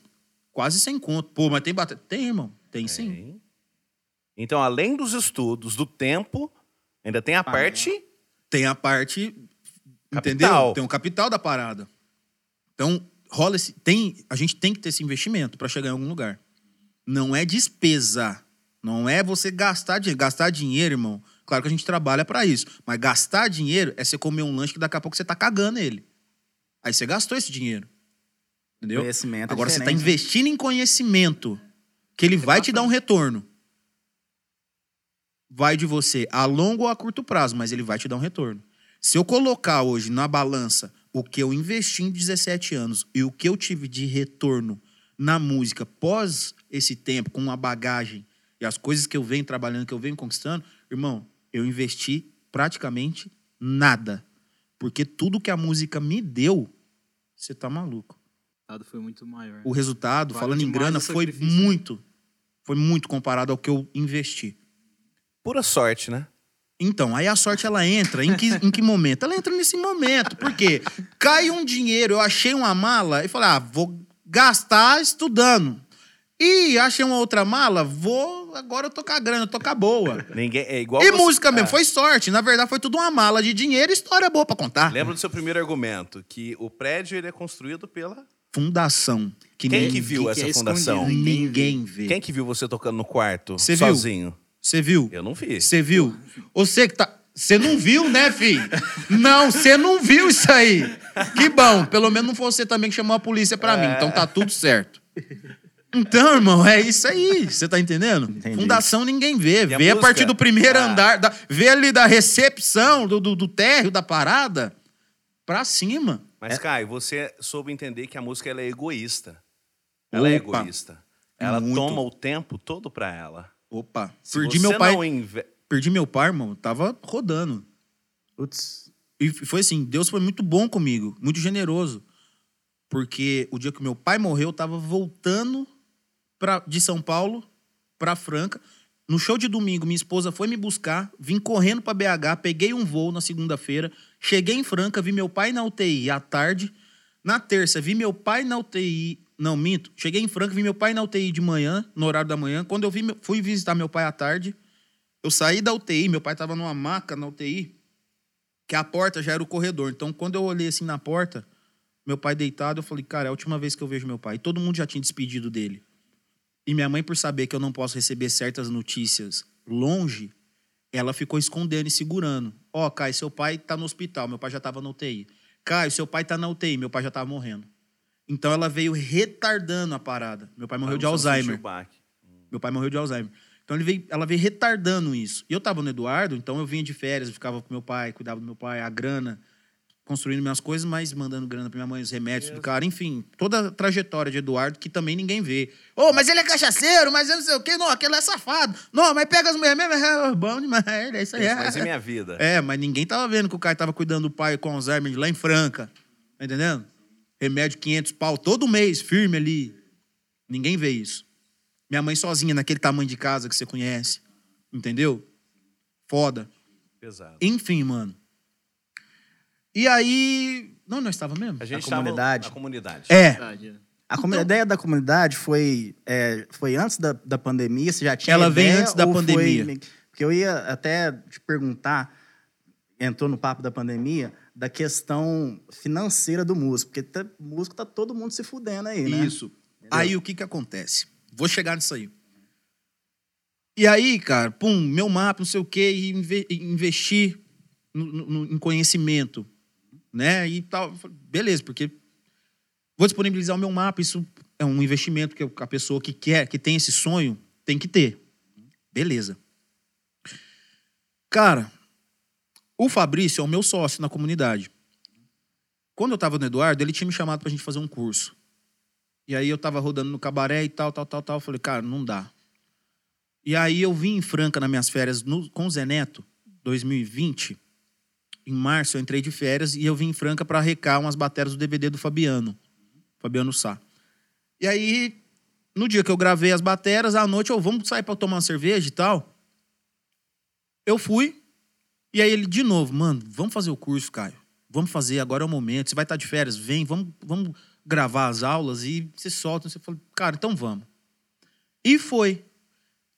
Quase sem conto. Pô, mas tem bateria? Tem, irmão. Tem sim. Então, além dos estudos, do tempo, ainda tem a parte. Tem a parte, Capital. entendeu? Tem o capital da parada. Então, rola esse, tem, a gente tem que ter esse investimento para chegar em algum lugar. Não é despesa. Não é você gastar dinheiro. Gastar dinheiro, irmão. Claro que a gente trabalha para isso. Mas gastar dinheiro é você comer um lanche que daqui a pouco você tá cagando ele. Aí você gastou esse dinheiro. Entendeu? Conhecimento é Agora você está diferente. investindo em conhecimento que ele vai te dar um retorno. Vai de você a longo ou a curto prazo, mas ele vai te dar um retorno. Se eu colocar hoje na balança o que eu investi em 17 anos e o que eu tive de retorno na música pós esse tempo, com uma bagagem e as coisas que eu venho trabalhando, que eu venho conquistando, irmão, eu investi praticamente nada. Porque tudo que a música me deu, você tá maluco O resultado foi muito maior. o resultado, Vale falando em grana, foi né? muito. Foi muito comparado ao que eu investi. Pura sorte, né? Então, aí a sorte ela entra. Em que, em que momento? Ela entra nesse momento. Por quê? Cai um dinheiro, eu achei uma mala e falei, ah, vou gastar estudando. E achei uma outra mala, vou. Agora eu tô com a grana, eu tô com a boa. Ninguém, é igual E você- música mesmo, é. foi sorte. Na verdade, foi tudo uma mala de dinheiro e história boa pra contar. Lembra do seu primeiro argumento, que o prédio ele é construído pela... Fundação. Que Quem ninguém, que viu que essa é fundação? ninguém vê. Quem que viu você tocando no quarto, Você viu? Você viu? Eu não vi. Você viu? Você que tá. Você não viu, né, filho? Não, você não viu isso aí. Que bom. Pelo menos não foi você também que chamou a polícia pra mim. Então tá tudo certo. Então, irmão, é isso aí. Você tá entendendo? Entendi. Fundação ninguém vê. E a Vê a música? partir do primeiro Ah. andar. Da, vê ali da recepção, do, do, do térreo da parada, pra cima. Mas, Caio, você soube entender que a música ela é egoísta. Ela é Opa. egoísta. Ela Muito. toma o tempo todo pra ela. Opa, Se perdi meu pai. inve- Perdi meu pai, irmão. Tava rodando. Putz, E foi assim, Deus foi muito bom comigo, muito generoso. Porque o dia que meu pai morreu, eu tava voltando pra, de São Paulo pra Franca. No show de domingo, minha esposa foi me buscar, vim correndo pra BH, peguei um voo na segunda-feira, cheguei em Franca, vi meu pai na UTI à tarde. Na terça, vi meu pai na UTI. Não, minto. Cheguei em Franca, vi meu pai na UTI de manhã, no horário da manhã. Quando eu vi, fui visitar meu pai à tarde, eu saí da UTI, meu pai tava numa maca na UTI que a porta já era o corredor. Então, quando eu olhei assim na porta, meu pai deitado, eu falei, cara, é a última vez que eu vejo meu pai. E todo mundo já tinha despedido dele. E minha mãe, por saber que eu não posso receber certas notícias longe, ela ficou escondendo e segurando. Ó, Caio, seu pai tá no hospital, meu pai já tava na UTI. Caio, seu pai tá na UTI, meu pai já tava morrendo. Então ela veio retardando a parada. Meu pai morreu de não sentir Alzheimer. baque. Meu pai morreu de Alzheimer. Então ele veio, ela veio retardando isso. E eu tava no Eduardo, então eu vinha de férias, eu ficava com meu pai, cuidava do meu pai, a grana, construindo minhas coisas, mas mandando grana pra minha mãe, os remédios do cara, enfim, toda a trajetória de Eduardo que também ninguém vê. Ô, mas ele é cachaceiro, mas eu não sei o quê, não, aquele é safado. Não, mas pega as mulheres mesmo, é bom demais, é isso aí. Mas É. minha vida? é, mas ninguém tava vendo que o cara tava cuidando do pai com Alzheimer lá em Franca. Tá entendendo? Remédio 500 pau todo mês, firme ali. Ninguém vê isso. Minha mãe sozinha, naquele tamanho de casa que você conhece. Entendeu? Foda. Pesado. Enfim, mano. E aí. Não, nós estava mesmo? A gente A tava- comunidade. A comunidade. É. Verdade. A, comu- a ideia da comunidade foi, é, foi antes da, da pandemia? Você já tinha Ela veio ideia, antes da foi pandemia. meio- Porque eu ia até te perguntar, entrou no papo da pandemia, da questão financeira do músico. Porque tá, músico tá todo mundo se fudendo aí, né? Isso. Aí o que que acontece? Vou chegar nisso aí. E aí, cara, pum, meu mapa, não sei o quê, e inve- investir no- no- em conhecimento, né? E tal. Beleza, porque vou disponibilizar o meu mapa, isso é um investimento que a pessoa que quer, que tem esse sonho, tem que ter. Beleza. Cara, o Fabrício é o meu sócio na comunidade. Quando eu tava no Eduardo, ele tinha me chamado pra gente fazer um curso. E aí eu tava rodando no cabaré e tal, tal, tal, tal. Eu falei, cara, não dá. E aí eu vim em Franca nas minhas férias no- com o Zé Neto, 2020. Em março eu entrei de férias e eu vim em Franca pra arrecar umas baterias do DVD do Fabiano. Fabiano Sá. E aí, no dia que eu gravei as bateras, à noite eu vamos sair pra tomar uma cerveja e tal. Eu fui. E aí ele, de novo, mano, vamos fazer o curso, Caio. Vamos fazer, agora é o momento. Você vai estar de férias, vem, vamos, vamos gravar as aulas e você solta. Você fala, cara, então vamos. E foi.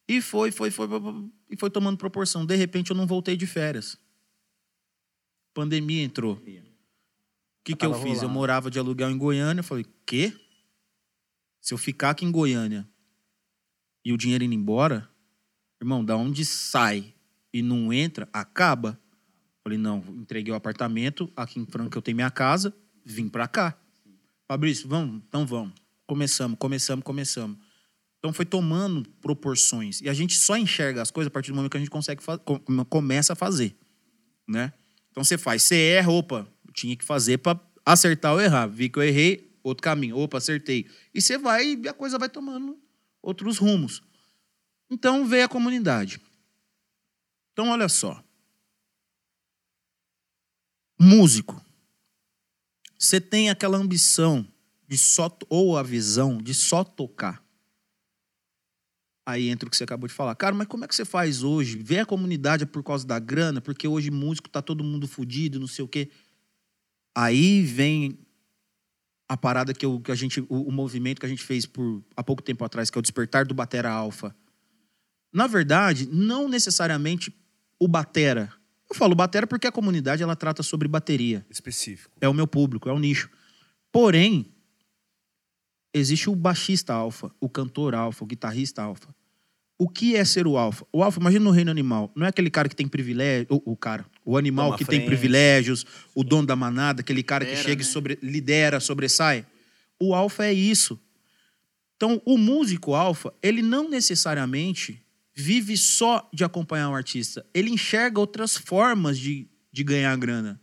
E foi, foi, foi, e foi tomando proporção. De repente eu não voltei de férias. Pandemia entrou. O que, que eu fiz? Eu morava de aluguel em Goiânia. Eu falei, quê? Se eu ficar aqui em Goiânia e o dinheiro indo embora, irmão, da onde sai e não entra, acaba. Falei, não, entreguei o apartamento, aqui em Franca eu tenho minha casa, vim pra cá. Fabrício, vamos? Então vamos. Começamos, começamos, começamos. Então foi tomando proporções. E a gente só enxerga as coisas a partir do momento que a gente consegue começa a fazer, né? Então você faz, você erra, opa, tinha que fazer pra acertar ou errar. Vi que eu errei, outro caminho, opa, acertei. E você vai e a coisa vai tomando outros rumos. Então veio a comunidade. Então olha só. Músico. Você tem aquela ambição de só ou a visão de só tocar. Aí entra o que você acabou de falar. Cara, mas como é que você faz hoje? Vê a comunidade por causa da grana, porque hoje músico tá todo mundo fudido, não sei o quê. Aí vem a parada que, eu, que a gente, o, o movimento que a gente fez por há pouco tempo atrás, que é o despertar do batera alfa. Na verdade, não necessariamente o batera. Eu falo batera porque a comunidade ela trata sobre bateria Específico. é o meu público, é o nicho. Porém, existe o baixista alfa, o cantor alfa, o guitarrista alfa. O que é ser o alfa? O alfa, imagina no reino animal, não é aquele cara que tem privilégio, o, o cara, o animal Toma que tem frente. privilégios, o dono da manada, aquele cara que Lidera, chega e né? sobre, lidera, sobressai. O alfa é isso. Então, o músico alfa, ele não necessariamente vive só de acompanhar um artista. Ele enxerga outras formas de, de ganhar grana.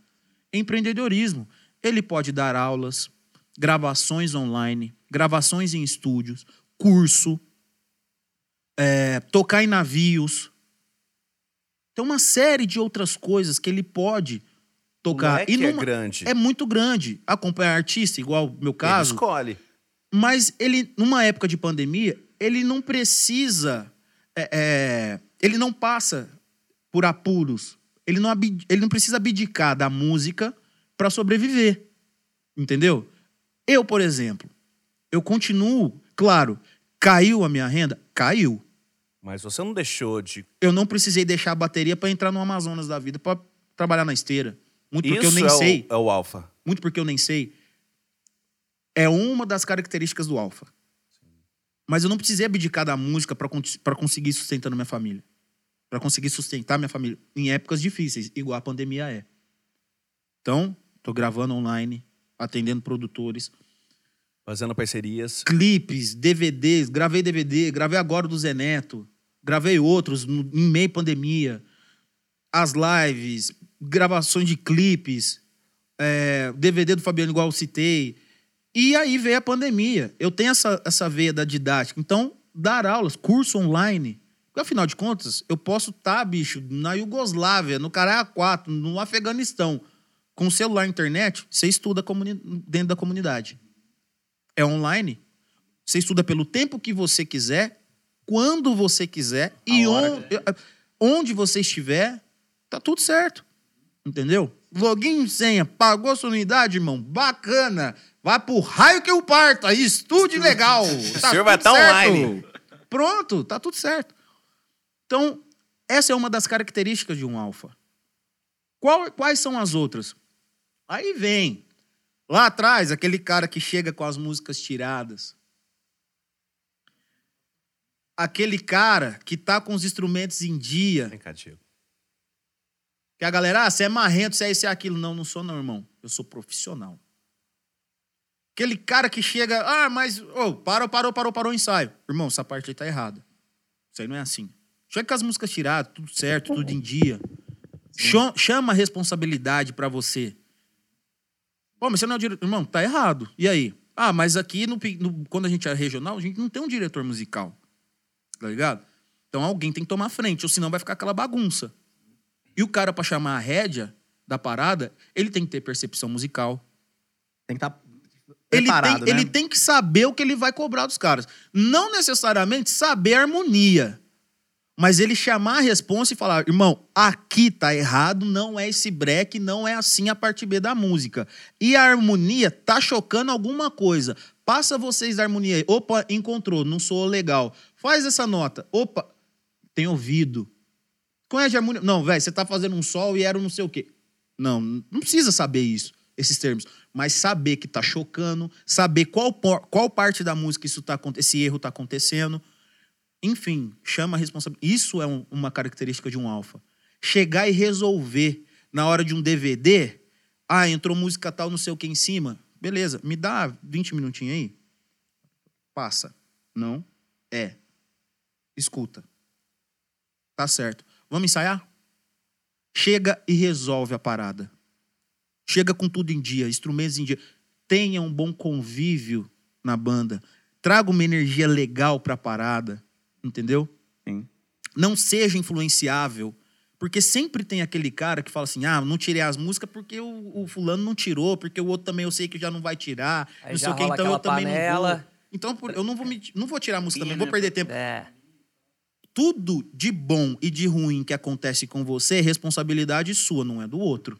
Empreendedorismo. Ele pode dar aulas, gravações online, gravações em estúdios, curso, é, tocar em navios. Tem uma série de outras coisas que ele pode tocar. É E é numa- grande. é muito grande. Acompanhar artista, igual o meu Ele caso. escolhe. Mas ele, numa época de pandemia, ele não precisa. É, é, ele não passa por apuros. Ele não, ele não precisa abdicar da música para sobreviver. Entendeu? Eu, por exemplo, eu continuo, claro, caiu a minha renda? Caiu. Mas você não deixou de. Eu não precisei deixar a bateria para entrar no Amazonas da vida para trabalhar na esteira. Muito porque Isso eu nem é sei. O, é o alfa. muito porque eu nem sei, é uma das características do alfa. Mas eu não precisei abdicar da música para conseguir sustentando minha família. Para conseguir sustentar minha família em épocas difíceis, igual a pandemia é. Então, tô gravando online, atendendo produtores, Fazendo parcerias. clipes, DVDs, gravei DVD, gravei agora do Zé Neto, gravei outros no- em meio pandemia, as lives, gravações de clipes, é, DVD do Fabiano, igual eu citei. E aí veio a pandemia. Eu tenho essa, essa veia da didática. Então, dar aulas, curso online. Porque, afinal de contas, eu posso estar, bicho, na Iugoslávia, no Cará 4, no Afeganistão, com celular e internet, você estuda dentro da comunidade é online. Você estuda pelo tempo que você quiser, quando você quiser e hora onde, onde você estiver, tá tudo certo. Entendeu? Login, senha, pagou sua unidade, irmão? Bacana. Vai pro raio que eu parto aí, estude legal. Tá senhor vai tudo tá certo. online. Pronto, tá tudo certo. Então, essa é uma das características de um alfa. Qual- quais são as outras? Aí vem Lá atrás, aquele cara que chega com as músicas tiradas. Aquele cara que tá com os instrumentos em dia. Vem cá, Diego. Que a galera, ah, você é marrento, você é isso e aquilo. Não, não sou não, irmão. Eu sou profissional. Aquele cara que chega, ah, mas, ô, parou, parou, parou, parou o ensaio. Irmão, essa parte aí tá errada. Isso aí não é assim. Chega com as músicas tiradas, tudo certo, tudo em dia. Cho- Chama a responsabilidade pra você. Pô, mas você não é o diretor. Irmão, tá errado. E aí? Ah, mas aqui, no, no- quando a gente é regional, a gente não tem um diretor musical. Tá ligado? Então alguém tem que tomar frente, ou senão vai ficar aquela bagunça. E o cara, pra chamar a rédea da parada, ele tem que ter percepção musical. Tem que estar Ele, tem, né? ele tem que saber o que ele vai cobrar dos caras. Não necessariamente saber a harmonia. Mas ele chamar a responsa e falar: irmão, aqui tá errado, não é esse break, não é assim a parte B da música. E a harmonia tá chocando alguma coisa. Passa vocês da harmonia aí. Opa, encontrou, não sou legal. Faz essa nota. Opa, tem ouvido. Conhece a harmonia? Não, velho, você tá fazendo um sol e era um não sei o quê. Não, não precisa saber isso, esses termos. Mas saber que tá chocando, saber qual, qual parte da música isso tá, esse erro tá acontecendo. Enfim, chama a responsabilidade. Isso é um- uma característica de um alfa. Chegar e resolver na hora de um DVD. Ah, entrou música tal, não sei o que em cima. Beleza, me dá 20 minutinhos aí. Passa. Não? É. Escuta. Tá certo. Vamos ensaiar? Chega e resolve a parada. Chega com tudo em dia, instrumentos em dia. Tenha um bom convívio na banda. Traga uma energia legal pra parada. Entendeu? Sim. Não seja influenciável. Porque sempre tem aquele cara que fala assim: ah, não tirei as músicas porque o, o fulano não tirou, porque o outro também eu sei que já não vai tirar. Aí não sei o que, então eu também não vou. panela. Então eu não vou, me- não vou tirar a música também, vou perder tempo É. tudo de bom e de ruim que acontece com você é responsabilidade sua, não é do outro.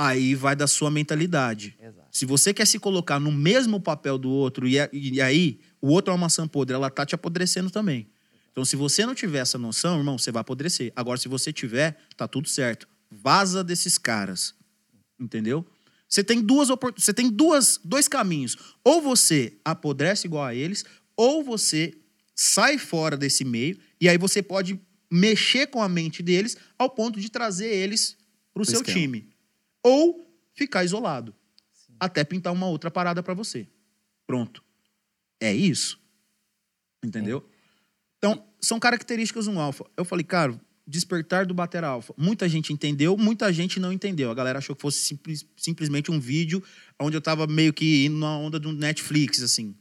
Aí vai da sua mentalidade. Exato. Se você quer se colocar no mesmo papel do outro e, e aí o outro é uma maçã podre, ela tá te apodrecendo também. Então, se você não tiver essa noção, irmão, você vai apodrecer. Agora, se você tiver, tá tudo certo. Vaza desses caras. Entendeu? Você tem duas você tem duas, dois caminhos. Ou você apodrece igual a eles, ou você sai fora desse meio e aí você pode mexer com a mente deles ao ponto de trazer eles pro seu esquema. time. Ou ficar isolado. Até pintar uma outra parada pra você. Pronto. É isso. Entendeu? Então, são características de um alfa. Eu falei, cara, despertar do bater alfa. Muita gente entendeu, muita gente não entendeu. A galera achou que fosse simples- simplesmente um vídeo onde eu tava meio que indo na onda do Netflix, assim.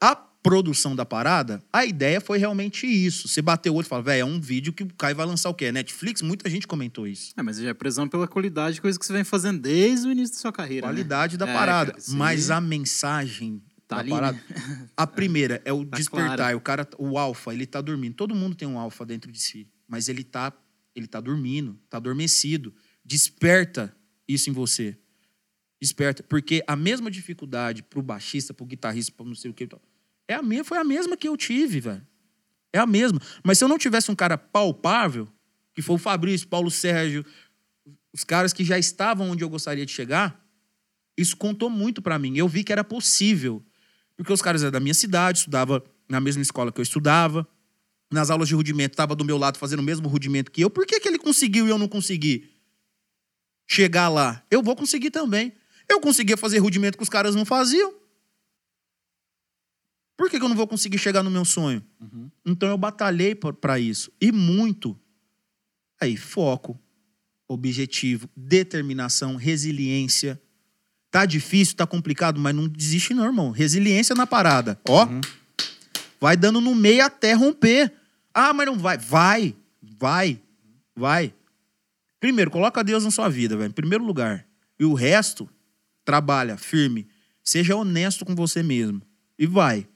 A produção da parada, a ideia foi realmente isso. Você bateu o olho e fala, velho, é um vídeo que o Caio vai lançar o quê? É Netflix? Muita gente comentou isso. É, mas já é prisão pela qualidade, coisa que você vem fazendo desde o início da sua carreira. né? Qualidade da É, parada. cara, mas a mensagem tá da ali, parada. né? A primeira é o Tá despertar. claro. O cara, o alfa, ele tá dormindo. Todo mundo tem um alfa dentro de si, mas ele tá, ele tá dormindo, tá adormecido. Desperta isso em você. Desperta, porque a mesma dificuldade pro baixista, pro guitarrista, pro não sei o que, é a mesma, foi a mesma que eu tive, velho. É a mesma. Mas se eu não tivesse um cara palpável, que foi o Fabrício, Paulo Sérgio, os caras que já estavam onde eu gostaria de chegar, isso contou muito pra mim. Eu vi que era possível. Porque os caras eram da minha cidade, estudava na mesma escola que eu estudava. Nas aulas de rudimento, estava do meu lado fazendo o mesmo rudimento que eu. Por que, que ele conseguiu e eu não consegui chegar lá? Eu vou conseguir também. Eu conseguia fazer rudimento que os caras não faziam. Por que, que eu não vou conseguir chegar no meu sonho? Então eu batalhei pra isso. E muito. Aí, foco, objetivo, determinação, resiliência. Tá difícil, tá complicado, mas não desiste não, irmão. Resiliência na parada. Ó, vai dando no meio até romper. Ah, mas não vai. Vai, vai, vai. Primeiro, coloca Deus na sua vida, velho. Em primeiro lugar. E o resto, trabalha firme. Seja honesto com você mesmo. E vai.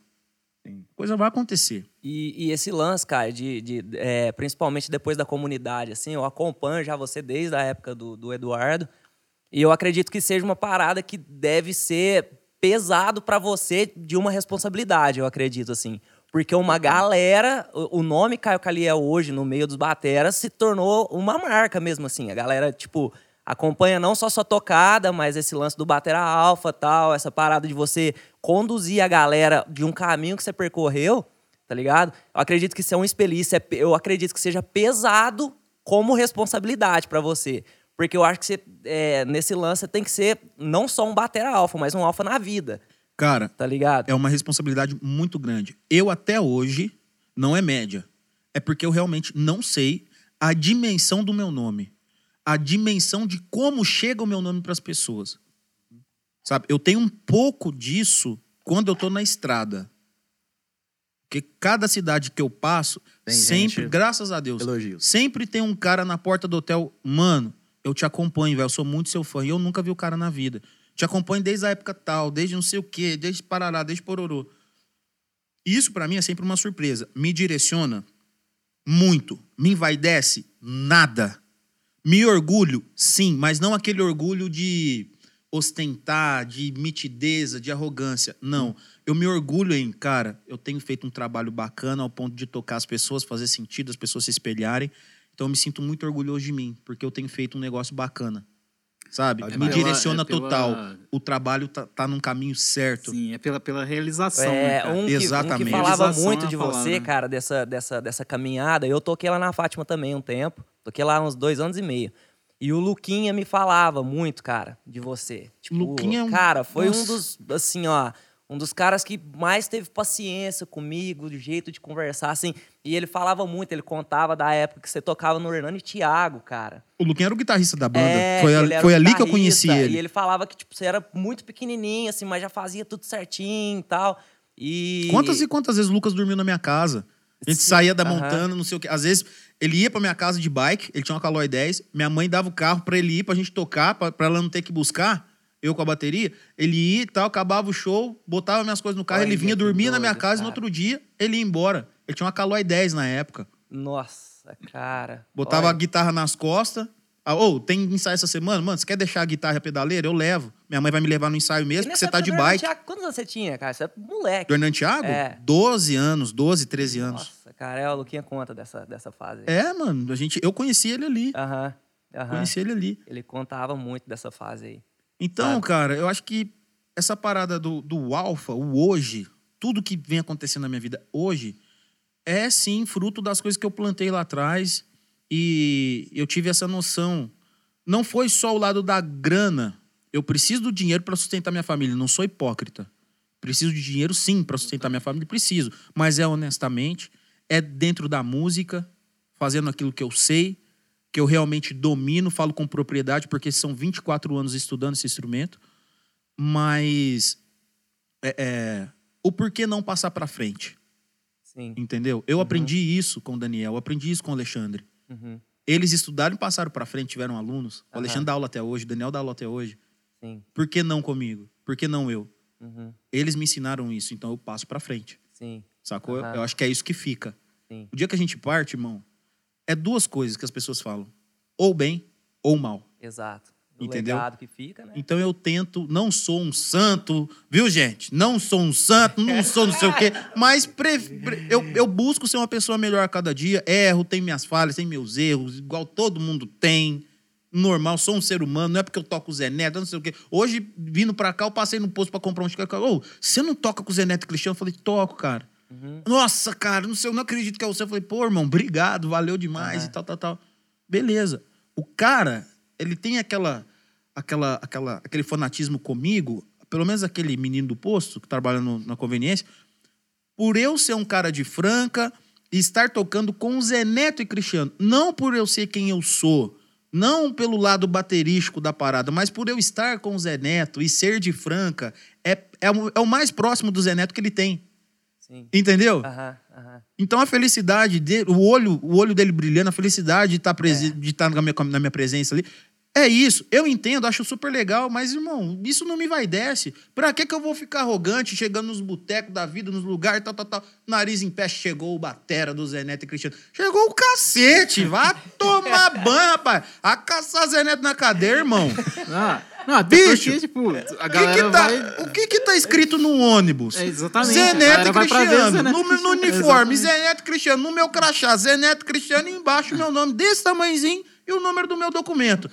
Coisa vai acontecer. E, e esse lance, cara, de, de, é, principalmente depois da comunidade, assim, eu acompanho já você desde a época do, do Eduardo. E eu acredito que seja uma parada que deve ser pesado pra você de uma responsabilidade, eu acredito, assim. Porque uma galera, o nome Caio Caliel hoje, no meio dos bateras, se tornou uma marca mesmo, assim. A galera, tipo, acompanha não só sua tocada, mas esse lance do batera alfa tal, essa parada de você conduzir a galera de um caminho que você percorreu, tá ligado? Eu acredito que isso é um espelho, isso é, eu acredito que seja pesado como responsabilidade pra você. Porque eu acho que você, é, nesse lance você tem que ser não só um batera alfa, mas um alfa na vida, Cara, tá ligado? é uma responsabilidade muito grande. Eu até hoje não é média. É porque eu realmente não sei a dimensão do meu nome. A dimensão de como chega o meu nome para as pessoas. Sabe? Eu tenho um pouco disso quando eu tô na estrada. Porque cada cidade que eu passo, Tem sempre, gente- graças a Deus, sempre tem um cara na porta do hotel, mano, eu te acompanho, velho, eu sou muito seu fã. E eu nunca vi o cara na vida. Te acompanho desde a época tal, desde não sei o quê, desde Parará, desde Pororô. Isso pra mim é sempre uma surpresa. Me direciona muito. Me envaidece nada. Me orgulho, sim, mas não aquele orgulho de ostentar, de mitideza, de arrogância. Não. Eu me orgulho em, cara, eu tenho feito um trabalho bacana ao ponto de tocar as pessoas, fazer sentido, as pessoas se espelharem. Então eu me sinto muito orgulhoso de mim, porque eu tenho feito um negócio bacana. Sabe? É me pela- direciona é pela- total. O trabalho tá, tá num caminho certo. Sim, é pela, pela realização. né, É, cara? um que, um que Exatamente. falava muito é de palavra, você, né? cara, dessa, dessa, dessa caminhada. Eu toquei lá na Fátima também um tempo. Toquei lá uns dois anos e meio. E o Luquinha me falava muito, cara, de você. Tipo, Luquinha é um- Cara, foi um Nossa. dos, assim, ó... Um dos caras que mais teve paciência comigo, do jeito de conversar, assim. E ele falava muito, ele contava da época que você tocava no Hernando e Thiago, cara. O Luquinha era o guitarrista da banda. É, foi a- foi ali que eu conheci ele. E ele falava que, tipo, você era muito pequenininho, assim, mas já fazia tudo certinho e tal. E... Quantas e quantas vezes o Lucas dormiu na minha casa? A gente Sim, saía da aham. montana, não sei o quê. Às vezes, ele ia pra minha casa de bike, ele tinha uma Caloi 10, minha mãe dava o carro pra ele ir, pra gente tocar, pra, pra ela não ter que buscar, eu com a bateria. Ele ia e tal, acabava o show, botava minhas coisas no carro, Olha ele vinha dormir na minha casa, e no cara. outro dia, ele ia embora. Ele tinha uma Caloi 10 na época. Nossa, cara. Botava a Olha, guitarra nas costas. Ah, Ô, tem ensaio essa semana? Mano, você quer deixar a guitarra e a pedaleira? Eu levo. Minha mãe vai me levar no ensaio mesmo, porque você tá de bike. Thiago, quantos anos você tinha, cara? Você é moleque. Do Hernan Thiago? É. 12 anos, 12, 13 anos. Nossa, cara, é, o Luquinha conta dessa, dessa fase. aí. É, mano, a gente, eu conheci ele ali. Aham, aham. Conheci ele ali. Ele contava muito dessa fase aí. Então, cara, eu acho que essa parada do, do alfa, o hoje, tudo que vem acontecendo na minha vida hoje, é sim fruto das coisas que eu plantei lá atrás e eu tive essa noção. Não foi só o lado da grana. Eu preciso do dinheiro para sustentar minha família, não sou hipócrita. Preciso de dinheiro sim para sustentar minha família, preciso, mas é honestamente, é dentro da música, fazendo aquilo que eu sei, que eu realmente domino, falo com propriedade, porque são 24 anos estudando esse instrumento, mas é, é, o porquê não passar para frente, Sim. entendeu? Eu aprendi isso com o Daniel, eu aprendi isso com o Alexandre. Uhum. Eles estudaram e passaram para frente, tiveram alunos. O Aham. Alexandre dá aula até hoje, o Daniel dá aula até hoje. Sim. Por que não comigo? Por que não eu? Uhum. Eles me ensinaram isso, então eu passo para frente. Sim. Sacou? Eu-. Eu acho que é isso que fica. Sim. O dia que a gente parte, irmão, é duas coisas que as pessoas falam: ou bem ou mal. Exato. O Entendeu? que fica, né? Então eu tento, não sou um santo, viu, gente? Não sou um santo, não sou não sei o quê, mas pre- pre- eu, eu busco ser uma pessoa melhor a cada dia. Erro, tenho minhas falhas, tenho meus erros, igual todo mundo tem. Normal, sou um ser humano, não é porque eu toco o Zé Neto, não sei o quê. Hoje, vindo pra cá, eu passei no posto pra comprar um chico. Ô, você não toca com o Zé Neto Cristiano? Eu falei, toco, cara. Nossa, cara, não sei, eu não acredito que é você. Eu falei, pô, irmão, obrigado, valeu demais e tal, tal, tal. Beleza. O cara, ele tem aquela, aquela, aquela, aquele fanatismo comigo, pelo menos aquele menino do posto que trabalha no- na conveniência, por eu ser um cara de Franca e estar tocando com o Zé Neto e Cristiano. Não por eu ser quem eu sou, não pelo lado baterístico da parada, mas por eu estar com o Zé Neto e ser de Franca, é, é, o- é o mais próximo do Zé Neto que ele tem. Sim. Entendeu? Então a felicidade dele, o olho, o olho dele brilhando, a felicidade de estar presen- de estar na minha, na minha presença ali. É isso. Eu entendo, acho super legal, mas irmão, isso não me vai desce. Pra que que eu vou ficar arrogante chegando nos botecos da vida, nos lugares, tal, tal, tal. Nariz em pé, chegou o batera do Zé Neto e Cristiano. Chegou o cacete, vai tomar banho, rapaz. A caçar Zé Neto na cadeira, irmão. Ah, não, até Bicho, tipo, a O que galera que tá, vai... o que que tá escrito no ônibus? É, exatamente, Zé a Neto galera e vai pra ver Cristiano. Zé Neto no, Cristiano, no uniforme, exatamente. Zé Neto e Cristiano. No meu crachá, Zé Neto e Cristiano. E embaixo, meu nome desse tamanhozinho e o número do meu documento.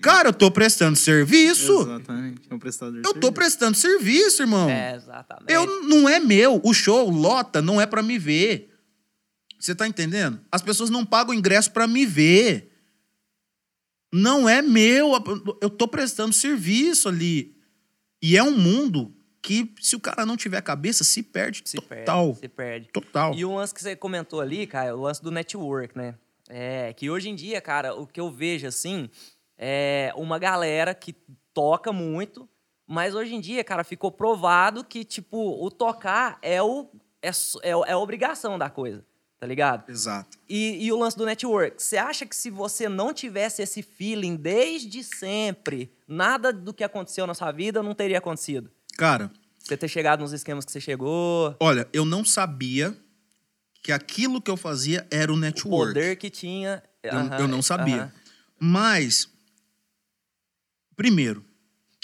Cara, eu tô prestando serviço. Exatamente, é um prestador Eu tô prestando serviço, irmão. É, exatamente. Eu não é meu. O show lota, não é pra me ver. Você tá entendendo? As pessoas não pagam ingresso pra me ver. Não é meu, eu tô prestando serviço ali. E é um mundo que, se o cara não tiver cabeça, se perde Se total. perde, se perde. Total. E o lance que você comentou ali, cara, o lance do network, né? É, que hoje em dia, cara, o que eu vejo assim é uma galera que toca muito, mas hoje em dia, cara, ficou provado que, tipo, o tocar é, o, é, é, é a obrigação da coisa, tá ligado? Exato. E, e o lance do network, você acha que se você não tivesse esse feeling desde sempre, nada do que aconteceu na sua vida não teria acontecido? Cara, Você ter chegado nos esquemas que você chegou, olha, eu não sabia que aquilo que eu fazia era o o network. poder que tinha. Eu, Aham, eu não sabia. Mas, primeiro,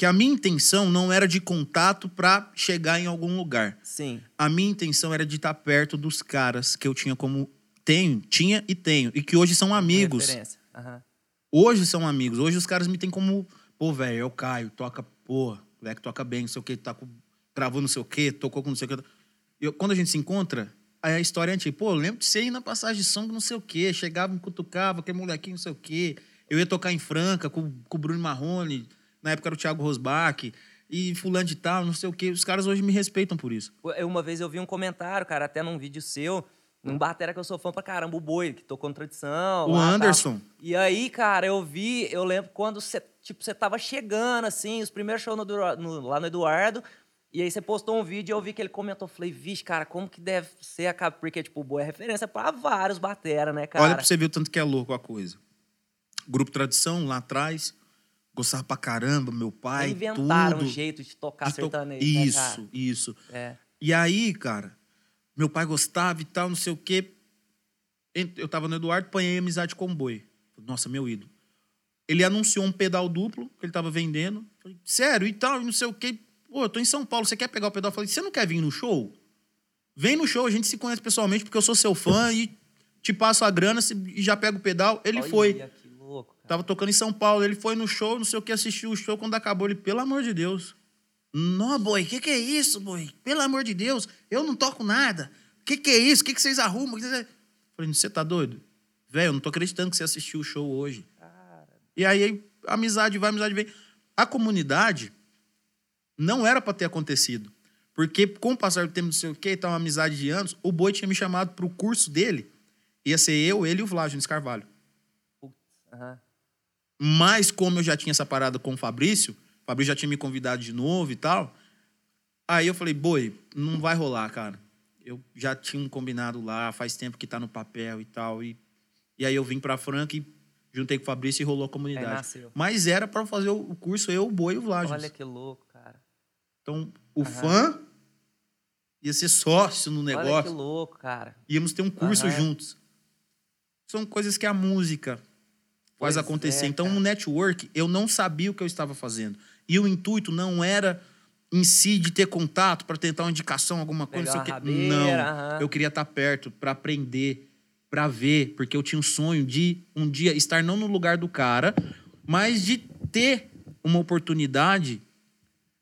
que a minha intenção não era de contato pra chegar em algum lugar. Sim. A minha intenção era de estar perto dos caras que eu tinha como. Tenho, tinha e tenho. E que hoje são amigos. Aham. Hoje são amigos. Hoje os caras me têm como. Pô, velho, é o Caio, toca, porra, o moleque toca bem, não sei o quê, tá com, gravou não sei o quê, tocou com não sei o quê. Eu, quando a gente se encontra, aí a história é antiga. Pô, eu lembro de você ir na passagem de som não sei o quê, chegava, me cutucava, aquele molequinho, não sei o quê. Eu ia tocar em Franca com, com o Bruno Marrone, na época era o Thiago Rosbach, e fulano de tal, não sei o quê. Os caras hoje me respeitam por isso. Uma vez eu vi um comentário, cara, até num vídeo seu, num batera que eu sou fã pra caramba, o Boi, que tocou no Tradição. O lá, tal. Anderson. E aí, cara, eu vi, eu lembro quando você, tipo, você tava chegando, assim, os primeiros shows no no- lá no Eduardo, e aí você postou um vídeo e eu vi que ele comentou, falei, vixe, cara, como que deve ser a cara? Porque, tipo, o Boi é referência pra vários batera, né, cara? Olha pra você ver o tanto que é louco a coisa. Grupo Tradição, lá atrás, gostava pra caramba, meu pai, Inventaram tudo. um jeito de tocar de to- sertanejo, Isso, né, isso. É. E aí, cara, meu pai gostava e tal, não sei o quê. Eu tava no Eduardo, panhei amizade com o Boi. Nossa, meu ídolo. Ele anunciou um pedal duplo que ele tava vendendo. Falei, sério, e tal, não sei o quê. Pô, eu tô em São Paulo, você quer pegar o pedal? Eu falei, você não quer vir no show? Vem no show, a gente se conhece pessoalmente, porque eu sou seu fã e te passo a grana e já pega o pedal. Ele Olha foi. Tava tocando em São Paulo, ele foi no show, não sei o que, assistiu o show. Quando acabou, ele, pelo amor de Deus. Não, boi, que que é isso, boi? Pelo amor de Deus, eu não toco nada. Que que é isso? Que que vocês arrumam? Que vocês- Falei, você tá doido? Velho, eu não tô acreditando que você assistiu o show hoje. E aí, amizade vai, amizade vem. A comunidade não era pra ter acontecido. Porque com o passar do tempo, não sei o que, tá uma amizade de anos, o Boi tinha me chamado pro curso dele. Ia ser eu, ele e o Flávio Nunes Carvalho. Aham. Mas como eu já tinha essa parada com o Fabrício, o Fabrício já tinha me convidado de novo e tal. Aí eu falei, boi, não vai rolar, cara. Eu já tinha um combinado lá, faz tempo que tá no papel e tal. E, e aí eu vim pra Franca e juntei com o Fabrício e rolou a comunidade. Mas era pra fazer o curso eu, o Boi e o Vlagis. Olha que louco, cara. Então, o fã ia ser sócio no Olha que negócio. louco, cara. Íamos ter um curso Aham. juntos. São coisas que a música faz Pois acontecer. é, então, no network, eu não sabia o que eu estava fazendo. E o intuito não era em si de ter contato para tentar uma indicação, alguma coisa, o quê. Não. rabeira, aham. Eu queria estar perto para aprender, para ver, porque eu tinha um sonho de um dia estar não no lugar do cara, mas de ter uma oportunidade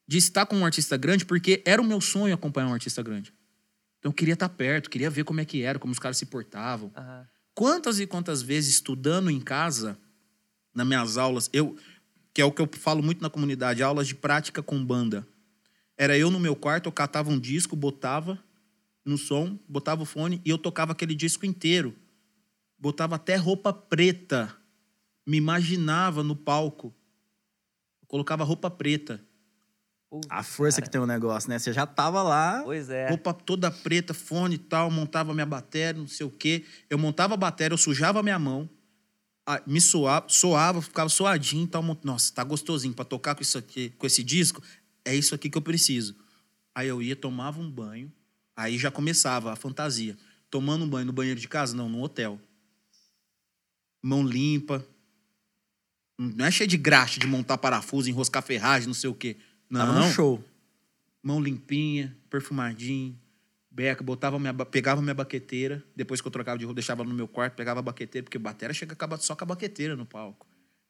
de estar com um artista grande, porque era o meu sonho acompanhar um artista grande. Então eu queria estar perto, queria ver como é que era, como os caras se portavam. Aham. Quantas e quantas vezes estudando em casa, nas minhas aulas, eu que é o que eu falo muito na comunidade, aulas de prática com banda. Era eu no meu quarto, eu catava um disco, botava no som, botava o fone e eu tocava aquele disco inteiro. Botava até roupa preta. Me imaginava no palco. Colocava roupa preta. Putz, A força cara. que tem o negócio, né? Você já tava lá. Pois é. Roupa toda preta, fone e tal, montava minha bateria, não sei o quê. Eu montava a bateria, eu sujava minha mão, me suava, soava, ficava suadinho e tal. Nossa, tá gostosinho pra tocar com isso aqui, com esse disco. É isso aqui que eu preciso. Aí eu ia, tomava um banho, aí já começava a fantasia. Tomando um banho no banheiro de casa? Não, no hotel. Mão limpa. Não é cheio de graxa de montar parafuso, enroscar ferragem, não sei o quê. Não, Tava no show. mão limpinha, perfumadinho, beca, botava minha, pegava minha baqueteira, depois que eu trocava de roupa, deixava no meu quarto, pegava a baqueteira, porque batera chega só com a baqueteira no palco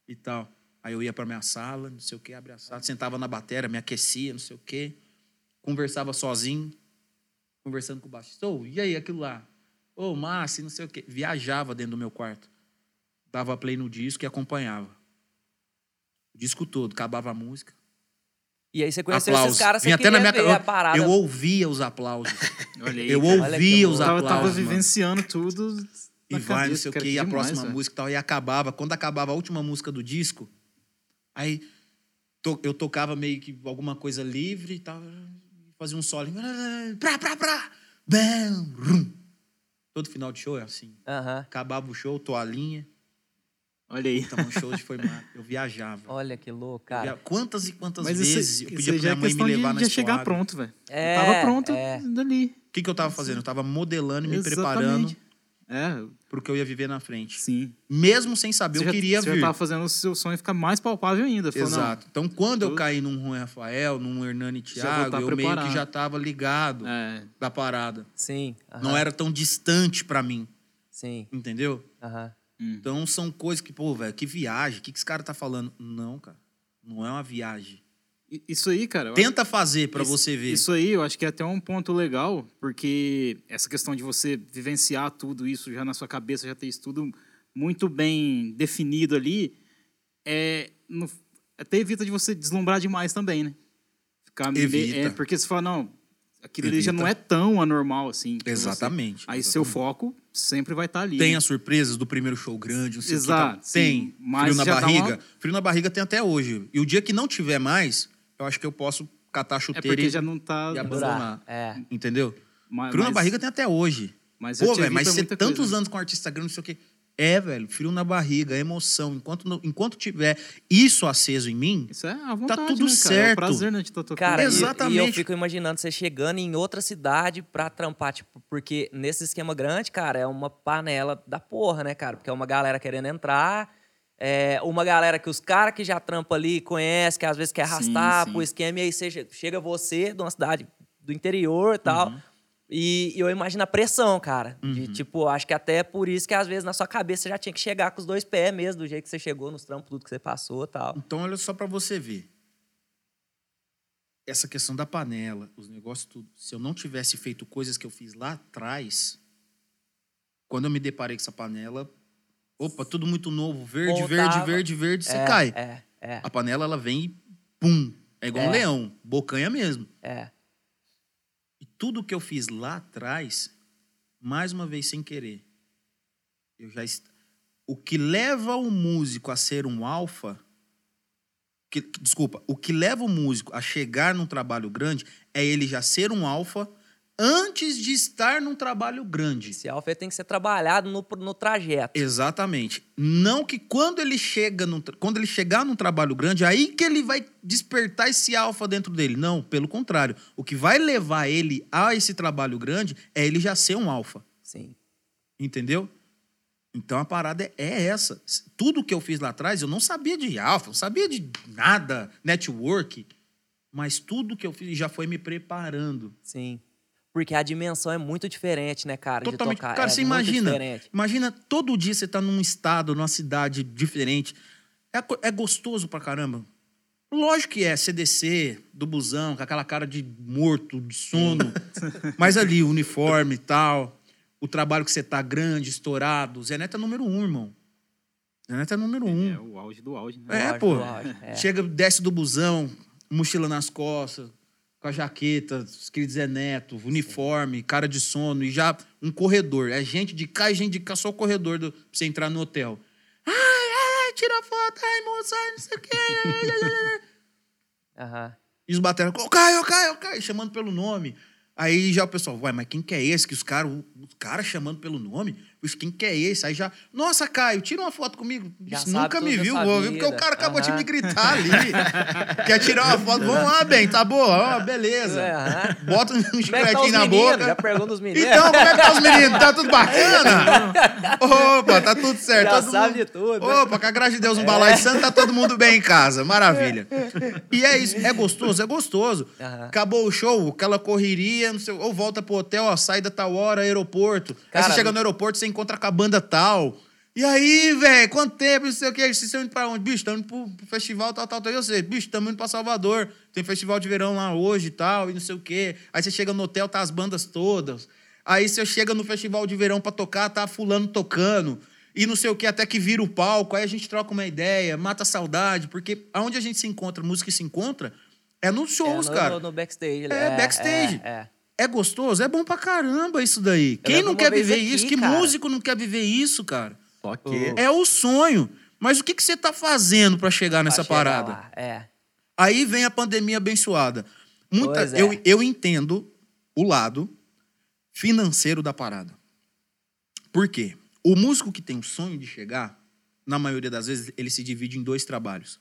e tal. Aí eu ia pra minha sala, não sei o que, abria a sala, sentava na bateria, me aquecia, não sei o que, conversava sozinho, conversando com o baixista. Ô, e aí, aquilo lá? Ô, Márcio, não sei o que. Viajava dentro do meu quarto. Dava play no disco e acompanhava. disco todo, acabava a música. E aí você conheceu aplausos. esses caras, você Vinha até na minha ver ca- a parada. eu, eu ouvia os aplausos. Olha aí. eu cara. Ouvia os Eu tava, aplausos. tava mano. vivenciando tudo. E vai, não sei o que, e a demais, próxima velho. música e tal, e acabava. Quando acabava a última música do disco, aí to- eu tocava meio que alguma coisa livre e tal, fazia um solo. Pra, pra, pra, bam, rum. Todo final de show é assim. Aham. Acabava o show, toalhinha. Olha aí. Então, o show foi mar... Eu viajava. Olha que louco, cara. via- Quantas e quantas Mas vezes isso, eu pedia pra já minha é mãe me levar de na já chegar pronto, velho. É, eu tava pronto é. dali. O que, que eu tava fazendo? Eu tava modelando e me preparando Exatamente. É, pro que eu ia viver na frente. sim. Mesmo sem saber, Você eu já, queria você vir. já tava fazendo o seu sonho ficar mais palpável ainda. Falou, não, Exato. Então, quando eu caí num Juan Rafael, num Hernani vou Thiago, tá eu meio que preparado. já tava ligado É, da parada. Sim. aham, Não era tão distante pra mim, Sim. entendeu? Aham. Então, são coisas que, pô, velho, que viagem. O que, que esse cara tá falando? Não, cara. Não é uma viagem. isso aí, cara. eu acho- Tenta fazer pra Isso- você ver. Isso aí eu acho que é até um ponto legal, porque essa questão de você vivenciar tudo isso já na sua cabeça, já ter isso tudo muito bem definido ali, é, no- até evita de você deslumbrar demais também, né? Ficar me- Evita. É, porque você fala, não, aquilo ali já Evita. não é tão anormal assim. pra você. Exatamente. Aí seu exatamente. foco sempre vai estar ali. Tem as surpresas do primeiro show grande, não sei o que Exato, sim. Tem. Mas Frio na já dá barriga. uma- Frio na barriga tem até hoje. E o dia que não tiver mais, eu acho que eu posso catar É chuteira porque e, já não tá. e abandonar. É. Entendeu? mas- Frio na mas- barriga tem até hoje. Mas Pô, velho, mas muita tantos coisa, anos com artista grande, não sei o quê. É, velho, frio na barriga, é emoção. Enquanto, não- enquanto tiver isso aceso em mim, Isso é a vontade, tudo né, cara? É certo. o prazer, né, de estar tocando. Cara, e- Exatamente. E, eu fico imaginando você chegando em outra cidade pra trampar, tipo, porque nesse esquema grande, cara, é uma panela da porra, né, cara? Porque é uma galera querendo entrar, é uma galera que os caras que já trampam ali conhece, que às vezes quer Sim, arrastar sim. pro esquema, e aí você, chega você de uma cidade do interior e tal. Uhum. E, e eu imagino a pressão, cara. De, tipo, acho que até por isso que às vezes na sua cabeça você já tinha que chegar com os dois pés mesmo, do jeito que você chegou nos trampos, tudo que você passou e tal. Então, olha só pra você ver. Essa questão da panela, os negócios tudo. Se eu não tivesse feito coisas que eu fiz lá atrás, quando eu me deparei com essa panela, opa, tudo muito novo, verde, verde, Voltava. verde, verde, você é, cai. É, é, A panela, ela vem e pum. É igual um É. leão, bocanha mesmo. é. Tudo que eu fiz lá atrás, mais uma vez sem querer, eu já est... o que leva o músico a ser um alfa, que- desculpa, o que leva o músico a chegar num trabalho grande é ele já ser um alfa antes de estar num trabalho grande. Esse alfa tem que ser trabalhado no, no trajeto. Exatamente. Não que quando ele chega num quando ele chegar num trabalho grande, aí que ele vai despertar esse alfa dentro dele. Não, pelo contrário. O que vai levar ele a esse trabalho grande é ele já ser um alfa. Sim. Entendeu? Então a parada é- é essa. Tudo que eu fiz lá atrás, eu não sabia de alfa, não sabia de nada, network. Mas tudo que eu fiz já foi me preparando. Sim. Porque a dimensão é muito diferente, né, cara? de Totalmente. tocar. Cara, é você imagina. diferente. Imagina todo dia você tá num estado, numa cidade diferente. É, é gostoso pra caramba. Lógico que é, você descer do busão com aquela cara de morto, de sono. Mas ali, o uniforme e tal. O trabalho que você tá grande, estourado. Zé Neto é número um, irmão. Zé Neto é número um. É o auge do auge, né? É, Lógico, pô. lógico, é. Chega, desce do busão, mochila nas costas, com a jaqueta, escrito Zé Neto, uniforme, cara de sono, e já um corredor. É gente de cá e gente de cá, só o corredor do, pra você entrar no hotel. Ai, ai, ai, tira foto, ai, moça, ai, não sei o quê. Aham. E os batendo, ô Caio, ô Caio, ô Caio, chamando pelo nome. Aí já o pessoal, uai, mas quem que é esse? Que os caras, os caras chamando pelo nome? Poxa, quem que é esse? Aí já, nossa, Caio, tira uma foto comigo. Nunca me viu, vou ver, porque o cara acabou de me gritar ali. Quer tirar uma foto? Vamos lá, bem, tá boa, ó, beleza. É. Bota um Como é tá chicletinho na meninos? boca. Já pergunta os meninos. Então, como é que tá os meninos? Tá tudo bacana? Opa, tá tudo certo. Já todo sabe mundo- tudo? Opa, com a graça de Deus, um balaio santo, tá todo mundo bem em casa. Maravilha. E é isso. É gostoso? É gostoso. Acabou o show, aquela correria, não sei, ou volta pro hotel, ó, sai da tal hora, aeroporto. aí Cara, você chega no aeroporto, você encontra com a banda tal. E aí, velho, quanto tempo, não sei o quê. Vocês estão indo pra onde? Bicho, estamos indo pro, festival tal, tal, tal. E eu sei, bicho, estamos indo pra Salvador. Tem festival de verão lá hoje e tal, e não sei o quê. Aí você chega no hotel, tá as bandas todas. Aí você chega no festival de verão pra tocar, tá fulano tocando. e não sei o que, até que vira o palco, aí a gente troca uma ideia, mata a saudade, porque aonde a gente se encontra, música se encontra, é nos É, shows, no, cara. no backstage. É, backstage. É, é. É gostoso, é bom pra caramba isso daí. Quem lembro não quer viver aqui, isso? Que cara. músico não quer viver isso, cara? Só que. É o sonho. Mas o que, que você tá fazendo pra chegar nessa chegar parada? lá, É. Aí vem a pandemia abençoada. Muita, é. eu, eu entendo o lado financeiro da parada. Por quê? O músico que tem o sonho de chegar, na maioria das vezes, ele se divide em dois trabalhos.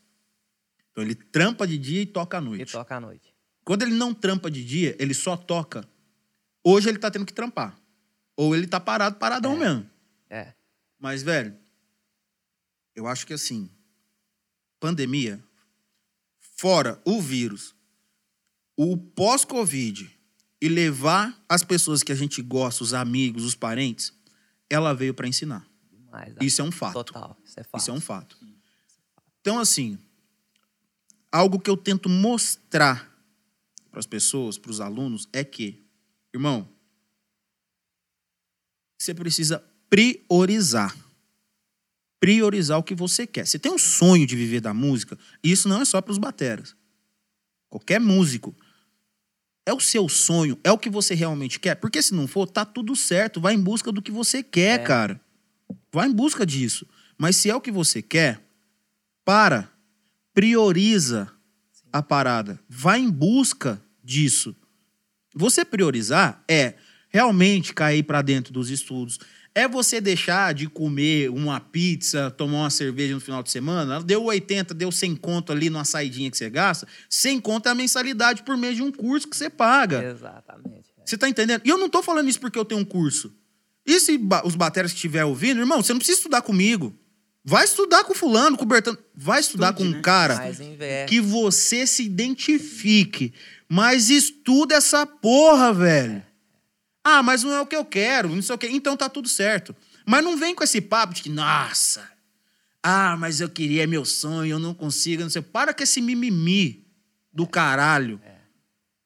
Então ele trampa de dia e toca à E noite. toca à noite. Quando ele não trampa de dia, ele só toca. Hoje ele tá tendo que trampar. Ou ele tá parado, paradão mesmo. É. Mas, velho, eu acho que assim, pandemia, fora o vírus, o pós-Covid e levar as pessoas que a gente gosta, os amigos, os parentes, ela veio pra ensinar. Demais. Isso é um fato. Total. Isso é fato. Isso é um fato. Então, assim, algo que eu tento mostrar para as pessoas, para os alunos, é que, irmão, você precisa priorizar. Priorizar o que você quer. Você tem um sonho de viver da música, e isso não é só para os bateras. Qualquer músico. É o seu sonho, é o que você realmente quer. Porque se não for, tá tudo certo. Vai em busca do que você quer, É. cara. Vai em busca disso. Mas se é o que você quer, para, prioriza a parada. Vai em busca disso. Você priorizar é realmente cair para dentro dos estudos. É você deixar de comer uma pizza, tomar uma cerveja no final de semana. Deu 80, deu 100 conto ali numa saidinha que você gasta. 100 conto é a mensalidade por mês de um curso que você paga. Exatamente. é. Você tá entendendo? E eu não tô falando isso porque eu tenho um curso. E se os bateras que estiver ouvindo, irmão, você não precisa estudar comigo. Vai estudar com fulano, com Bertano. Vai estudar Estude, com um né? cara que você se identifique. Mas estuda essa porra, velho. Ah, mas não é o que eu quero, não sei o quê. Então tá tudo certo. Mas não vem com esse papo de que, nossa, ah, mas eu queria, é meu sonho, eu não consigo, não sei. Para com esse mimimi do caralho.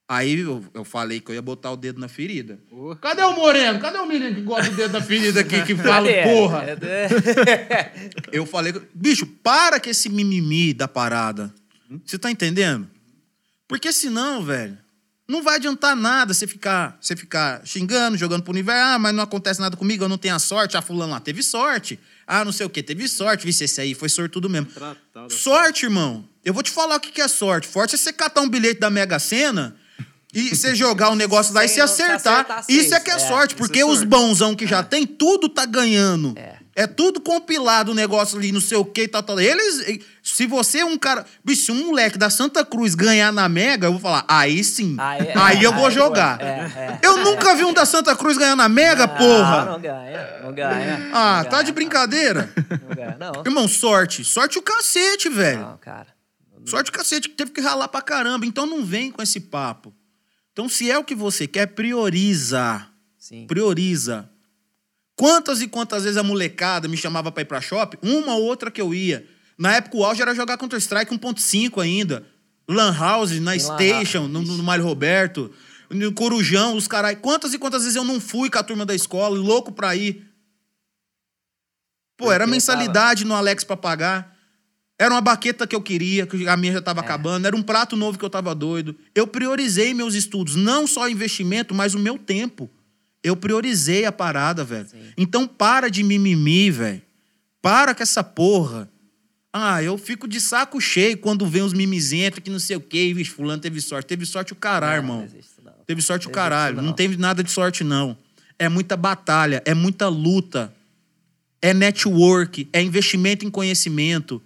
Aí eu, eu falei que eu ia botar o dedo na ferida. Cadê o Moreno? Cadê o menino que gosta do dedo na ferida aqui, que fala Cadê? porra? É, Eu falei, bicho, para com esse mimimi da parada. Você tá entendendo? Porque senão, velho, não vai adiantar nada você ficar, você ficar xingando, jogando pro universo. Ah, mas não acontece nada comigo, eu não tenho a sorte. Ah, fulano lá teve sorte. Ah, não sei o que, teve sorte. Vixe, esse aí foi sortudo mesmo. Tratado. Sorte, irmão. Eu vou te falar o que é sorte. Forte é você catar um bilhete da Mega Sena e você jogar um negócio lá e não- acertar. acertar Isso é que é É, sorte, isso porque é os bonzão que já tem, tudo tá ganhando. É. É tudo compilado o negócio ali, não sei o que, tal, tal. Eles. Se você é um cara. Bicho, se um moleque da Santa Cruz ganhar na Mega, eu vou falar, aí sim. Aí- Aí, eu vou aí, jogar. é, é. Eu nunca vi um da Santa Cruz ganhar na Mega, Ah, porra. não ganha, não ganha. Ah, não tá ganha, de brincadeira? Não ganha, não. Irmão, sorte. Sorte o cacete, velho. Não, cara. Sorte o cacete, que teve que ralar pra caramba. Então não vem com esse papo. Então, se é o que você quer, prioriza. Sim. Prioriza. Quantas e quantas vezes a molecada me chamava pra ir pra shopping? Uma ou outra que eu ia. Na época, o auge era jogar Counter-Strike 1.5 ainda. Lan House, na Station, no, no Mário Roberto, no Corujão, os caras. Quantas e quantas vezes eu não fui com a turma da escola, louco pra ir? Pô, era mensalidade no Alex pra pagar. Era uma baqueta que eu queria, que a minha já tava acabando. Era um prato novo que eu tava doido. Eu priorizei meus estudos, não só o investimento, mas o meu tempo. Eu priorizei a parada, velho. Sim. Então para de mimimi, velho. Para com essa porra. Ah, eu fico de saco cheio quando vem os mimizentos que não sei o quê. Vixe, fulano teve sorte. Teve sorte o caralho, Não, irmão. Não existe, não. Teve sorte o Não caralho. existe, Não teve nada de sorte, não. É muita batalha, é muita luta. É network, é investimento em conhecimento.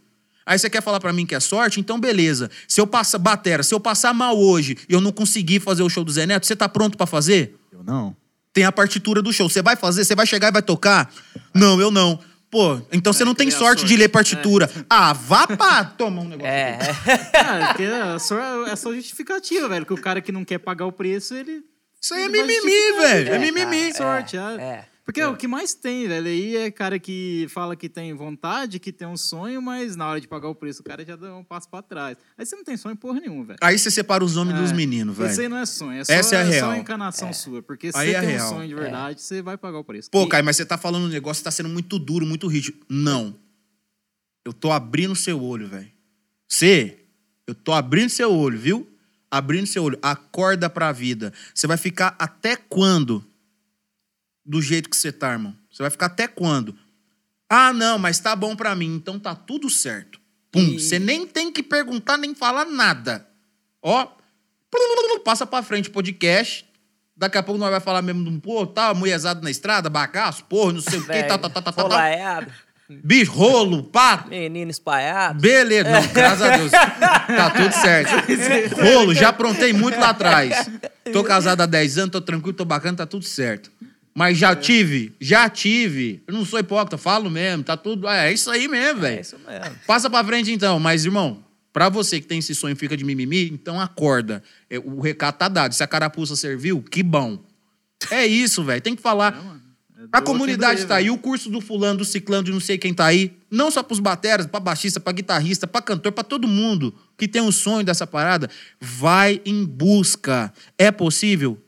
Aí você quer falar pra mim que é sorte? Então beleza. Se eu passar, batera, se eu passar mal hoje e eu não conseguir fazer o show do Zé Neto, você tá pronto pra fazer? Eu não. Tem a partitura do show. Você vai fazer? Você vai chegar e vai tocar? Não, eu não. Pô, então você não tem a sorte de sorte? ler partitura. Ah, vá pra... Toma um negócio. É, Ah, porque é só, é só justificativa, velho. Que o cara que não quer pagar o preço, ele. Isso aí é mimimi, velho. É é, mimimi. sorte, é. é. Porque o que mais tem, velho, aí é cara que fala que tem vontade, que tem um sonho, mas na hora de pagar o preço, o cara já dá um passo pra trás. Aí você não tem sonho porra nenhuma, velho. Aí você separa os homens dos É, meninos, Esse aí velho. não é sonho, é só, Essa é a só real. encanação sua. Porque se Aí você é tem real. um sonho de verdade, você vai pagar o preço. Pô, Caio, mas você tá falando um negócio que tá sendo muito duro, muito rígido. Não. Eu tô abrindo seu olho, velho. Você, eu tô abrindo seu olho, viu? Abrindo seu olho. Acorda pra vida. Você vai ficar até quando do jeito que você tá, irmão? Você vai ficar até quando? Ah, não, mas tá bom pra mim, então tá tudo certo. Pum, E- você nem tem que perguntar nem falar nada. Ó, passa pra frente o podcast. Daqui a pouco nós vai falar mesmo de um, pô, tá, mulherzado na estrada, bagaço, porra, não sei o quê, Velho, tá, tá, tá, tá, tá, tá. Bicho, rolo, pato. menino espalhado. Beleza, não, graças a Deus. Tá tudo certo. Rolo, já aprontei muito lá atrás. Tô casado há 10 anos, tô tranquilo, tô bacana, tá tudo certo. Mas já tive, já tive. Eu não sou hipócrita, falo mesmo, tá tudo. É isso aí mesmo, É velho. isso mesmo. Passa pra frente então, mas irmão, pra você que tem esse sonho e fica de mimimi, então acorda. É, O recado tá dado. Se a carapuça serviu, que bom. É isso, velho. Tem que falar. É A comunidade tá aí, o curso do fulano, do ciclano, de não sei quem tá aí. Não só pros bateras, pra baixista, pra guitarrista, pra cantor, pra todo mundo que tem um sonho dessa parada. Vai em busca. É possível?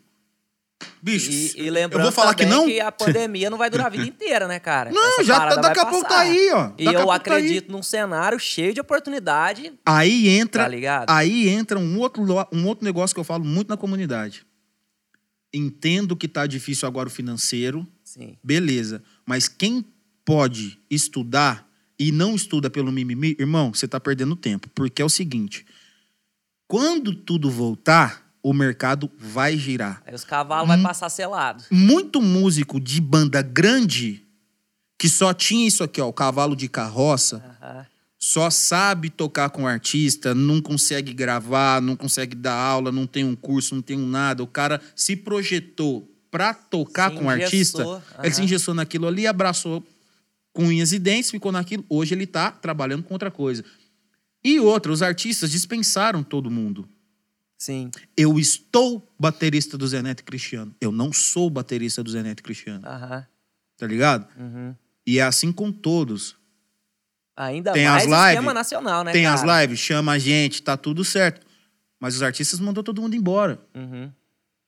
Bicho, E, e lembrando eu vou falar que não? que a pandemia não vai durar a vida inteira, né, cara? Não, Essa já tá- daqui a pouco tá aí, ó. E eu pouco tá acredito num cenário cheio de oportunidade. Aí entra, Tá ligado? aí entra um outro, um outro negócio que eu falo muito na comunidade. Entendo que tá difícil agora o financeiro, Sim. beleza. Mas quem pode estudar e não estuda pelo mimimi, irmão, você tá perdendo tempo. Porque é o seguinte: quando tudo voltar, o mercado vai girar. Aí os cavalos Hum. vai passar selado. Muito músico de banda grande que só tinha isso aqui, ó, o cavalo de carroça, Aham. só sabe tocar com artista, não consegue gravar, não consegue dar aula, não tem um curso, não tem um nada. O cara se projetou pra tocar Se com artista, engessou, ele se engessou naquilo ali, abraçou com unhas e dentes, ficou naquilo. Hoje ele tá trabalhando com outra coisa. E outra, os artistas dispensaram todo mundo. Sim. Eu estou baterista do Zé Neto e Cristiano. Eu não sou baterista do Zé Neto e Cristiano. Aham. Tá ligado? Uhum. E é assim com todos. Ainda Tem mais as lives, esquema nacional, né, Tem as cara? lives, chama a gente, tá tudo certo. Mas os artistas mandou todo mundo embora. Uhum.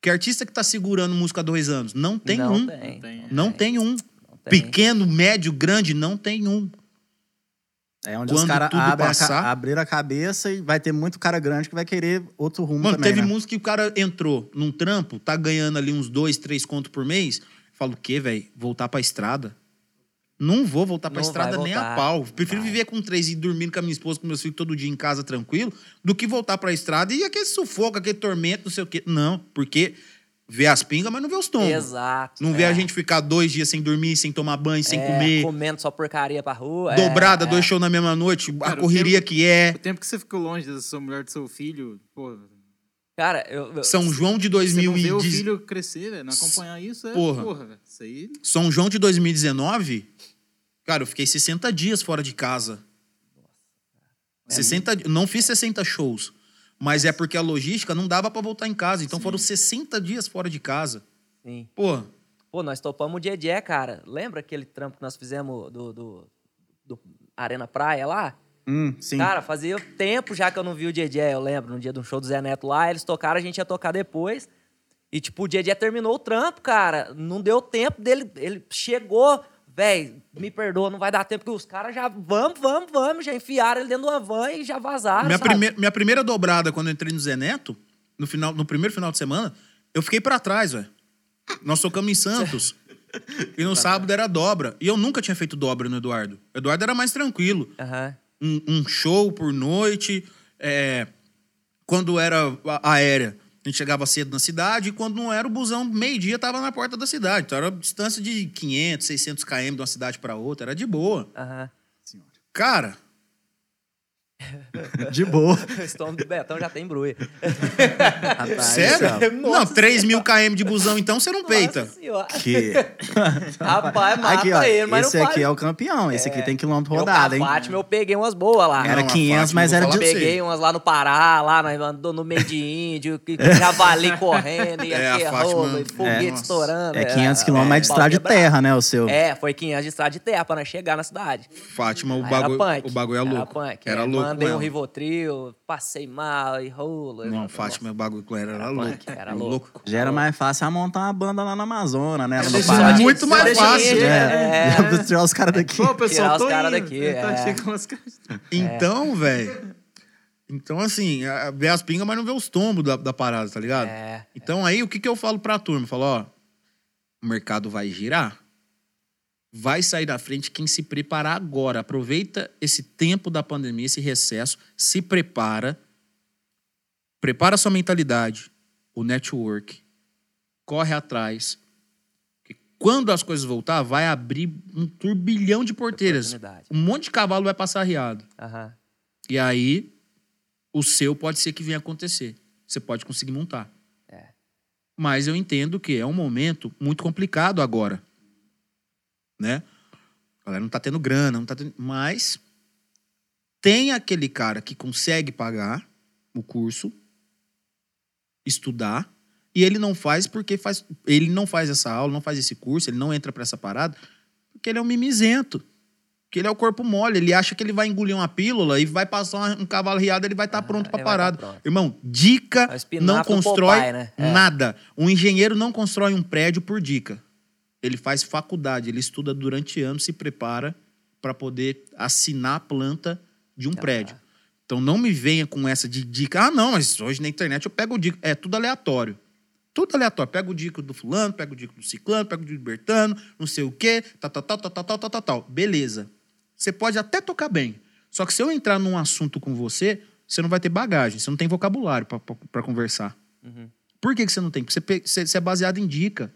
Que artista que tá segurando música há dois anos? Não tem não um. Tem. tem. Não tem um. Não tem. Pequeno, médio, grande, não tem um. É onde Quando os caras abrem a passar- a cabeça e vai ter muito cara grande que vai querer outro rumo Mano, também, teve né? música que o cara entrou num trampo, tá ganhando ali uns dois, três contos por mês. Fala o quê, velho? Voltar pra estrada? Não vou voltar pra Não estrada nem a pau. Prefiro Vai. viver com três e dormindo com a minha esposa, com meus filhos todo dia em casa tranquilo, do que voltar pra estrada e aquele sufoco, aquele tormento, não sei o quê. Não, porque vê as pingas, mas não vê os tombos. Exato. Não vê é. a gente ficar dois dias sem dormir, sem tomar banho, sem É, comer. Comendo só porcaria pra rua. Dobrada, é, dois é. shows na mesma noite, Cara, a correria tempo- que é. O tempo que você ficou longe da sua mulher, do seu filho, pô. Cara, eu... eu- São João de Você não vê o 2010. filho crescer, velho. Não acompanhar isso é. Porra. Porra, velho. Isso aí. São João de 2019, cara, eu fiquei 60 dias fora de casa. 60, di- não fiz 60 shows, mas é porque a logística não dava pra voltar em casa, então foram 60 dias fora de casa. Sim. Pô, Pô, nós topamos o Dedé, cara. Lembra aquele trampo que nós fizemos do, do, do Arena Praia lá? Hum, sim. Cara, fazia tempo já que eu não vi o Dedé, eu lembro, no dia de um show do Zé Neto lá, eles tocaram, a gente ia tocar depois. E, tipo, o Dedé terminou o trampo, cara. Não deu tempo dele. Ele chegou, velho, me perdoa, não vai dar tempo, porque os caras já, vamos, vamos, vamos, já enfiaram ele dentro de uma van e já vazaram. minha, primeira, minha primeira dobrada quando eu entrei no Zé Neto, no, final, no primeiro final de semana, eu fiquei pra trás, velho. Nós tocamos em Santos. e no sábado era dobra. E eu nunca tinha feito dobra no Eduardo. O Eduardo era mais tranquilo. Aham. um, um show por noite. é, quando era aérea, a gente chegava cedo na cidade. E quando não era, o busão, meio-dia, tava na porta da cidade. Então era distância de 500, 600 km de uma cidade para outra. Era de boa. Aham. Cara, De boa. O estômago do Betão já tem. Rapaz, Sério? Não, 3 mil km de busão, então você não peita. Nossa senhora. Que... Rapaz, mata Aqui, ó. ele, mas Esse não aqui faz. é o campeão. Esse aqui tem quilômetro Eu, rodado, hein? Fátima, eu peguei umas boas lá. Era Não, a 500, Fátima, mas era de... você. Peguei umas lá no Pará, lá, andou no meio de índio, javali correndo, e É, aqui e foguete Nossa. estourando. É 500 quilômetros, mas de pau estrada de terra, né, o seu? É, foi 500 de estrada de terra pra nós chegar na cidade. Fátima, o bagulho, o bagulho é louco. Era punk. Era é, louco. Mandei um. Rivotril, passei mal e rola. Não, Fátima, o bagulho com ela era louco. era louco. Já era mais fácil montar uma banda lá na Amazônia, né? De- Muito mais fácil. ele, É, é. é. tirar os caras daqui. Pô, pessoal, Tirar os caras daqui, Tentar é. Então, velho. Então, assim, vê as pingas, mas não vê os tombos da, da parada, tá ligado? É. Então, aí, o que, que eu falo pra turma? Eu falo, ó, o mercado vai girar, vai sair da frente quem se preparar agora. Aproveita esse tempo da pandemia, esse recesso, se prepara, prepara sua mentalidade, o network, corre atrás. Porque Quando as coisas voltar, vai abrir um turbilhão de porteiras. Um monte de cavalo vai passar arriado. Aham. E aí, o seu pode ser que venha acontecer. Você pode conseguir montar. É. Mas eu entendo que é um momento muito complicado agora. Né? A galera não tá tendo grana, não tá tendo... Mas tem aquele cara que consegue pagar o curso, estudar, e ele não faz porque faz. Ele não faz essa aula, não faz esse curso, ele não entra pra essa parada, porque ele é um mimizento. Porque ele é o corpo mole, ele acha que ele vai engolir uma pílula e vai passar uma- um cavalo riado, ele vai estar pronto pra ele vai tá parada. pronto. Irmão, dica É não constrói Popeye, né? É. nada. Um engenheiro não constrói um prédio por dica. Ele faz faculdade, ele estuda durante anos, se prepara para poder assinar a planta de um prédio. Então não me venha com essa de dica. Ah, não, mas hoje na internet eu pego dica. É tudo aleatório. Tudo aleatório. Pego o dica do fulano, pego o dica do ciclano, pego o dica do bertano, não sei o quê, tal, tal, tal, tal, tal, tal, tal, tal. Beleza. Você pode até tocar bem. Só que se eu entrar num assunto com você, você não vai ter bagagem, você não tem vocabulário para conversar. Por que, que você não tem? Porque você- você é baseado em dica.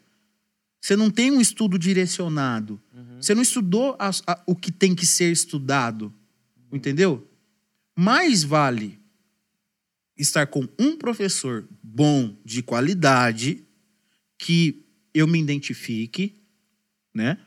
Você não tem um estudo direcionado. Você não estudou as- a- o que tem que ser estudado. Entendeu? Mais vale estar com um professor bom, de qualidade, que eu me identifique, né?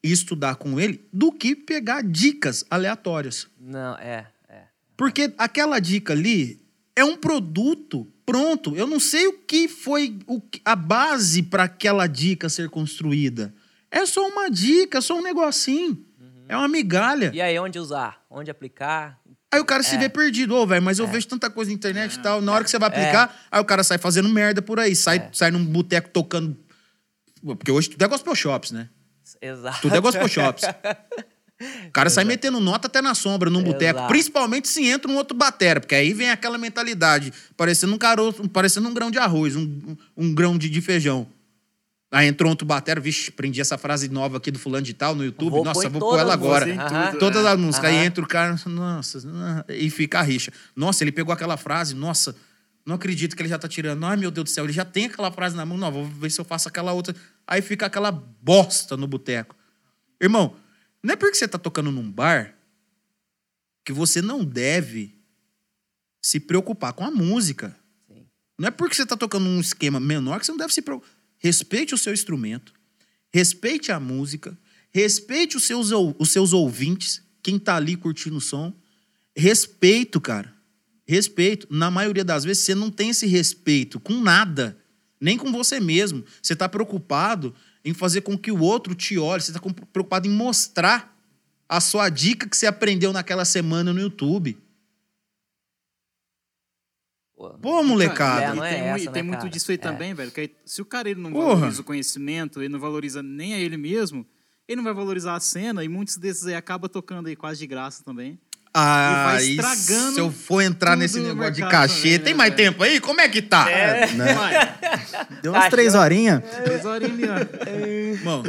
E estudar com ele, do que pegar dicas aleatórias. Não, é, é. Porque aquela dica ali é um produto pronto. Eu não sei o que foi a base para aquela dica ser construída. É só uma dica, é só um negocinho. É uma migalha. E aí, onde usar? Onde aplicar? Aí o cara se vê perdido. Ô, velho, mas eu vejo tanta coisa na internet e tal. Na hora que você vai aplicar, aí o cara sai fazendo merda por aí. Sai, sai num boteco tocando... Porque hoje tudo é gospel shops, né? Exato. Tudo é gospel shops. O cara sai metendo nota até na sombra, num boteco. Principalmente se entra um outro batera, porque aí vem aquela mentalidade, parecendo um caroço, parecendo um grão de arroz, um, um- grão de, de feijão. Aí entrou outro batera, vixe, prendi essa frase nova aqui do fulano de tal no YouTube. Vou nossa, vou pôr ela agora. Aham. Todas as músicas. Aí entra o cara, nossa, ah, e fica a rixa. Nossa, ele pegou aquela frase, nossa, não acredito que ele já tá tirando. Ai, meu Deus do céu, ele já tem aquela frase na mão. Não, vou ver se eu faço aquela outra. Aí fica aquela bosta no boteco. Irmão, não é porque você tá tocando num bar que você não deve se preocupar com a música. Sim. Não é porque você tá tocando num esquema menor que você não deve se preocupar. Respeite o seu instrumento, respeite a música, respeite os seus, os seus ouvintes, quem tá ali curtindo o som. Respeito, cara. Respeito. Na maioria das vezes, você não tem esse respeito com nada, nem com você mesmo. Você tá preocupado em fazer com que o outro te olhe, você tá com- preocupado em mostrar a sua dica que você aprendeu naquela semana no YouTube. Pô, molecada. É, e é tem, mu- essa, e tem né, muito cara? disso aí É. também, velho. Que aí, se o cara ele não Porra. valoriza o conhecimento, ele não valoriza nem a ele mesmo, ele não vai valorizar a cena e muitos desses aí acaba tocando aí quase de graça também. Ah, vai estragando se eu for entrar nesse negócio de cachê, também, tem né, mais velho? tempo aí? Como é que tá? Vai, Deu umas três horinhas. três horinhas ó. Mano,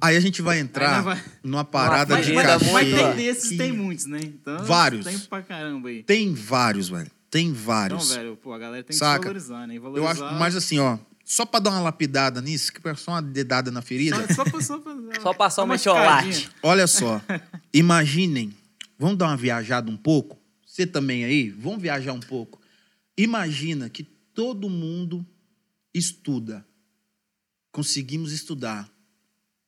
aí a gente vai entrar vai- numa parada Uma de agenda cachê. Mas tem desses, que- tem muitos, né? Então, Vários. Tem pra caramba aí. Tem vários, velho. Tem Então, vários. velho, pô, a galera tem Saca? que valorizar, né? E eu Valorizar... acho, mas assim, ó, só pra dar uma lapidada nisso, que é só uma dedada na ferida. Só, só, pra- só, pra- Só passar uma uma chocolate. Olha só, imaginem, vamos dar uma viajada um pouco? você também aí, vamos viajar um pouco. Imagina que todo mundo estuda. Conseguimos estudar.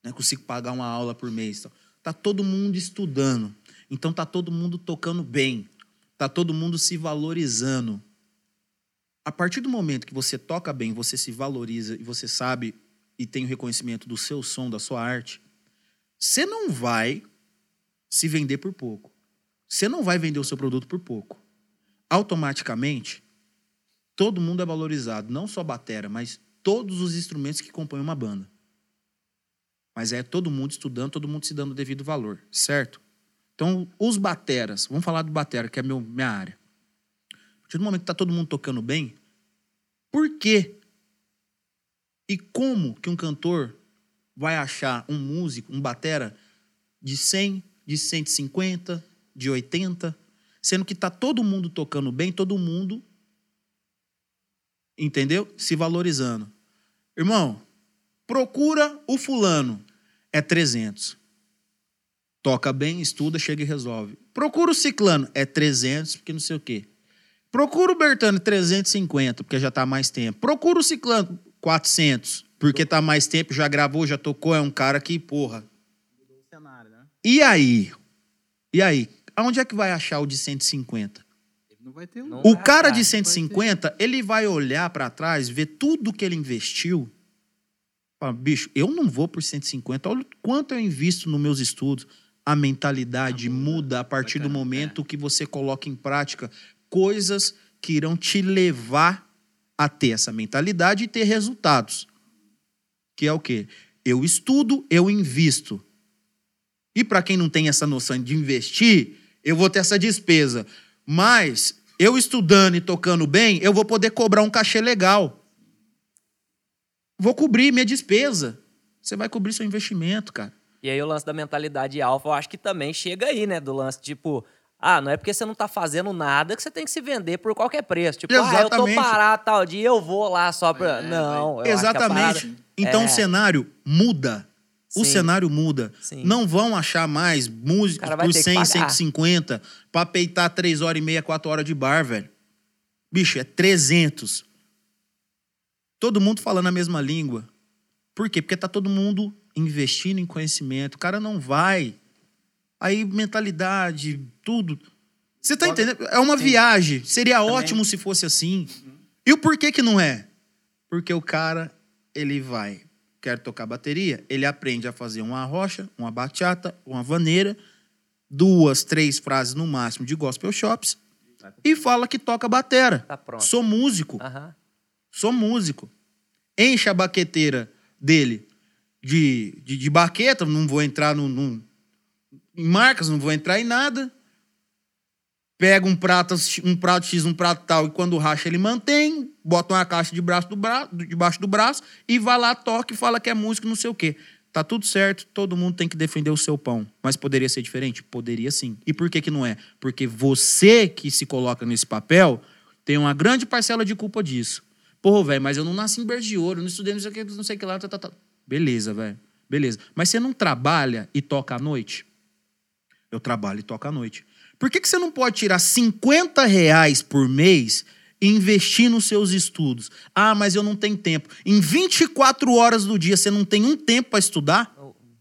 Né? Consigo pagar uma aula por mês. Tá. tá todo mundo estudando. Então tá todo mundo tocando bem. Tá todo mundo se valorizando. A partir do momento que você toca bem, você se valoriza e você sabe e tem o reconhecimento do seu som, da sua arte, você não vai se vender por pouco. Você não vai vender o seu produto por pouco. Automaticamente, todo mundo é valorizado, não só a batera, mas todos os instrumentos que compõem uma banda. Mas é todo mundo estudando, todo mundo se dando o devido valor, certo? Então, os bateras, vamos falar do batera, que é meu, minha área. A partir do momento que está todo mundo tocando bem, por quê? E como que um cantor vai achar um músico, um batera, de 100, de 150, de 80, sendo que está todo mundo tocando bem, todo mundo, entendeu? Se valorizando. Irmão, procura o fulano, é 300. Toca bem, estuda, chega e resolve. Procura o ciclano, é 300, porque não sei o quê. Procura o Bertano, 350, porque já está mais tempo. Procura o ciclano, 400, porque está mais tempo, já gravou, já tocou, é um cara que, porra. né? E aí? E aí? Aonde é que vai achar o de 150? Ele não vai ter um. Não O vai cara achar, de vai 150, ele vai olhar pra trás, ver tudo que ele investiu. Fala, bicho, eu não vou por 150. Olha o quanto eu invisto nos meus estudos. A mentalidade muda a partir do Bacana, momento que você coloca em prática coisas que irão te levar a ter essa mentalidade e ter resultados. Que é o quê? Eu estudo, eu invisto. E para quem não tem essa noção de investir, eu vou ter essa despesa. Mas eu estudando e tocando bem, eu vou poder cobrar um cachê legal. Vou cobrir minha despesa. Você vai cobrir seu investimento, cara. E aí o lance da mentalidade alfa, eu acho que também chega aí, né? Do lance, tipo, ah, não é porque você não tá fazendo nada que você tem que se vender por qualquer preço. Tipo, ah, eu tô Exatamente. parado tal dia, eu vou lá só pra. É, não, eu acho que a Exatamente. parada- Então É. o cenário muda. O Sim. cenário muda. Sim. Não vão achar mais músicos por ter que 100, pagar. 150 pra peitar 3 horas e meia, 4 horas de bar, velho. Bicho, é 300. Todo mundo falando a mesma língua. Por quê? Porque tá todo mundo investindo em conhecimento. O cara não vai. Aí, mentalidade, tudo. Você tá entendendo? É uma viagem. Seria ótimo se fosse assim. E o porquê que não é? Porque o cara, ele vai, quer tocar bateria, ele aprende a fazer uma rocha, uma bachata, uma vaneira, duas, três frases no máximo de gospel shops e fala que toca batera. Tá pronto. Sou músico, Aham. sou músico. Enche a baqueteira dele de, de, de baqueta, não vou entrar no, no- em marcas, não vou entrar em nada. Pega um prato, um prato X, um prato tal, e quando racha ele mantém, bota uma caixa de braço do debaixo do braço e vai lá, toca e fala que é músico, não sei o quê. Tá tudo certo, todo mundo tem que defender o seu pão. Mas poderia ser diferente? Poderia sim. E por que que não é? Porque você que se coloca nesse papel tem uma grande parcela de culpa disso. Pô, velho, mas eu não nasci em berço de ouro, não estudei não sei o que, não sei o que lá, tá, tá, tá. Beleza, velho. Beleza. Mas você não trabalha e toca à noite? Eu trabalho e toco à noite. Por que, que você não pode tirar 50 reais por mês e investir nos seus estudos? Ah, mas eu não tenho tempo. Em 24 horas do dia, você não tem um tempo para estudar?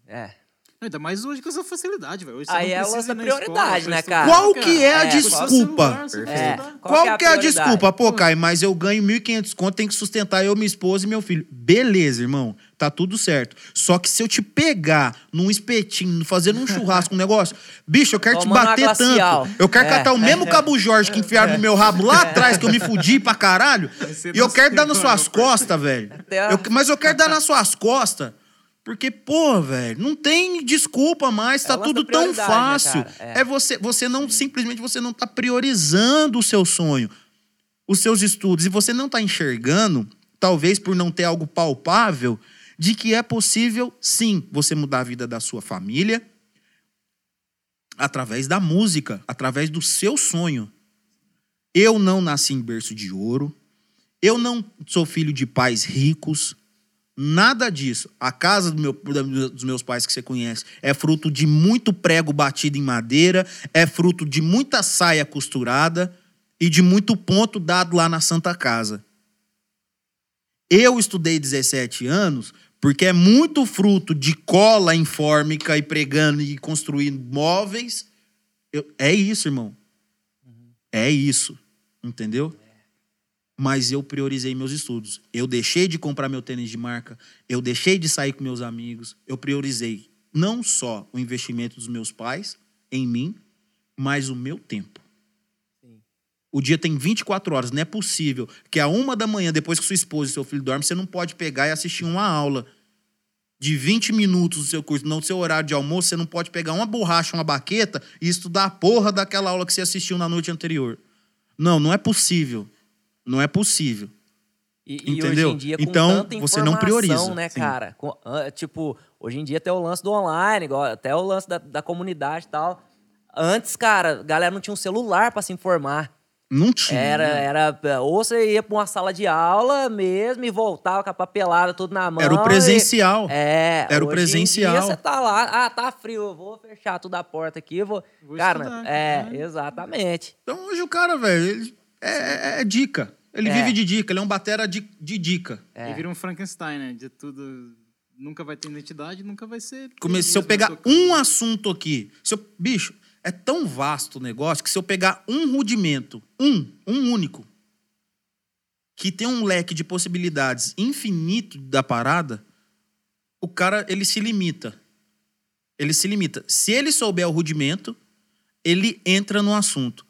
É. Ainda mais hoje com essa facilidade, velho. Aí não é o precisa lance da ir na escola prioridade, pra né, cara? Qual que é a É, desculpa? É. Qual, que é a, prioridade? desculpa? Pô, Caio, mas eu ganho 1.500 conto, tenho que sustentar eu, minha esposa e meu filho. Beleza, irmão. Tá tudo certo. Só que se eu te pegar num espetinho, fazendo um churrasco, um negócio, bicho, eu quero te Tomando bater tanto. Eu quero É. catar o mesmo Cabo Jorge que enfiaram no meu rabo lá atrás, que eu me fudi pra caralho. E eu quero dar nas suas costas, velho. Eu- mas eu quero dar nas suas costas. Porque, pô, velho, não tem desculpa mais, É tá tudo tão né, fácil. cara? É. É você, você não simplesmente você não tá priorizando o seu sonho, os seus estudos e você não tá enxergando, talvez por não ter algo palpável, de que é possível sim você mudar a vida da sua família através da música, através do seu sonho. Eu não nasci em berço de ouro. Eu não sou filho de pais ricos. Nada disso. A casa do meu- dos meus pais que você conhece é fruto de muito prego batido em madeira, é fruto de muita saia costurada e de muito ponto dado lá na Santa Casa. Eu estudei 17 anos porque é muito fruto de cola infórmica e pregando e construindo móveis. Eu- é isso, irmão. É isso. Entendeu? Mas eu priorizei meus estudos. Eu deixei de comprar meu tênis de marca, eu deixei de sair com meus amigos, eu priorizei não só o investimento dos meus pais em mim, mas o meu tempo. O dia tem 24 horas, não é possível que a uma da manhã, depois que sua esposa e seu filho dormem, você não pode pegar e assistir uma aula de 20 minutos do seu curso, não do seu horário de almoço, você não pode pegar uma borracha, uma baqueta e estudar a porra daquela aula que você assistiu na noite anterior. Não, não é possível. Não é possível. E, e Entendeu? hoje em dia, com Então, tanta você não prioriza. né, Sim. cara? Com- tipo, hoje em dia tem o lance do online, até o lance da, da comunidade e tal. Antes, cara, a galera não tinha um celular pra se informar. Não tinha. Era, era, ou você ia pra uma sala de aula mesmo e voltava com a papelada tudo na mão. Era o e- presencial. É. Era o em presencial. dia você tá lá, ah, tá frio, eu vou fechar tudo a porta aqui, vou. Vou cara, estudar, é, né? exatamente. Então hoje o cara, velho, ele é, é- é dica. Ele É. vive de dica, ele é um batera de, de dica. É. E vira um Frankenstein, né? De tudo. Nunca vai ter identidade, nunca vai ser. Come- ele se eu pegar tocando. um assunto aqui, se eu, bicho, é tão vasto o negócio que se eu pegar um rudimento, um, um único, que tem um leque de possibilidades infinito da parada, o cara, ele se limita. Ele se limita. Se ele souber o rudimento, ele entra no assunto.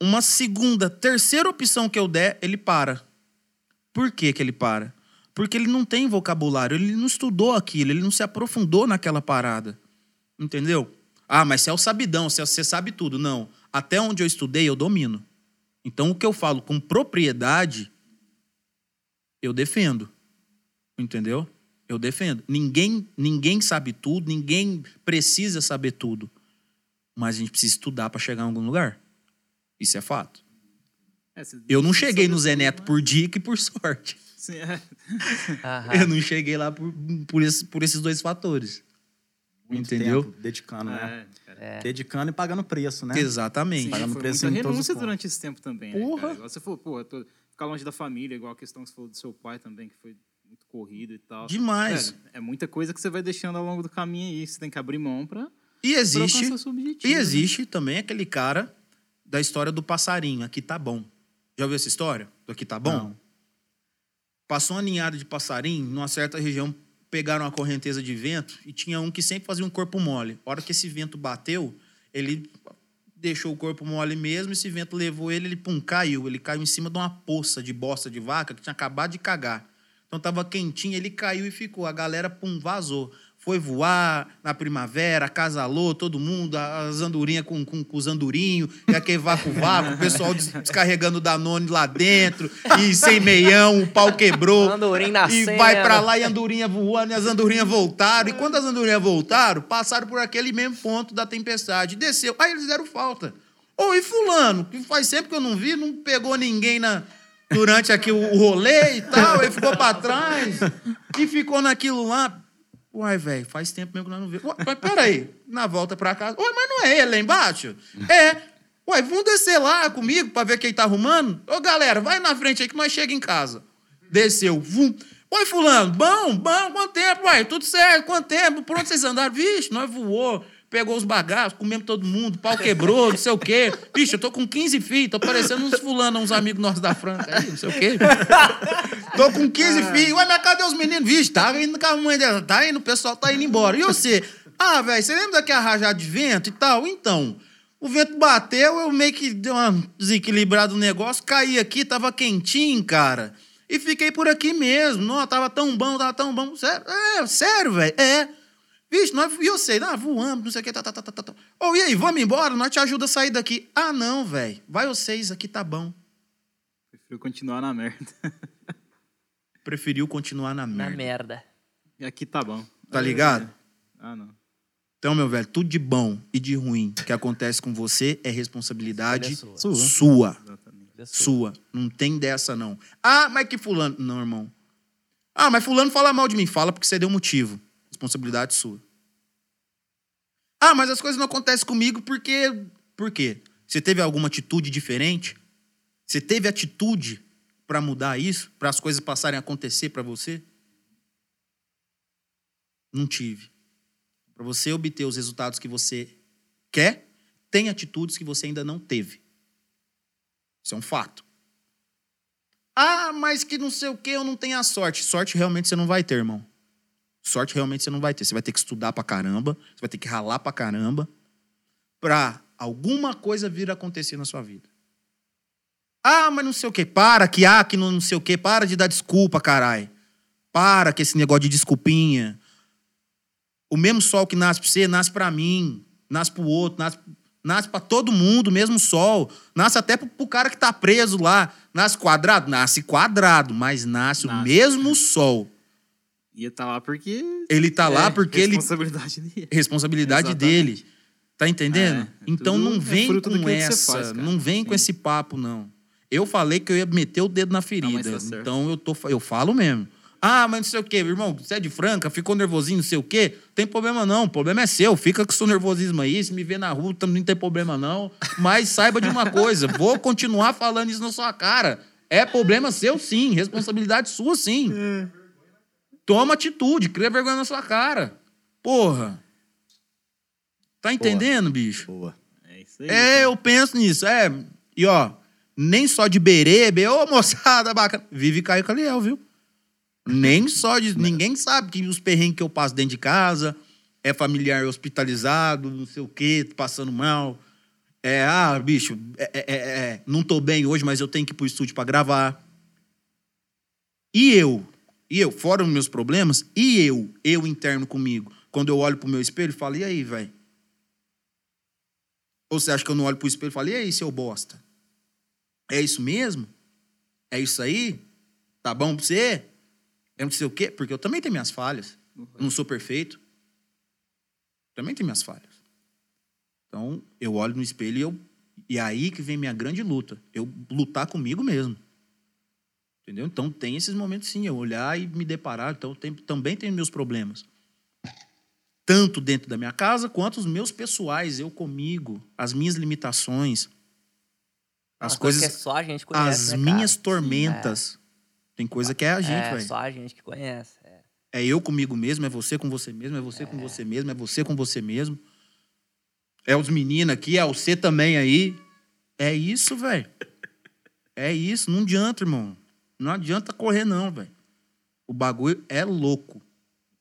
Uma segunda, terceira opção que eu der, ele para. Por que, que ele para? Porque ele não tem vocabulário, ele não estudou aquilo, ele não se aprofundou naquela parada. Entendeu? Ah, mas você é o sabidão, você, sabe tudo. Não. Até onde eu estudei, eu domino. Então, o que eu falo com propriedade, eu defendo. Entendeu? Eu defendo. Ninguém, ninguém sabe tudo, ninguém precisa saber tudo. Mas a gente precisa estudar para chegar em algum lugar. Isso é fato. É, Eu não cheguei no Zé Neto mas- por dica e por sorte. Sim, é. Eu não cheguei lá por, por, esse- por esses dois fatores. Muito Entendeu? tempo dedicando, né? É, cara. É. Dedicando e pagando preço, né? Exatamente. Sim, Pagando foi preço muita em renúncia durante esse tempo também, né, Porra. cara? Igual Você falou, pô, tô- ficar longe da família, igual a questão que você falou do seu pai também, que foi muito corrido e tal. Demais. Velho, é muita coisa que você vai deixando ao longo do caminho aí, você tem que abrir mão pra, E pra existe, alcançar seu objetivo. e né? existe também aquele cara da história do passarinho. Aqui tá bom. Já ouviu essa história? Do aqui tá bom? Não. Passou uma ninhada de passarinho numa certa região, pegaram uma correnteza de vento e tinha um que sempre fazia um corpo mole. A hora que esse vento bateu, ele deixou o corpo mole mesmo, esse vento levou ele, ele pum, caiu. Ele caiu em cima de uma poça de bosta de vaca que tinha acabado de cagar. Então tava quentinho, ele caiu e ficou. A galera, pum, vazou. Foi voar na primavera, acasalou todo mundo, as andorinhas com, com, com os andorinhos, e aquele vácuo-vácuo, o pessoal des- descarregando Danone lá dentro, e sem meião, o pau quebrou. Andorinha E vai pra lá e a andorinha voando, e as andorinhas voltaram. E quando as andorinhas voltaram, passaram por aquele mesmo ponto da tempestade. Desceu. Aí eles deram falta. Ô, e fulano, que faz tempo que eu não vi, não pegou ninguém na, durante aqui o, o rolê e tal, ele ficou pra trás e ficou naquilo lá. Uai, velho, faz tempo mesmo que nós não vimos. Uai, Mas peraí, na volta pra casa. Uai, mas não é ele lá embaixo? É. Uai, vamos descer lá comigo pra ver quem tá arrumando? Ô, galera, vai na frente aí que nós chega em casa. Desceu. Vum. Oi, fulano, bom, bom, quanto tempo? Uai, tudo certo, quanto tempo? Por onde vocês andaram? Vixe, nós voou, pegou os bagaços, comemos todo mundo, pau quebrou, não sei o quê. Vixe, eu tô com 15 filhos, tô parecendo uns fulano, uns amigos nossos da Franca aí, não sei o quê. Tô com 15 filhos. Ué, mas cadê os meninos? Vixe, tá indo com a mãe dela. Tá indo, o pessoal tá indo embora. E você? Ah, velho, você lembra daquela rajada de vento e tal? Então, o vento bateu, eu meio que deu uma desequilibrada no negócio, caí aqui, tava quentinho, cara. E fiquei por aqui mesmo. Não, tava tão bom, tava tão bom. Sério, é, sério, velho. É. Vixe, nós, e eu sei, ah, voamos, não sei o que, tá, tá, tá, tá, tá. tá. Ô, e aí, vamos embora? Nós te ajuda a sair daqui. Ah, não, velho. Vai vocês, aqui tá bom. Prefiro continuar na merda. Preferiu continuar na Na merda. merda. E aqui tá bom. Tá ligado? Ah, não. Então, meu velho, tudo de bom e de ruim que acontece com você é responsabilidade Escolha sua. sua. Exatamente. Sua. Não tem dessa, não. Ah, mas que fulano. Não, irmão. Ah, mas fulano fala mal de mim. Fala porque você deu motivo. Responsabilidade sua. Ah, mas as coisas não acontecem comigo porque... Por quê? Você teve alguma atitude diferente? Você teve atitude para mudar isso? Para as coisas passarem a acontecer para você? Não tive. Para você obter os resultados que você quer, tem atitudes que você ainda não teve. Isso é um fato. Ah, mas que não sei o que, eu não tenho a sorte. Sorte realmente você não vai ter, irmão. Sorte realmente você não vai ter. Você vai ter que estudar pra caramba, você vai ter que ralar pra caramba pra alguma coisa vir a acontecer na sua vida. Ah, mas não sei o que. Para que ah, que não, não sei o que. Para de dar desculpa, carai. Para que esse negócio de desculpinha. O mesmo sol que nasce pra você, nasce pra mim. Nasce pro outro, nasce, nasce pra todo mundo, o mesmo sol. Nasce até pro, pro cara que tá preso lá. Nasce quadrado? Nasce quadrado, mas nasce, o Nasce. mesmo sol. Ia estar lá porque. Ele tá lá é, porque ele responsabilidade dele. responsabilidade Exatamente. dele. Tá entendendo? É, é então tudo- não é vem fruto com essa, faz, não vem com Sim. esse papo não. Eu falei que eu ia meter o dedo na ferida. mas tá então eu tô eu falo mesmo. Ah, mas não sei o quê, irmão, você é de Franca, ficou nervosinho, não sei o quê. Tem problema não, o problema é seu. Fica com o seu nervosismo aí, se me ver na rua, também não tem problema não. Mas saiba de uma coisa, vou continuar falando isso na sua cara. É problema seu sim, responsabilidade sua sim. Toma atitude, cria vergonha na sua cara. Porra. Tá entendendo, bicho? Boa. É isso aí. É, eu penso nisso. É, e ó, nem só de berebe, ô moçada bacana. Vive Caio Caliel, viu? Nem só de. Ninguém sabe que os perrengues que eu passo dentro de casa é familiar hospitalizado, não sei o quê, passando mal. É, ah, bicho, é, é, é, é, não tô bem hoje, mas eu tenho que ir pro estúdio pra gravar. E eu, e eu, fora os meus problemas, e eu, eu interno comigo, quando eu olho pro meu espelho, falo, e aí, velho? Ou você acha que eu não olho pro espelho e falo, e aí, seu bosta? É isso mesmo? É isso aí? Tá bom pra você? Eu não sei o quê? Porque eu também tenho minhas falhas. Eu não sou perfeito. Também tenho minhas falhas. Então, eu olho no espelho e eu. E é aí que vem minha grande luta. Eu lutar comigo mesmo. Entendeu? Então tem esses momentos sim, eu olhar e me deparar. Então tem, também tenho meus problemas. Tanto dentro da minha casa quanto os meus pessoais, eu comigo, as minhas limitações, as Uma coisa coisas, que é só a gente conhece, as né, cara? minhas tormentas. Tem coisa que é a gente, é, velho. só a gente que conhece. é. É eu comigo mesmo, é você com você mesmo, é você com você mesmo, é você com você mesmo. É os meninos aqui, é você também aí. É isso, velho. É isso, não adianta, irmão. Não adianta correr, não, velho. O bagulho é louco.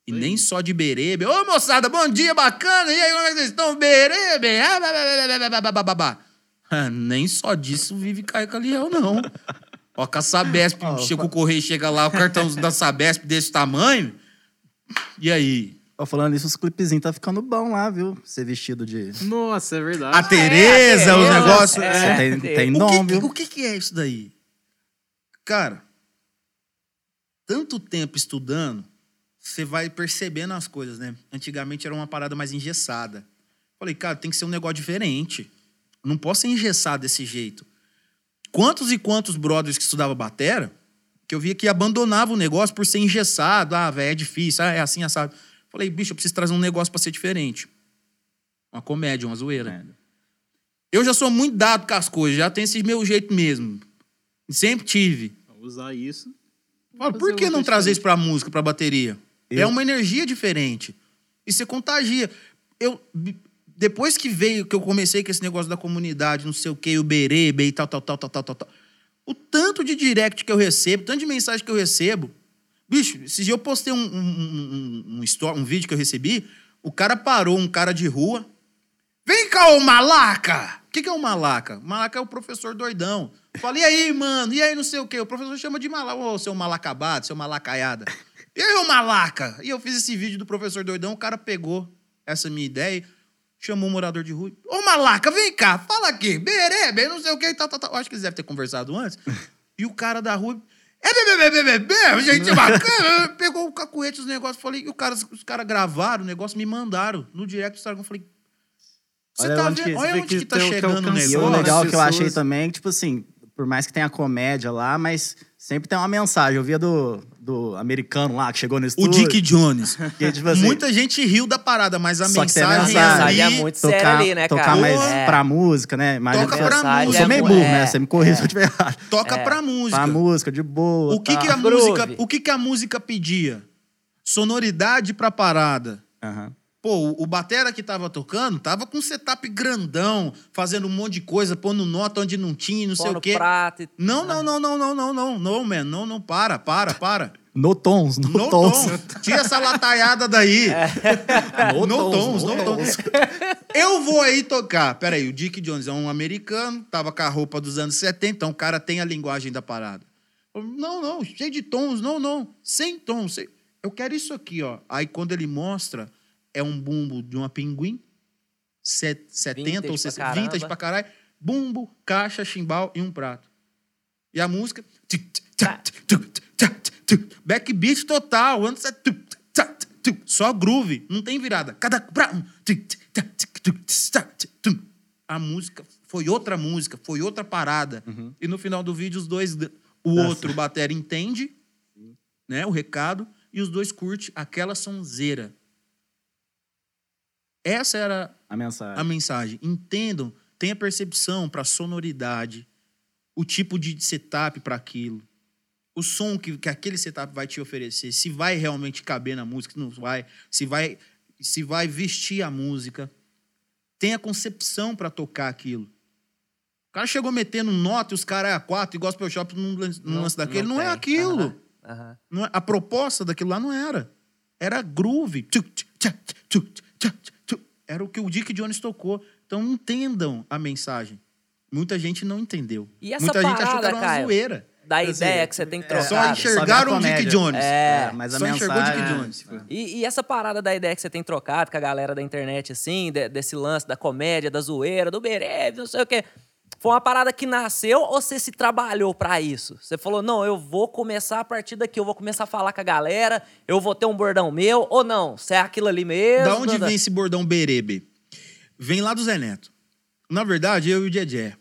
E nem só de berê. Ô, moçada, bom dia, bacana. E aí, como é que vocês estão? Berê, ah, berê. Ah, nem só disso vive Caio Caliel, não. Ó, com a Sabesp, oh, Chico o Correia chega lá, o cartão da Sabesp desse tamanho. E aí? Ó, falando isso, os clipezinhos tá ficando bom lá, viu? Ser vestido de. Nossa, é verdade. A Tereza, é, é, é. Tem, tem nome. O que, o que é isso daí? Cara, tanto tempo estudando, você vai percebendo as coisas, né? Antigamente era uma parada mais engessada. Falei, cara, tem que ser um negócio diferente. Não posso ser engessado desse jeito. Quantos e quantos brothers que estudavam batera, que eu via que abandonavam o negócio por ser engessado. Ah, velho, é difícil. Ah, é assim, assado. Falei, bicho, eu preciso trazer um negócio pra ser diferente. Uma comédia, uma zoeira. Eu já sou muito dado com as coisas, já tenho esse meu jeito mesmo. Sempre tive. Usar isso. Fazer por que não trazer isso pra música, pra bateria? É Eu- uma energia diferente. E você contagia. Eu, depois que veio, que eu comecei com esse negócio da comunidade, não sei o quê, o berebe e tal, tal, tal, tal, tal, tal, tal. O tanto de direct que eu recebo, tanto de mensagem que eu recebo. Bicho, esses dias eu postei um, um, um, um, um story- um vídeo que eu recebi, o cara parou, um cara de rua. Vem cá, ô malaca! Que, que é o malaca? Malaca é o professor doidão. Falei, e aí, mano? E aí, não sei o quê? O professor chama de malaca. Ô, seu malacabado, seu malacaiada. E aí, ô malaca? E eu fiz esse vídeo do professor doidão, o cara pegou essa minha ideia, chamou o morador de rua. Ô, malaca, vem cá, fala aqui. Berebe, não sei o quê, tal, tal, tal. Acho que eles devem ter conversado antes. E o cara da rua... É, bebê, bebê, bebê, gente bacana. Pegou o cacuete, os negócios. Falei, e o cara, os caras gravaram o negócio, me mandaram no direct do Instagram. Falei, você Olha tá onde vendo? que- Olha onde que que tá o- que chegando o alcançou, E o negócio. legal que eu achei também, é que, tipo assim, por mais que tenha comédia lá, mas sempre tem uma mensagem. Eu via do, do americano lá que chegou no O estúdio. Dick Jones. Que, tipo assim, Muita gente riu da parada, mas a Só que tem a mensagem, mensagem. ali... é muito séria tocar, ali, né, tocar cara? mais É. pra música, né? Mais Toca pra mensagem Eu música. sou meio é burro, mu- né? é, Você me corrija é. se eu tiver errado. Toca É. pra música. Pra música, de boa. O que, tá. que a Groove. música, o que, que a música pedia? Sonoridade pra parada. Aham. Pô, o- o batera que tava tocando tava com um setup grandão, fazendo um monte de coisa, pondo nota onde não tinha, não sei Pô o no quê. prato e... Não, não, não, não, não, não, não, não, man, não, não, para, para, para. No tons, no, No tons. tom. Tira essa lataiada daí. No, tons, no tons. Eu vou aí tocar. Peraí, o Dick Jones é um americano, tava com a roupa dos anos 70, então o cara tem a linguagem da parada. Não, não, cheio de tons, não, não. Sem tons. sem- Eu quero isso aqui, ó. Aí quando ele mostra, é um bumbo de uma pinguim, set- 70 Vintage ou pra 60, caramba. vintage pra caralho, bumbo, caixa, chimbal e um prato. E a música. Backbeat total. antes é Só groove. Não tem virada. Cada. A música foi outra música, foi outra parada. E no final do vídeo, os dois. O outro, o batera, entende né, o recado e os dois curte aquela sonzeira. Essa era A mensagem. a mensagem. Entendam, tenha percepção para sonoridade, o tipo de setup para aquilo, o som que, que aquele setup vai te oferecer, se vai realmente caber na música, se não vai, se vai, se vai vestir a música. Tenha concepção para tocar aquilo. O cara chegou metendo nota e os caras é a quatro, e gospel shop num, lance- num lance daquele. Não, é tem. aquilo. Aham, aham. Não é- a proposta daquilo lá não era. Era groove. Tchuc, tchuc, tchac, tchuc, tchac, tchuc. Era o que o Dick Jones tocou. Então entendam a mensagem. Muita gente não entendeu. E essa Muita gente achou que parada, era uma Caio? zoeira. Da Quer dizer, ideia que você tem que É trocar. só enxergaram o Dick. Jones. É, mas a só enxergou o Dick mensagem- Jones. E, e essa parada da ideia que você tem trocado com a galera da internet, assim, de- desse lance da comédia, da zoeira, do berê, não sei o quê. Foi uma parada que nasceu ou você se trabalhou pra isso? Você falou, não, eu vou começar a partir daqui, eu vou começar a falar com a galera, eu vou ter um bordão meu, ou não? Você é aquilo ali mesmo? Da onde vem esse bordão berebe? Vem lá do Zé Neto. Na verdade, eu e o Djedé.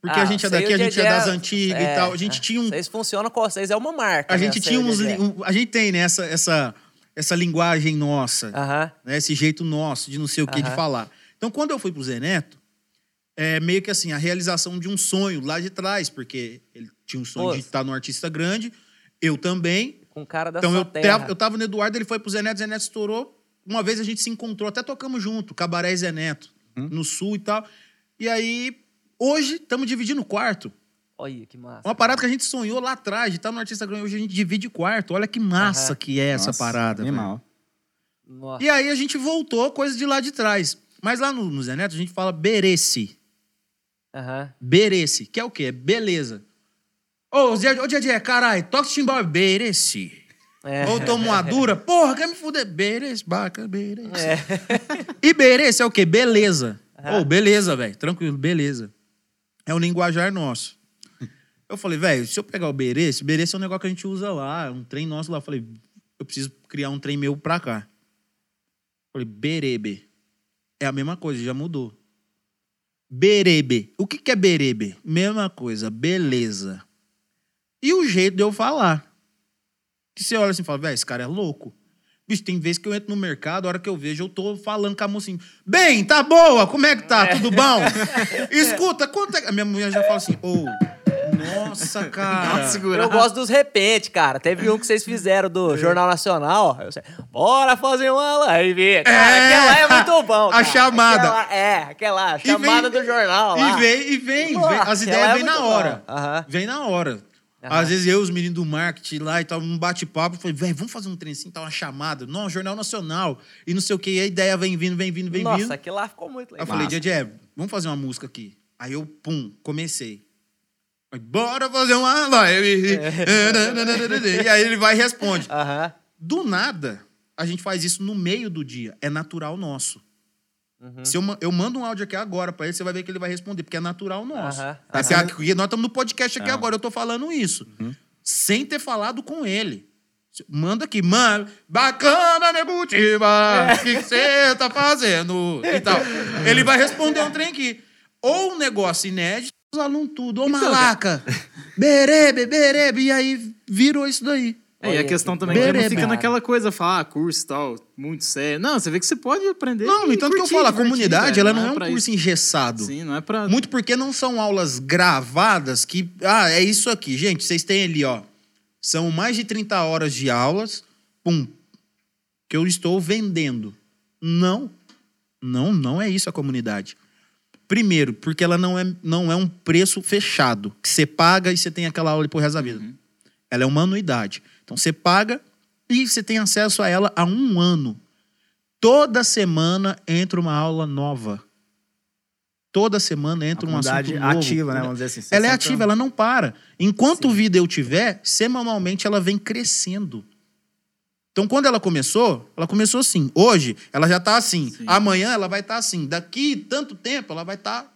Porque Ah, a gente é daqui, a gente é Dedé, das antigas é, e tal. A gente tinha um, Vocês funcionam com vocês, é uma marca. A né, gente você tinha uns. Dedé. um- a gente tem, né, essa, essa, essa linguagem nossa, Aham. né, esse jeito nosso de não sei o que de Aham. falar. Então, quando eu fui pro Zé Neto, é meio que assim, a realização de um sonho lá de trás, porque ele tinha um sonho Pô. de estar no artista grande, eu também. Com o cara da Então, sua eu terra. tava, eu tava no Eduardo, ele foi pro Zé Neto, Zé Neto estourou. Uma vez a gente se encontrou, até tocamos junto, Cabaré e Zé Neto, no sul e tal. E aí, hoje, estamos dividindo o quarto. Olha, que massa. Uma parada que a gente sonhou lá atrás, de estar no Artista Grande, hoje a gente divide quarto. Olha que massa Aham. que é essa Nossa, parada. velho. Animal. Nossa. E aí a gente voltou, coisa de lá de trás. Mas lá no, no Zé Neto a gente fala berece. Aham. Berece, que é o quê? É beleza. Ô, Zé, ô, Dedé, caralho, toca esse timbal, berece. É. Ou toma uma dura, porra, quer me fuder? Berece, baca, berece. É. E berece é o quê? Beleza. Ô, beleza, velho, tranquilo, beleza. É um linguajar nosso. Eu falei, velho, se eu pegar o berece, berece é um negócio que a gente usa lá, é um trem nosso lá. Eu falei, eu preciso criar um trem meu pra cá. Eu falei, berebe. É a mesma coisa, já mudou. Berebe. O que, que é berebe? Mesma coisa, beleza. E o jeito de eu falar. Que você olha assim e fala, velho, esse cara é louco. Bicho, tem vezes que eu entro no mercado, a hora que eu vejo, eu tô falando com a mocinha. Bem, tá boa, como é que tá? Tudo bom? Escuta, quanto é... A minha mulher já fala assim, ô, nossa, cara. Eu gosto dos repente, cara. Teve um que vocês fizeram do Jornal Nacional. Aí você, Bora fazer uma live. Cara, É. aquela é muito bom. A cara. chamada. Aquela- é, aquela E chamada vem- do jornal lá. E vem, e vem, Nossa, vem. As ela ideias é vêm na muito hora. boa. Aham. Vem na hora. Às vezes eu, os meninos do marketing lá e tal, um bate-papo, eu falei, velho, vamos fazer um trem assim, tá uma chamada. Não, Jornal Nacional. E não sei o que, e a ideia vem vindo, vem vindo, vem Nossa, vindo. aquilo lá ficou muito Aí legal. eu falei, Djedé, vamos fazer uma música aqui. Aí eu, pum, comecei. Bora fazer uma live. e aí ele vai e responde. Do nada, a gente faz isso no meio do dia. É natural nosso. Uhum. Se eu, eu mando um áudio aqui agora pra ele, você vai ver que ele vai responder, porque é natural nosso. É que aqui- nós estamos no podcast aqui agora, eu tô falando isso. Uhum. Sem ter falado com ele. Manda aqui, mano, bacana, Negutiba, É. o que você tá fazendo? E tal. Ele vai responder um trem aqui. Ou um negócio inédito, os alunos tudo. Ô, Então, malaca, berebe, berebe. E aí virou isso daí. É, e a questão que também é que não fica naquela coisa, falar, ah, curso e tal, muito sério. Não, você vê que você pode aprender. Não, e então que eu curtir, falo, a comunidade, velho, ela não é um pra curso isso. engessado. Sim, não é pra. Muito porque não são aulas gravadas que. Ah, é isso aqui. Gente, vocês têm ali, ó. São mais de 30 horas de aulas. Pum. Que eu estou vendendo. Não. Não, não é isso a comunidade. Primeiro, porque ela não é, não é um preço fechado. Que você paga e você tem aquela aula por resto da vida. Ela é uma anuidade. Então você paga e você tem acesso a ela há um ano. Toda semana entra uma aula nova. Toda semana entra um assunto novo. ativa, né? Vamos dizer assim. Ela é ativa, ela não para. Enquanto vida eu tiver, semanalmente ela vem crescendo. Então, quando ela começou, ela começou assim. Hoje, ela já tá assim. Amanhã, ela vai estar assim. Daqui tanto tempo, ela vai estar.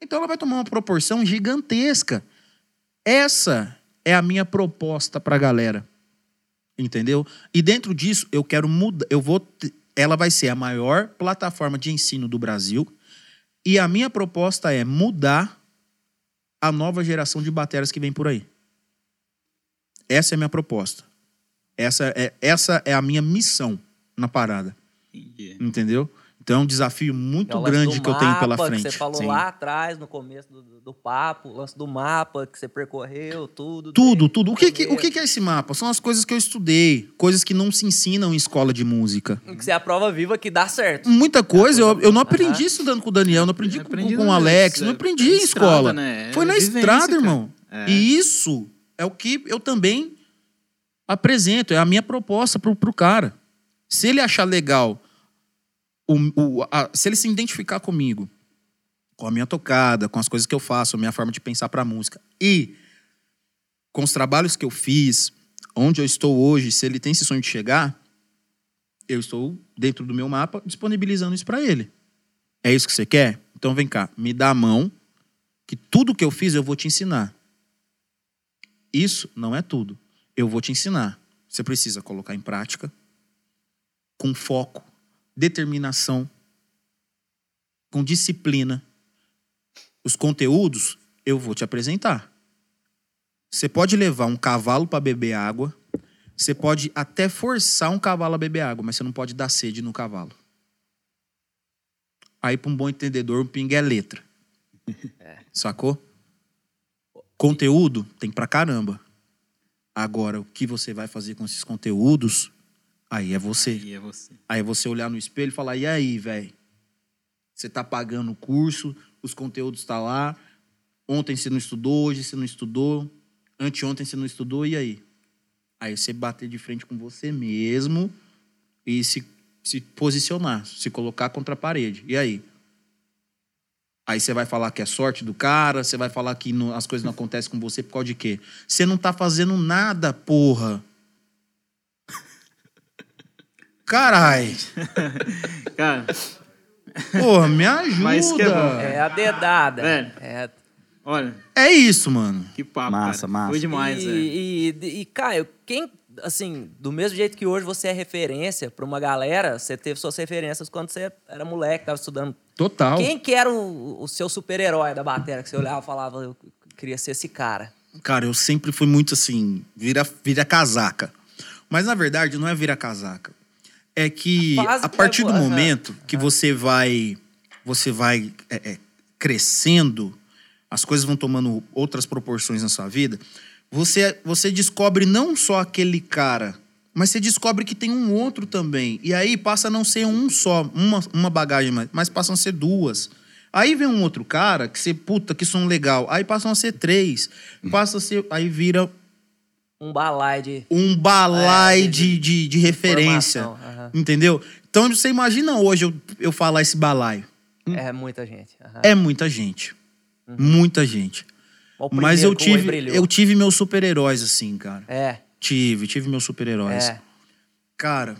Então, ela vai tomar uma proporção gigantesca. Essa é a minha proposta pra galera. Entendeu? E dentro disso, eu quero mudar. Eu vou. Ela vai ser a maior plataforma de ensino do Brasil. E a minha proposta é mudar a nova geração de bateras que vem por aí. Essa é a minha proposta. Essa é, essa é a minha missão na parada. Entendi. Entendeu? Então é um desafio muito É grande que eu tenho pela frente. Que você falou Sim. lá atrás, no começo do, do- do papo, o lance do mapa que você percorreu, tudo. Tudo, tudo. O que, que- o que é esse mapa? São as coisas que eu estudei, coisas que não se ensinam em escola de música. Que você é a prova viva que dá certo. Muita coisa, eu, eu não aprendi estudando com o Daniel, não aprendi Eu com, aprendi com o Alex, não aprendi é em estrada, escola. né? É Foi na estrada, cara. irmão. É. E isso é o que eu também apresento, é a minha proposta pro, pro cara. Se ele achar legal, o, o- a- se ele se identificar comigo, com a minha tocada, com as coisas que eu faço, a minha forma de pensar pra música, e com os trabalhos que eu fiz, onde eu estou hoje, se ele tem esse sonho de chegar, eu estou dentro do meu mapa disponibilizando isso pra ele. É isso que você quer? Então vem cá, me dá a mão, que tudo que eu fiz eu vou te ensinar. Isso não é tudo. Eu vou te ensinar. Você precisa colocar em prática, com foco, determinação, com disciplina. Os conteúdos eu vou te apresentar. Você pode levar um cavalo para beber água, você pode até forçar um cavalo a beber água, mas você não pode dar sede no cavalo. Aí, para um bom entendedor, um pingue é letra. Sacou? Conteúdo tem pra caramba. Agora, o que você vai fazer com esses conteúdos, aí é você. E é você. Aí é você olhar no espelho e falar: e aí, velho? Você tá pagando o curso, os conteúdos tá lá. Ontem você não estudou, hoje você não estudou. Anteontem você não estudou, e aí? Aí você bater de frente com você mesmo e se, se posicionar, se colocar contra a parede. E aí? Aí você vai falar que é sorte do cara, você vai falar que não- as coisas não acontecem com você por causa de quê? Você não tá fazendo nada, porra. Carai. Cara, Porra, me ajuda. Mas que é bom. É a dedada. Velho. É. olha, É isso, mano. que papo. Massa, cara. massa. Foi demais, e, velho. e, e, Caio, quem, assim, do mesmo jeito que hoje você é referência pra uma galera, você teve suas referências quando você era moleque, tava estudando. Total. Quem que era o, o seu super-herói da bateria que você olhava e falava, eu queria ser esse cara? Cara, eu sempre fui muito assim, vira, vira casaca. Mas na verdade não é vira casaca. É que A a partir do momento que você vai você vai é, é, crescendo, as coisas vão tomando outras proporções na sua vida, você, você descobre não só aquele cara, mas você descobre que tem um outro também. E aí passa a não ser um só, uma, uma bagagem, mas passam a ser duas. Aí vem um outro cara que você, puta, que som legal. Aí passam a ser três. Passa a ser. Aí vira Um balai de. um balai É, de, de, de referência. informação, aham. Entendeu? Então você imagina hoje eu, eu falar esse balaio. É muita gente. aham. É muita gente. Muita gente. Mas eu tive, eu tive meus super-heróis, assim, cara. É, Tive, tive meus super-heróis. é. Cara,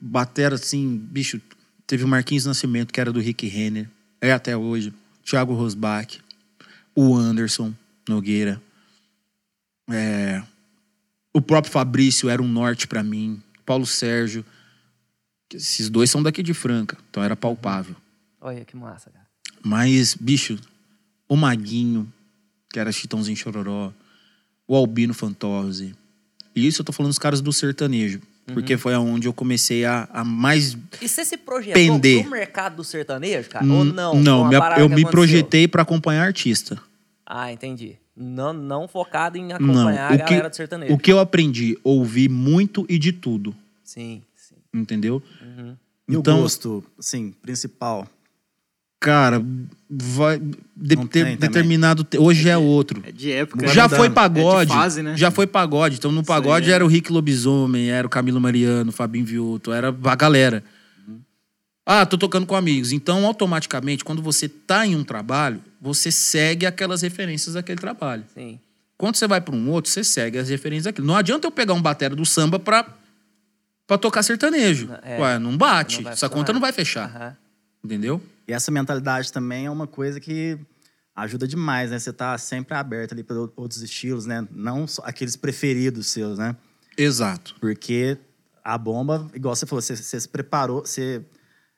batera assim, bicho. Teve o Marquinhos Nascimento, que era do Rick Renner. É até hoje. Thiago Rosbach. O Anderson Nogueira. É, o próprio Fabrício era um norte pra mim. Paulo Sérgio. Esses dois são daqui de Franca, então era palpável. Olha que massa, cara. Mas, bicho, o Maguinho, que era Chitãozinho Chororó, o Albino Fantozzi, Isso eu tô falando dos caras do sertanejo. Porque Uhum. foi aonde eu comecei a, a mais. E você se projetou Pender. pro mercado do sertanejo, cara? Ou não? Foi Não, me- parada eu me aconteceu? projetei pra acompanhar artista. Ah, entendi. Não, não focado em Não. acompanhar a O que, galera do sertanejo. o que eu aprendi? Ouvir muito e de tudo. Sim, sim. Entendeu? E Então- o gosto, assim, principal. Cara, vai. de- tem determinado. te- Hoje é outro. É de época. Já mudando. foi É pagode. de fase, né? Já foi pagode. Então no pagode é. era o Rick Lobisomem, era o Camilo Mariano, o Fabinho Viuto, era a galera. Ah, tô tocando com amigos. Então, automaticamente, quando você tá em um trabalho, você segue aquelas referências daquele trabalho. Sim. Quando você vai para um outro, você segue as referências daquilo. Não adianta eu pegar um batera do samba pra, pra tocar sertanejo. É. Ué, não bate. Não Essa funcionar. conta não vai fechar. Aham. Entendeu? E essa mentalidade também é uma coisa que ajuda demais, né? Você tá sempre aberto ali para outros estilos, né? Não só aqueles preferidos seus, né? Exato. Porque a bomba, igual você falou, você, você se preparou, você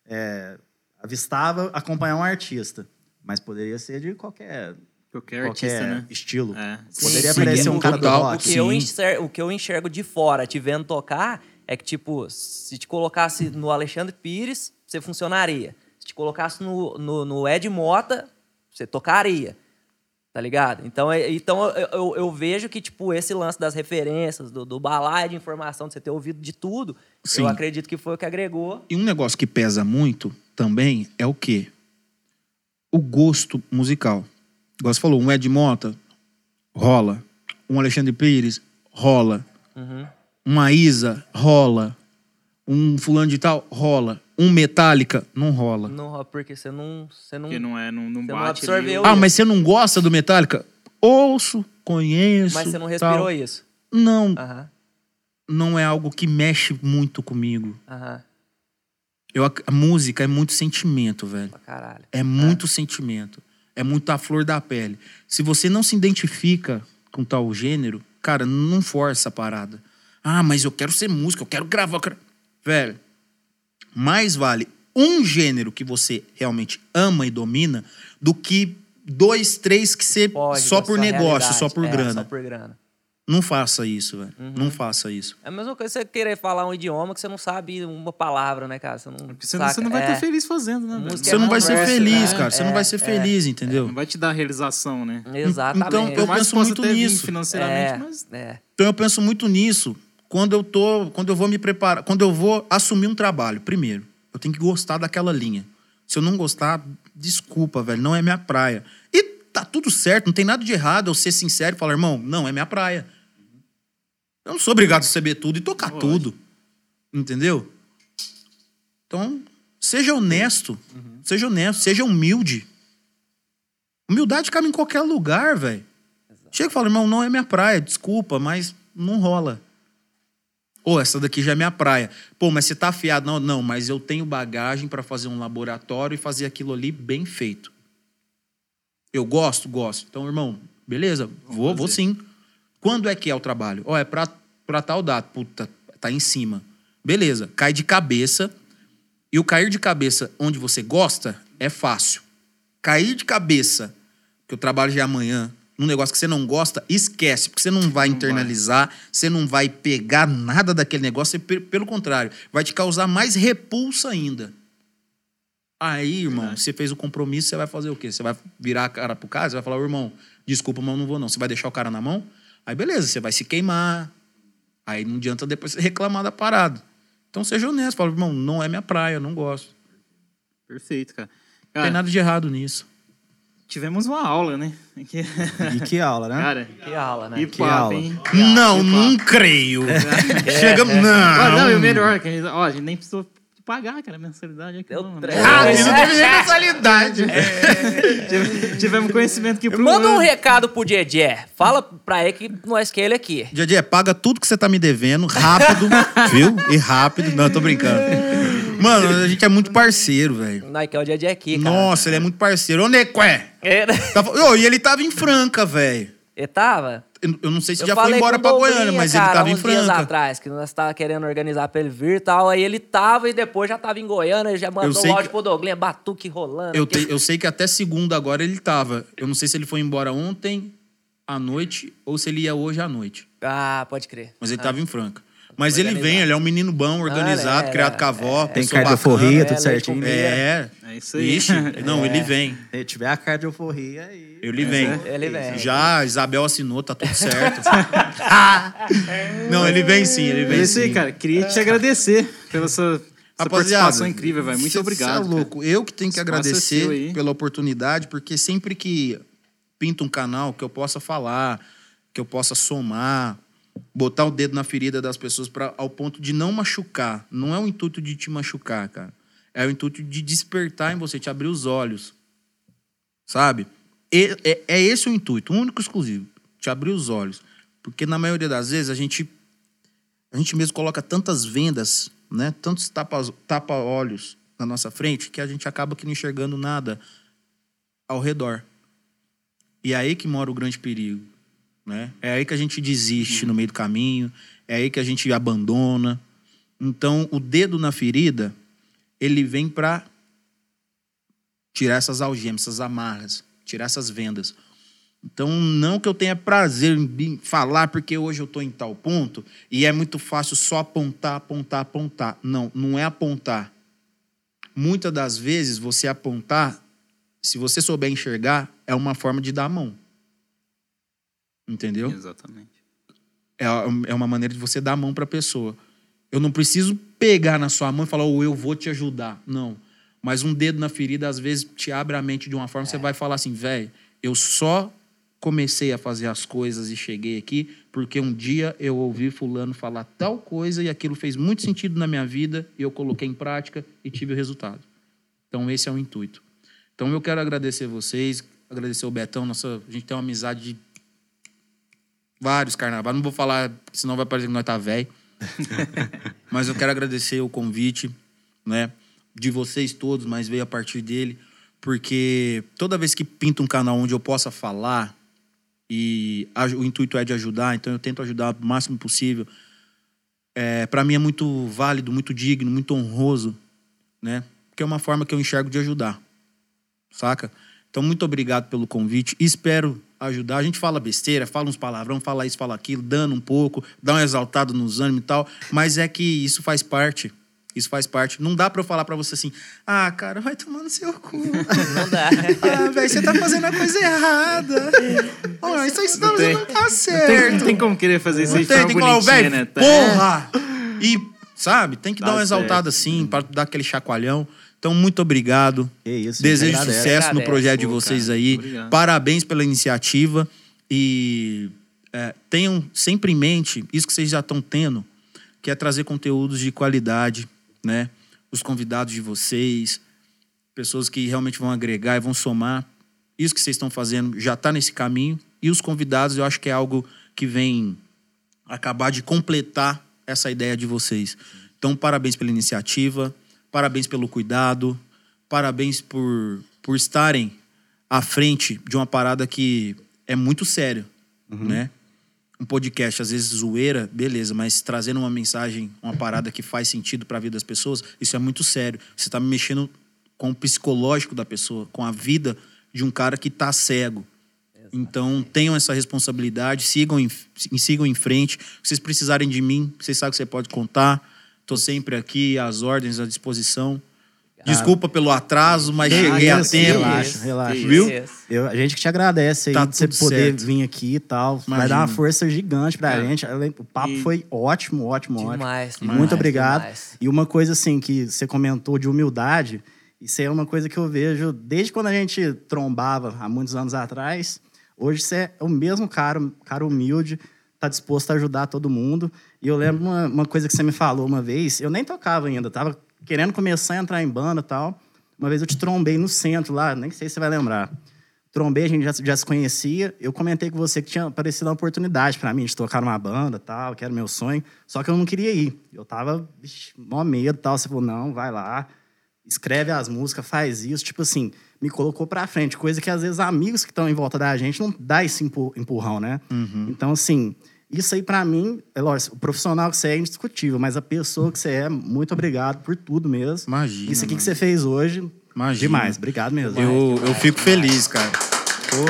é, avistava acompanhar um artista. Mas poderia ser de qualquer, Qualquer qualquer artista, né? estilo. É. Poderia Sim, aparecer sim, um cara do total. O rock. que, eu enxergo, o que eu enxergo de fora, te vendo tocar, é que, tipo, se te colocasse no Alexandre Pires, você funcionaria. Te colocasse no, no, no Ed Mota, você tocaria. Tá ligado? Então, é- então eu, eu, eu vejo que, tipo, esse lance das referências, do, do balaio de informação, de você ter ouvido de tudo, Sim. eu acredito que foi o que agregou. E um negócio que pesa muito também é o quê? O gosto musical. Igual você falou, um Ed Mota, rola. Um Alexandre Pires, rola. Uhum. Uma Isa, rola. Um fulano de tal, rola. Um Metallica, não rola. Não, porque você não. Você não, Porque não é, não, não Você não bate absorveu ali. Ah, mas você não gosta do Metallica? Ouço, conheço. mas você não respirou tal. isso. Não, Aham, não é algo que mexe muito comigo. aham. Eu, a música é muito sentimento, velho. Pra caralho. É muito sentimento. É muito a flor da pele. Se você não se identifica com tal gênero, cara, não força a parada. Ah, mas eu quero ser músico, eu quero gravar. eu quero-" Velho, mais vale um gênero que você realmente ama e domina do que dois, três que você Pode, só por negócio, só por É, grana. Só por grana. Não faça isso, velho. Uhum. Não faça isso. É a mesma coisa você querer falar um idioma que você não sabe uma palavra, né, cara? Você não, Porque você, não- você não vai É. estar feliz fazendo, né? velho? Você não vai ser conversa, feliz, né? cara. Você não É, vai ser é. feliz, entendeu? Não vai te dar realização, né? Exatamente. Então, eu penso muito nisso. financeiramente, é, mas é. Então eu penso muito nisso quando eu tô, quando eu vou me preparar, quando eu vou assumir um trabalho. Primeiro, eu tenho que gostar daquela linha. Se eu não gostar, desculpa, velho, não é minha praia. E tá tudo certo, não tem nada de errado eu ser sincero e falar, irmão, não é minha praia. Eu não sou obrigado a saber tudo e tocar Lógico. tudo. Entendeu? Então, seja honesto. Seja honesto, seja humilde. Humildade cabe em qualquer lugar, velho. Chega e fala, irmão, não é minha praia, desculpa, mas não rola. Ou essa daqui já é minha praia. Pô, mas você tá afiado. Não, não, mas eu tenho bagagem pra fazer um laboratório e fazer aquilo ali bem feito. Eu gosto, gosto. Então, irmão, beleza, vou, vou sim. Quando é que é o trabalho? Ó, é pra, pra tal data. Puta, tá em cima. Beleza, cai de cabeça. E o cair de cabeça onde você gosta é fácil. Cair de cabeça, que o trabalho já é amanhã, num negócio que você não gosta, esquece, porque você não vai internalizar, você não vai pegar nada daquele negócio, você, pe- pelo contrário, vai te causar mais repulsa ainda. Aí, irmão, você fez o compromisso, você vai fazer o quê? Você vai virar a cara pro cara, você vai falar, "Ô, irmão, desculpa, mas eu não vou não. Você vai deixar o cara na mão? Aí beleza, você vai se queimar. Aí não adianta depois você reclamar da parada. Então seja honesto, fala, irmão, não é minha praia, eu não gosto. perfeito, cara. Não tem Cara, nada de errado nisso. Tivemos uma aula, né? Que- E que aula, né? Cara, Que aula, né? que Que papo, aula. hein? Não, não creio. Chega. Ah, Não. não, e o melhor, que a gente, ó, a gente nem precisou pagar, cara, a mensalidade. Aqui, Deu não, três. Ah, né? isso não teve nem mensalidade. Tive- Tivemos conhecimento que pro Manda um recado pro Djedé. Fala pra ele que nós quer ele aqui. Dia paga tudo que você tá me devendo, rápido, viu? E rápido. Não, eu tô brincando. Mano, a gente é muito parceiro, velho. Nós quer o Djedé aqui, cara. Nossa, ele é muito parceiro. Ô, Nequé! Ele, Tava... Ô, e ele tava em Franca, velho. ele tava? Eu não sei se Eu já foi embora pra Goiânia, mas ele cara, tava em uns dias Franca. atrás, que nós tava querendo organizar pra ele vir e tal. Aí ele tava e depois já tava em Goiânia, ele já mandou o áudio que- pro Douglinha, batuque rolando. Eu, te- eu sei que até segunda agora ele tava. Eu não sei se ele foi embora ontem. à noite ou se ele ia hoje à noite. Ah, pode crer. Mas ele Ah. estava em Franca. Mas ele vem, ele é um menino bom, organizado, é, criado é, com a avó. Tem pessoa cardioforria, É, tudo certinho. É. É isso aí. Ixi, não, ele vem. Se tiver a cardioforria aí. Ele vem. Ele vem. Já, a Isabel assinou, tá tudo certo. não, ele vem sim, ele É vem isso aí, sim. cara. Queria te agradecer pela sua, Rapaziada, participação incrível, velho. Muito cê- obrigado. cê é cara. louco. Eu que tenho que Espaço é agradecer pela oportunidade, porque sempre que pinta um canal que eu possa falar, que eu possa somar, botar o dedo na ferida das pessoas para ao ponto de não machucar. Não é o intuito de te machucar, cara. É o intuito de despertar em você, te abrir os olhos. Sabe? E- é, é esse o intuito, único exclusivo. Te abrir os olhos. Porque na maioria das vezes a gente a gente mesmo coloca tantas vendas, né? Tantos tapa- tapa-olhos na nossa frente que a gente acaba que não enxergando nada ao redor. E é aí que mora o grande perigo, né? É aí que a gente desiste no meio do caminho, é aí que a gente abandona. Então, o dedo na ferida, ele vem para tirar essas algemas, essas amarras, tirar essas vendas. Então, não que eu tenha prazer em falar porque hoje eu estou em tal ponto e é muito fácil só apontar, apontar, apontar. Não, não é apontar. Muitas das vezes você apontar, se você souber enxergar, é uma forma de dar a mão. Entendeu? Exatamente. É, é uma maneira de você dar a mão para a pessoa. Eu não preciso pegar na sua mão e falar, oh, eu vou te ajudar. Não. Mas um dedo na ferida, às vezes, te abre a mente de uma forma, você vai falar assim, velho, eu só comecei a fazer as coisas e cheguei aqui porque um dia eu ouvi fulano falar tal coisa e aquilo fez muito sentido na minha vida e eu coloquei em prática e tive o resultado. Então, esse é o intuito. Então, eu quero agradecer vocês, agradecer o Betão. Nossa, a gente tem uma amizade de vários carnavais. Não vou falar, senão vai parecer que nós tá velho. mas eu quero agradecer o convite, né? De vocês todos, mas veio a partir dele. Porque toda vez que pinta um canal onde eu possa falar, e o intuito é de ajudar, então eu tento ajudar o máximo possível. É, para mim é muito válido, muito digno, muito honroso, né? Porque é uma forma que eu enxergo de ajudar, saca? Então, muito obrigado pelo convite. Espero ajudar. A gente fala besteira, fala uns palavrão, fala isso, fala aquilo, dando um pouco, dá um exaltado nos ânimos e tal. Mas é que isso faz parte. Isso faz parte. Não dá pra eu falar pra você assim, ah, cara, vai tomar no seu cu. Não dá. ah, velho, você tá fazendo a coisa errada. Oh, isso aí você tá tem. fazendo não tá Não tem, certo. não tem como querer fazer isso Não aí tem, tem bonitinha, velho, né? Tá- porra! E, sabe, tem que Tá dar uma certo. exaltada assim, pra dar aquele chacoalhão. Então, muito obrigado. Que isso, Desejo agradece. sucesso no Agradece, projeto de pô, vocês cara. aí. Obrigado. Parabéns pela iniciativa. E é, tenham sempre em mente isso que vocês já estão tendo, que é trazer conteúdos de qualidade, né? Os convidados de vocês, pessoas que realmente vão agregar e vão somar. Isso que vocês estão fazendo já está nesse caminho. E os convidados, eu acho que é algo que vem acabar de completar essa ideia de vocês. Então, parabéns pela iniciativa, parabéns pelo cuidado, parabéns por, por estarem à frente de uma parada que é muito sério, né? Um podcast, às vezes zoeira, beleza, mas trazendo uma mensagem, uma parada que faz sentido para a vida das pessoas, isso é muito sério. Você está mexendo com o psicológico da pessoa, com a vida de um cara que está cego. Então, tenham essa responsabilidade, sigam em, sigam em frente. Se vocês precisarem de mim, vocês sabem que você pode contar. Estou sempre aqui, às ordens, à disposição. Desculpa pelo atraso, mas cheguei a isso, tempo. Relaxa, relaxa. Viu? Eu- a gente que te agradece aí Tá de você poder certo. vir aqui e tal. Vai Imagina. dar uma força gigante pra É. gente. O papo E- foi ótimo, ótimo, ótimo. Demais, Muito demais, obrigado. demais. E uma coisa assim que você comentou de humildade, isso é uma coisa que eu vejo desde quando a gente trombava há muitos anos atrás. Hoje você é o mesmo cara, cara humilde, tá disposto a ajudar todo mundo. E eu lembro uma, uma coisa que você me falou uma vez, eu nem tocava ainda, tava querendo começar a entrar em banda tal. Uma vez eu te trombei no centro lá, nem sei se você vai lembrar. Trombei, a gente já, já se conhecia. Eu comentei com você que tinha aparecido uma oportunidade pra mim de tocar numa banda tal, que era meu sonho. Só que eu não queria ir. Eu tava, vixi, mó medo tal. Você falou, não, vai lá, escreve as músicas, faz isso. Tipo assim, me colocou pra frente. Coisa que às vezes amigos que estão em volta da gente não dá esse empu- empurrão, né? Então, assim, isso aí pra mim, é lógico, o profissional que você é indiscutível, mas a pessoa que você é, muito obrigado por tudo mesmo. Imagina, Isso aqui que mano. você fez hoje, Imagina. demais. Obrigado mesmo. Eu, eu fico feliz, cara. Pô,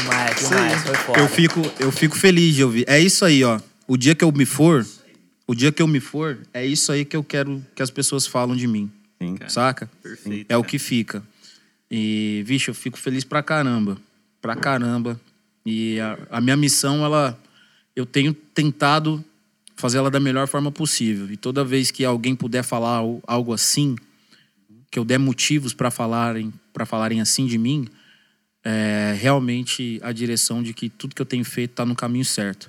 Demais, demais. Foi foda. Eu fico, eu fico feliz de ouvir. É isso aí, ó. O dia que eu me for, o dia que eu me for, é isso aí que eu quero que as pessoas falam de mim. Sim. Saca? Perfeito. É o que fica. E, vixe, eu fico feliz pra caramba. Pra caramba. E a, a minha missão, ela. Eu tenho tentado fazer ela da melhor forma possível. E toda vez que alguém puder falar al- algo assim, que eu der motivos pra falarem, para falarem assim de mim, é realmente a direção de que tudo que eu tenho feito tá no caminho certo.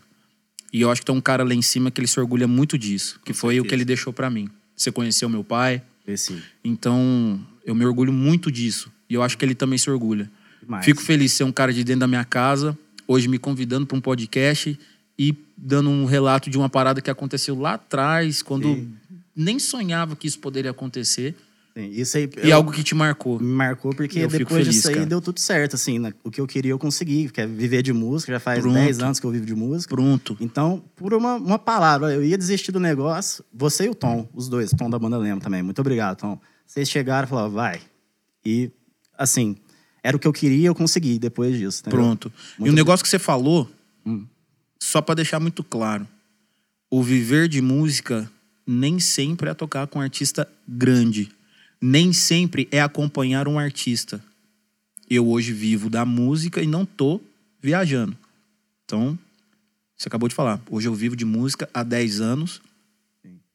E eu acho que tem um cara lá em cima que ele se orgulha muito disso, que foi o que certeza. ele deixou pra mim. Você conheceu meu pai, Esse. então, eu me orgulho muito disso. E eu acho que ele também se orgulha. Demais. Fico feliz de ser um cara de dentro da minha casa, hoje me convidando para um podcast e dando um relato de uma parada que aconteceu lá atrás, quando nem sonhava que isso poderia acontecer. Sim, Isso aí. E eu- algo que te marcou. me marcou porque Eu depois feliz, disso aí cara. deu tudo certo, assim, né? O que eu queria eu consegui, que é viver de música, já faz Pronto. 10 anos que eu vivo de música. Pronto. Então, por uma, uma palavra, eu ia desistir do negócio, você e o Tom, os dois, o Tom da banda Lema também. Muito obrigado, Tom. Vocês chegaram e falaram, vai. E, assim, era o que eu queria, eu consegui depois disso. entendeu? Pronto. e Muito o negócio que você falou, Hum. só para deixar muito claro, o viver de música nem sempre é tocar com um artista grande. Nem sempre é acompanhar um artista. Eu hoje vivo da música e não tô viajando. Então, você acabou de falar. Hoje eu vivo de música há 10 anos.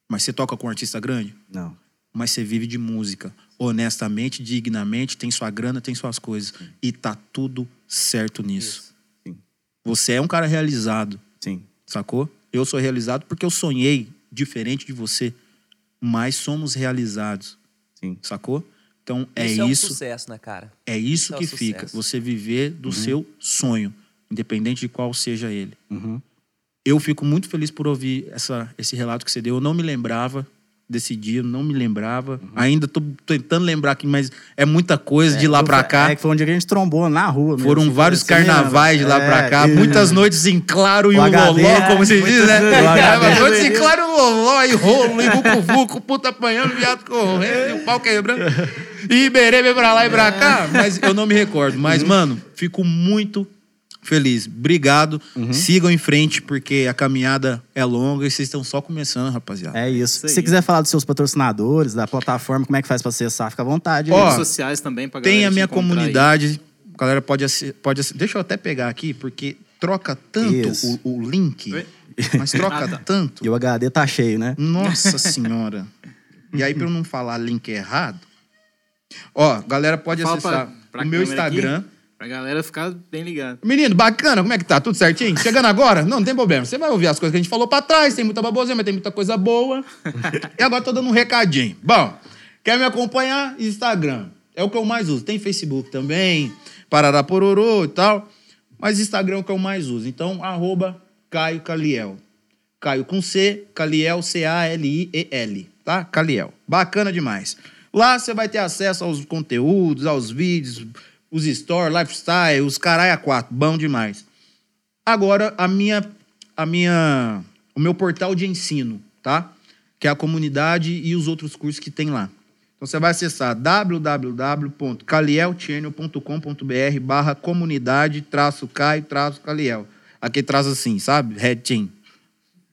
Mas você toca com um artista grande? Não. Mas você vive de música. Honestamente, dignamente, tem sua grana, tem suas coisas. E tá tudo certo nisso. Sim. Você é um cara realizado, Sim. sacou? Eu sou realizado porque eu sonhei diferente de você. Mas somos realizados, Sim. sacou? Então é Isso é um isso, sucesso, né, cara? é isso Isso é que sucesso. fica. Você viver do seu sonho, independente de qual seja ele. Uhum. Eu fico muito feliz por ouvir essa, esse relato que você deu. Eu não me lembrava desse dia, não me lembrava. Ainda tô tentando lembrar aqui, mas é muita coisa de lá pra cá. É que foi um dia que a gente trombou na rua. mesmo. Foram Você- vários carnavais de lá pra É, cá, e- muitas noites em claro e O o HD, loló, como se diz, né? noites- É, em claro e loló, e rolo, e vucu-vucu, puta apanhando, viado correndo, e o pau quebrando. E Iberê veio pra lá e pra cá, mas eu não me recordo. Mas, mano, fico muito feliz. Obrigado. Sigam em frente, porque a caminhada é longa e vocês estão só começando, rapaziada. É isso. Isso aí. Se você quiser falar dos seus patrocinadores, da plataforma, como é que faz pra acessar, fica à vontade. Ó? Redes sociais também pra galera Tem a minha aí. comunidade. A galera pode, pode Deixa eu até pegar aqui, porque troca tanto o, o link, Oi? mas troca Ah, tá. tanto. E o HD tá cheio, né? Nossa senhora. E aí, pra eu não falar link errado, ó, galera pode Fala acessar pra- pra o meu câmera aqui. Pra galera ficar bem ligada. Menino, bacana, como é que tá? Tudo certinho? Chegando agora? Não, não tem problema. Você vai ouvir as coisas que a gente falou pra trás, tem muita baboseira, mas tem muita coisa boa. e agora tô dando um recadinho. Bom, quer me acompanhar? Instagram. É o que eu mais uso. Tem Facebook também, Parará Pororô e tal. Mas Instagram é o que eu mais uso. Então, arroba Caio Caliel. Caio com C, Caliel, C-A-L-I-E-L, tá? Caliel. Bacana demais. Lá você vai ter acesso aos conteúdos, aos vídeos, os stories, lifestyle, os caralho a quatro. Bom demais. Agora, a minha, a minha, o meu portal de ensino, tá? Que é a comunidade e os outros cursos que tem lá. Então você vai acessar www.calielchannel.com.br barra comunidade traço Caio traço Caliel. Aqui traz assim, sabe? Red Team.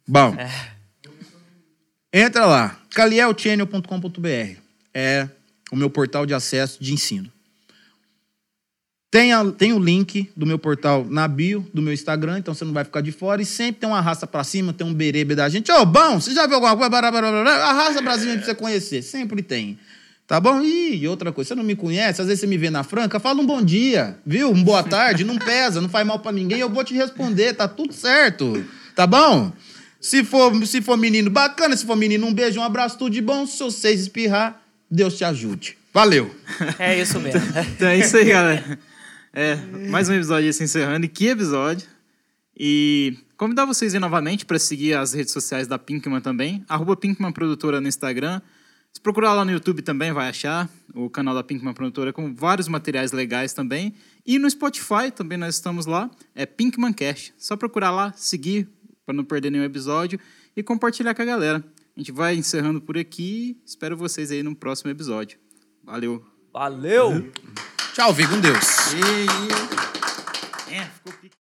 Bom. Entra lá, calielchannel.com.br. É o meu portal de acesso de ensino. Tem, a- tem o link do meu portal na bio do meu Instagram, então você não vai ficar de fora. E sempre tem uma raça pra cima, tem um berebe da gente. Ô, bom, você já viu alguma coisa? Arrasta pra cima pra você conhecer. Sempre tem. Tá bom? Ih, e outra coisa, você não me conhece, às vezes você me vê na franca, fala um bom dia, viu? Um boa tarde, não pesa, não faz mal pra ninguém, eu vou te responder, tá tudo certo. Tá bom? Se for, se for menino, bacana. Se for menino, um beijo, um abraço, tudo de bom. Se vocês espirrar, Deus te ajude. Valeu. É isso mesmo. Então é isso aí, galera. É, mais um episódio se encerrando. E que episódio. E convidar vocês aí novamente para seguir as redes sociais da Pinkman também. Arroba Pinkman Produtora no Instagram. Se procurar lá no YouTube também vai achar o canal da Pinkman Produtora com vários materiais legais também. E no Spotify também nós estamos lá. É Pinkman Cast. Só procurar lá, seguir para não perder nenhum episódio e compartilhar com a galera. A gente vai encerrando por aqui. Espero vocês aí no próximo episódio. Valeu. Valeu! Tchau, fique com Deus. E... É, ficou.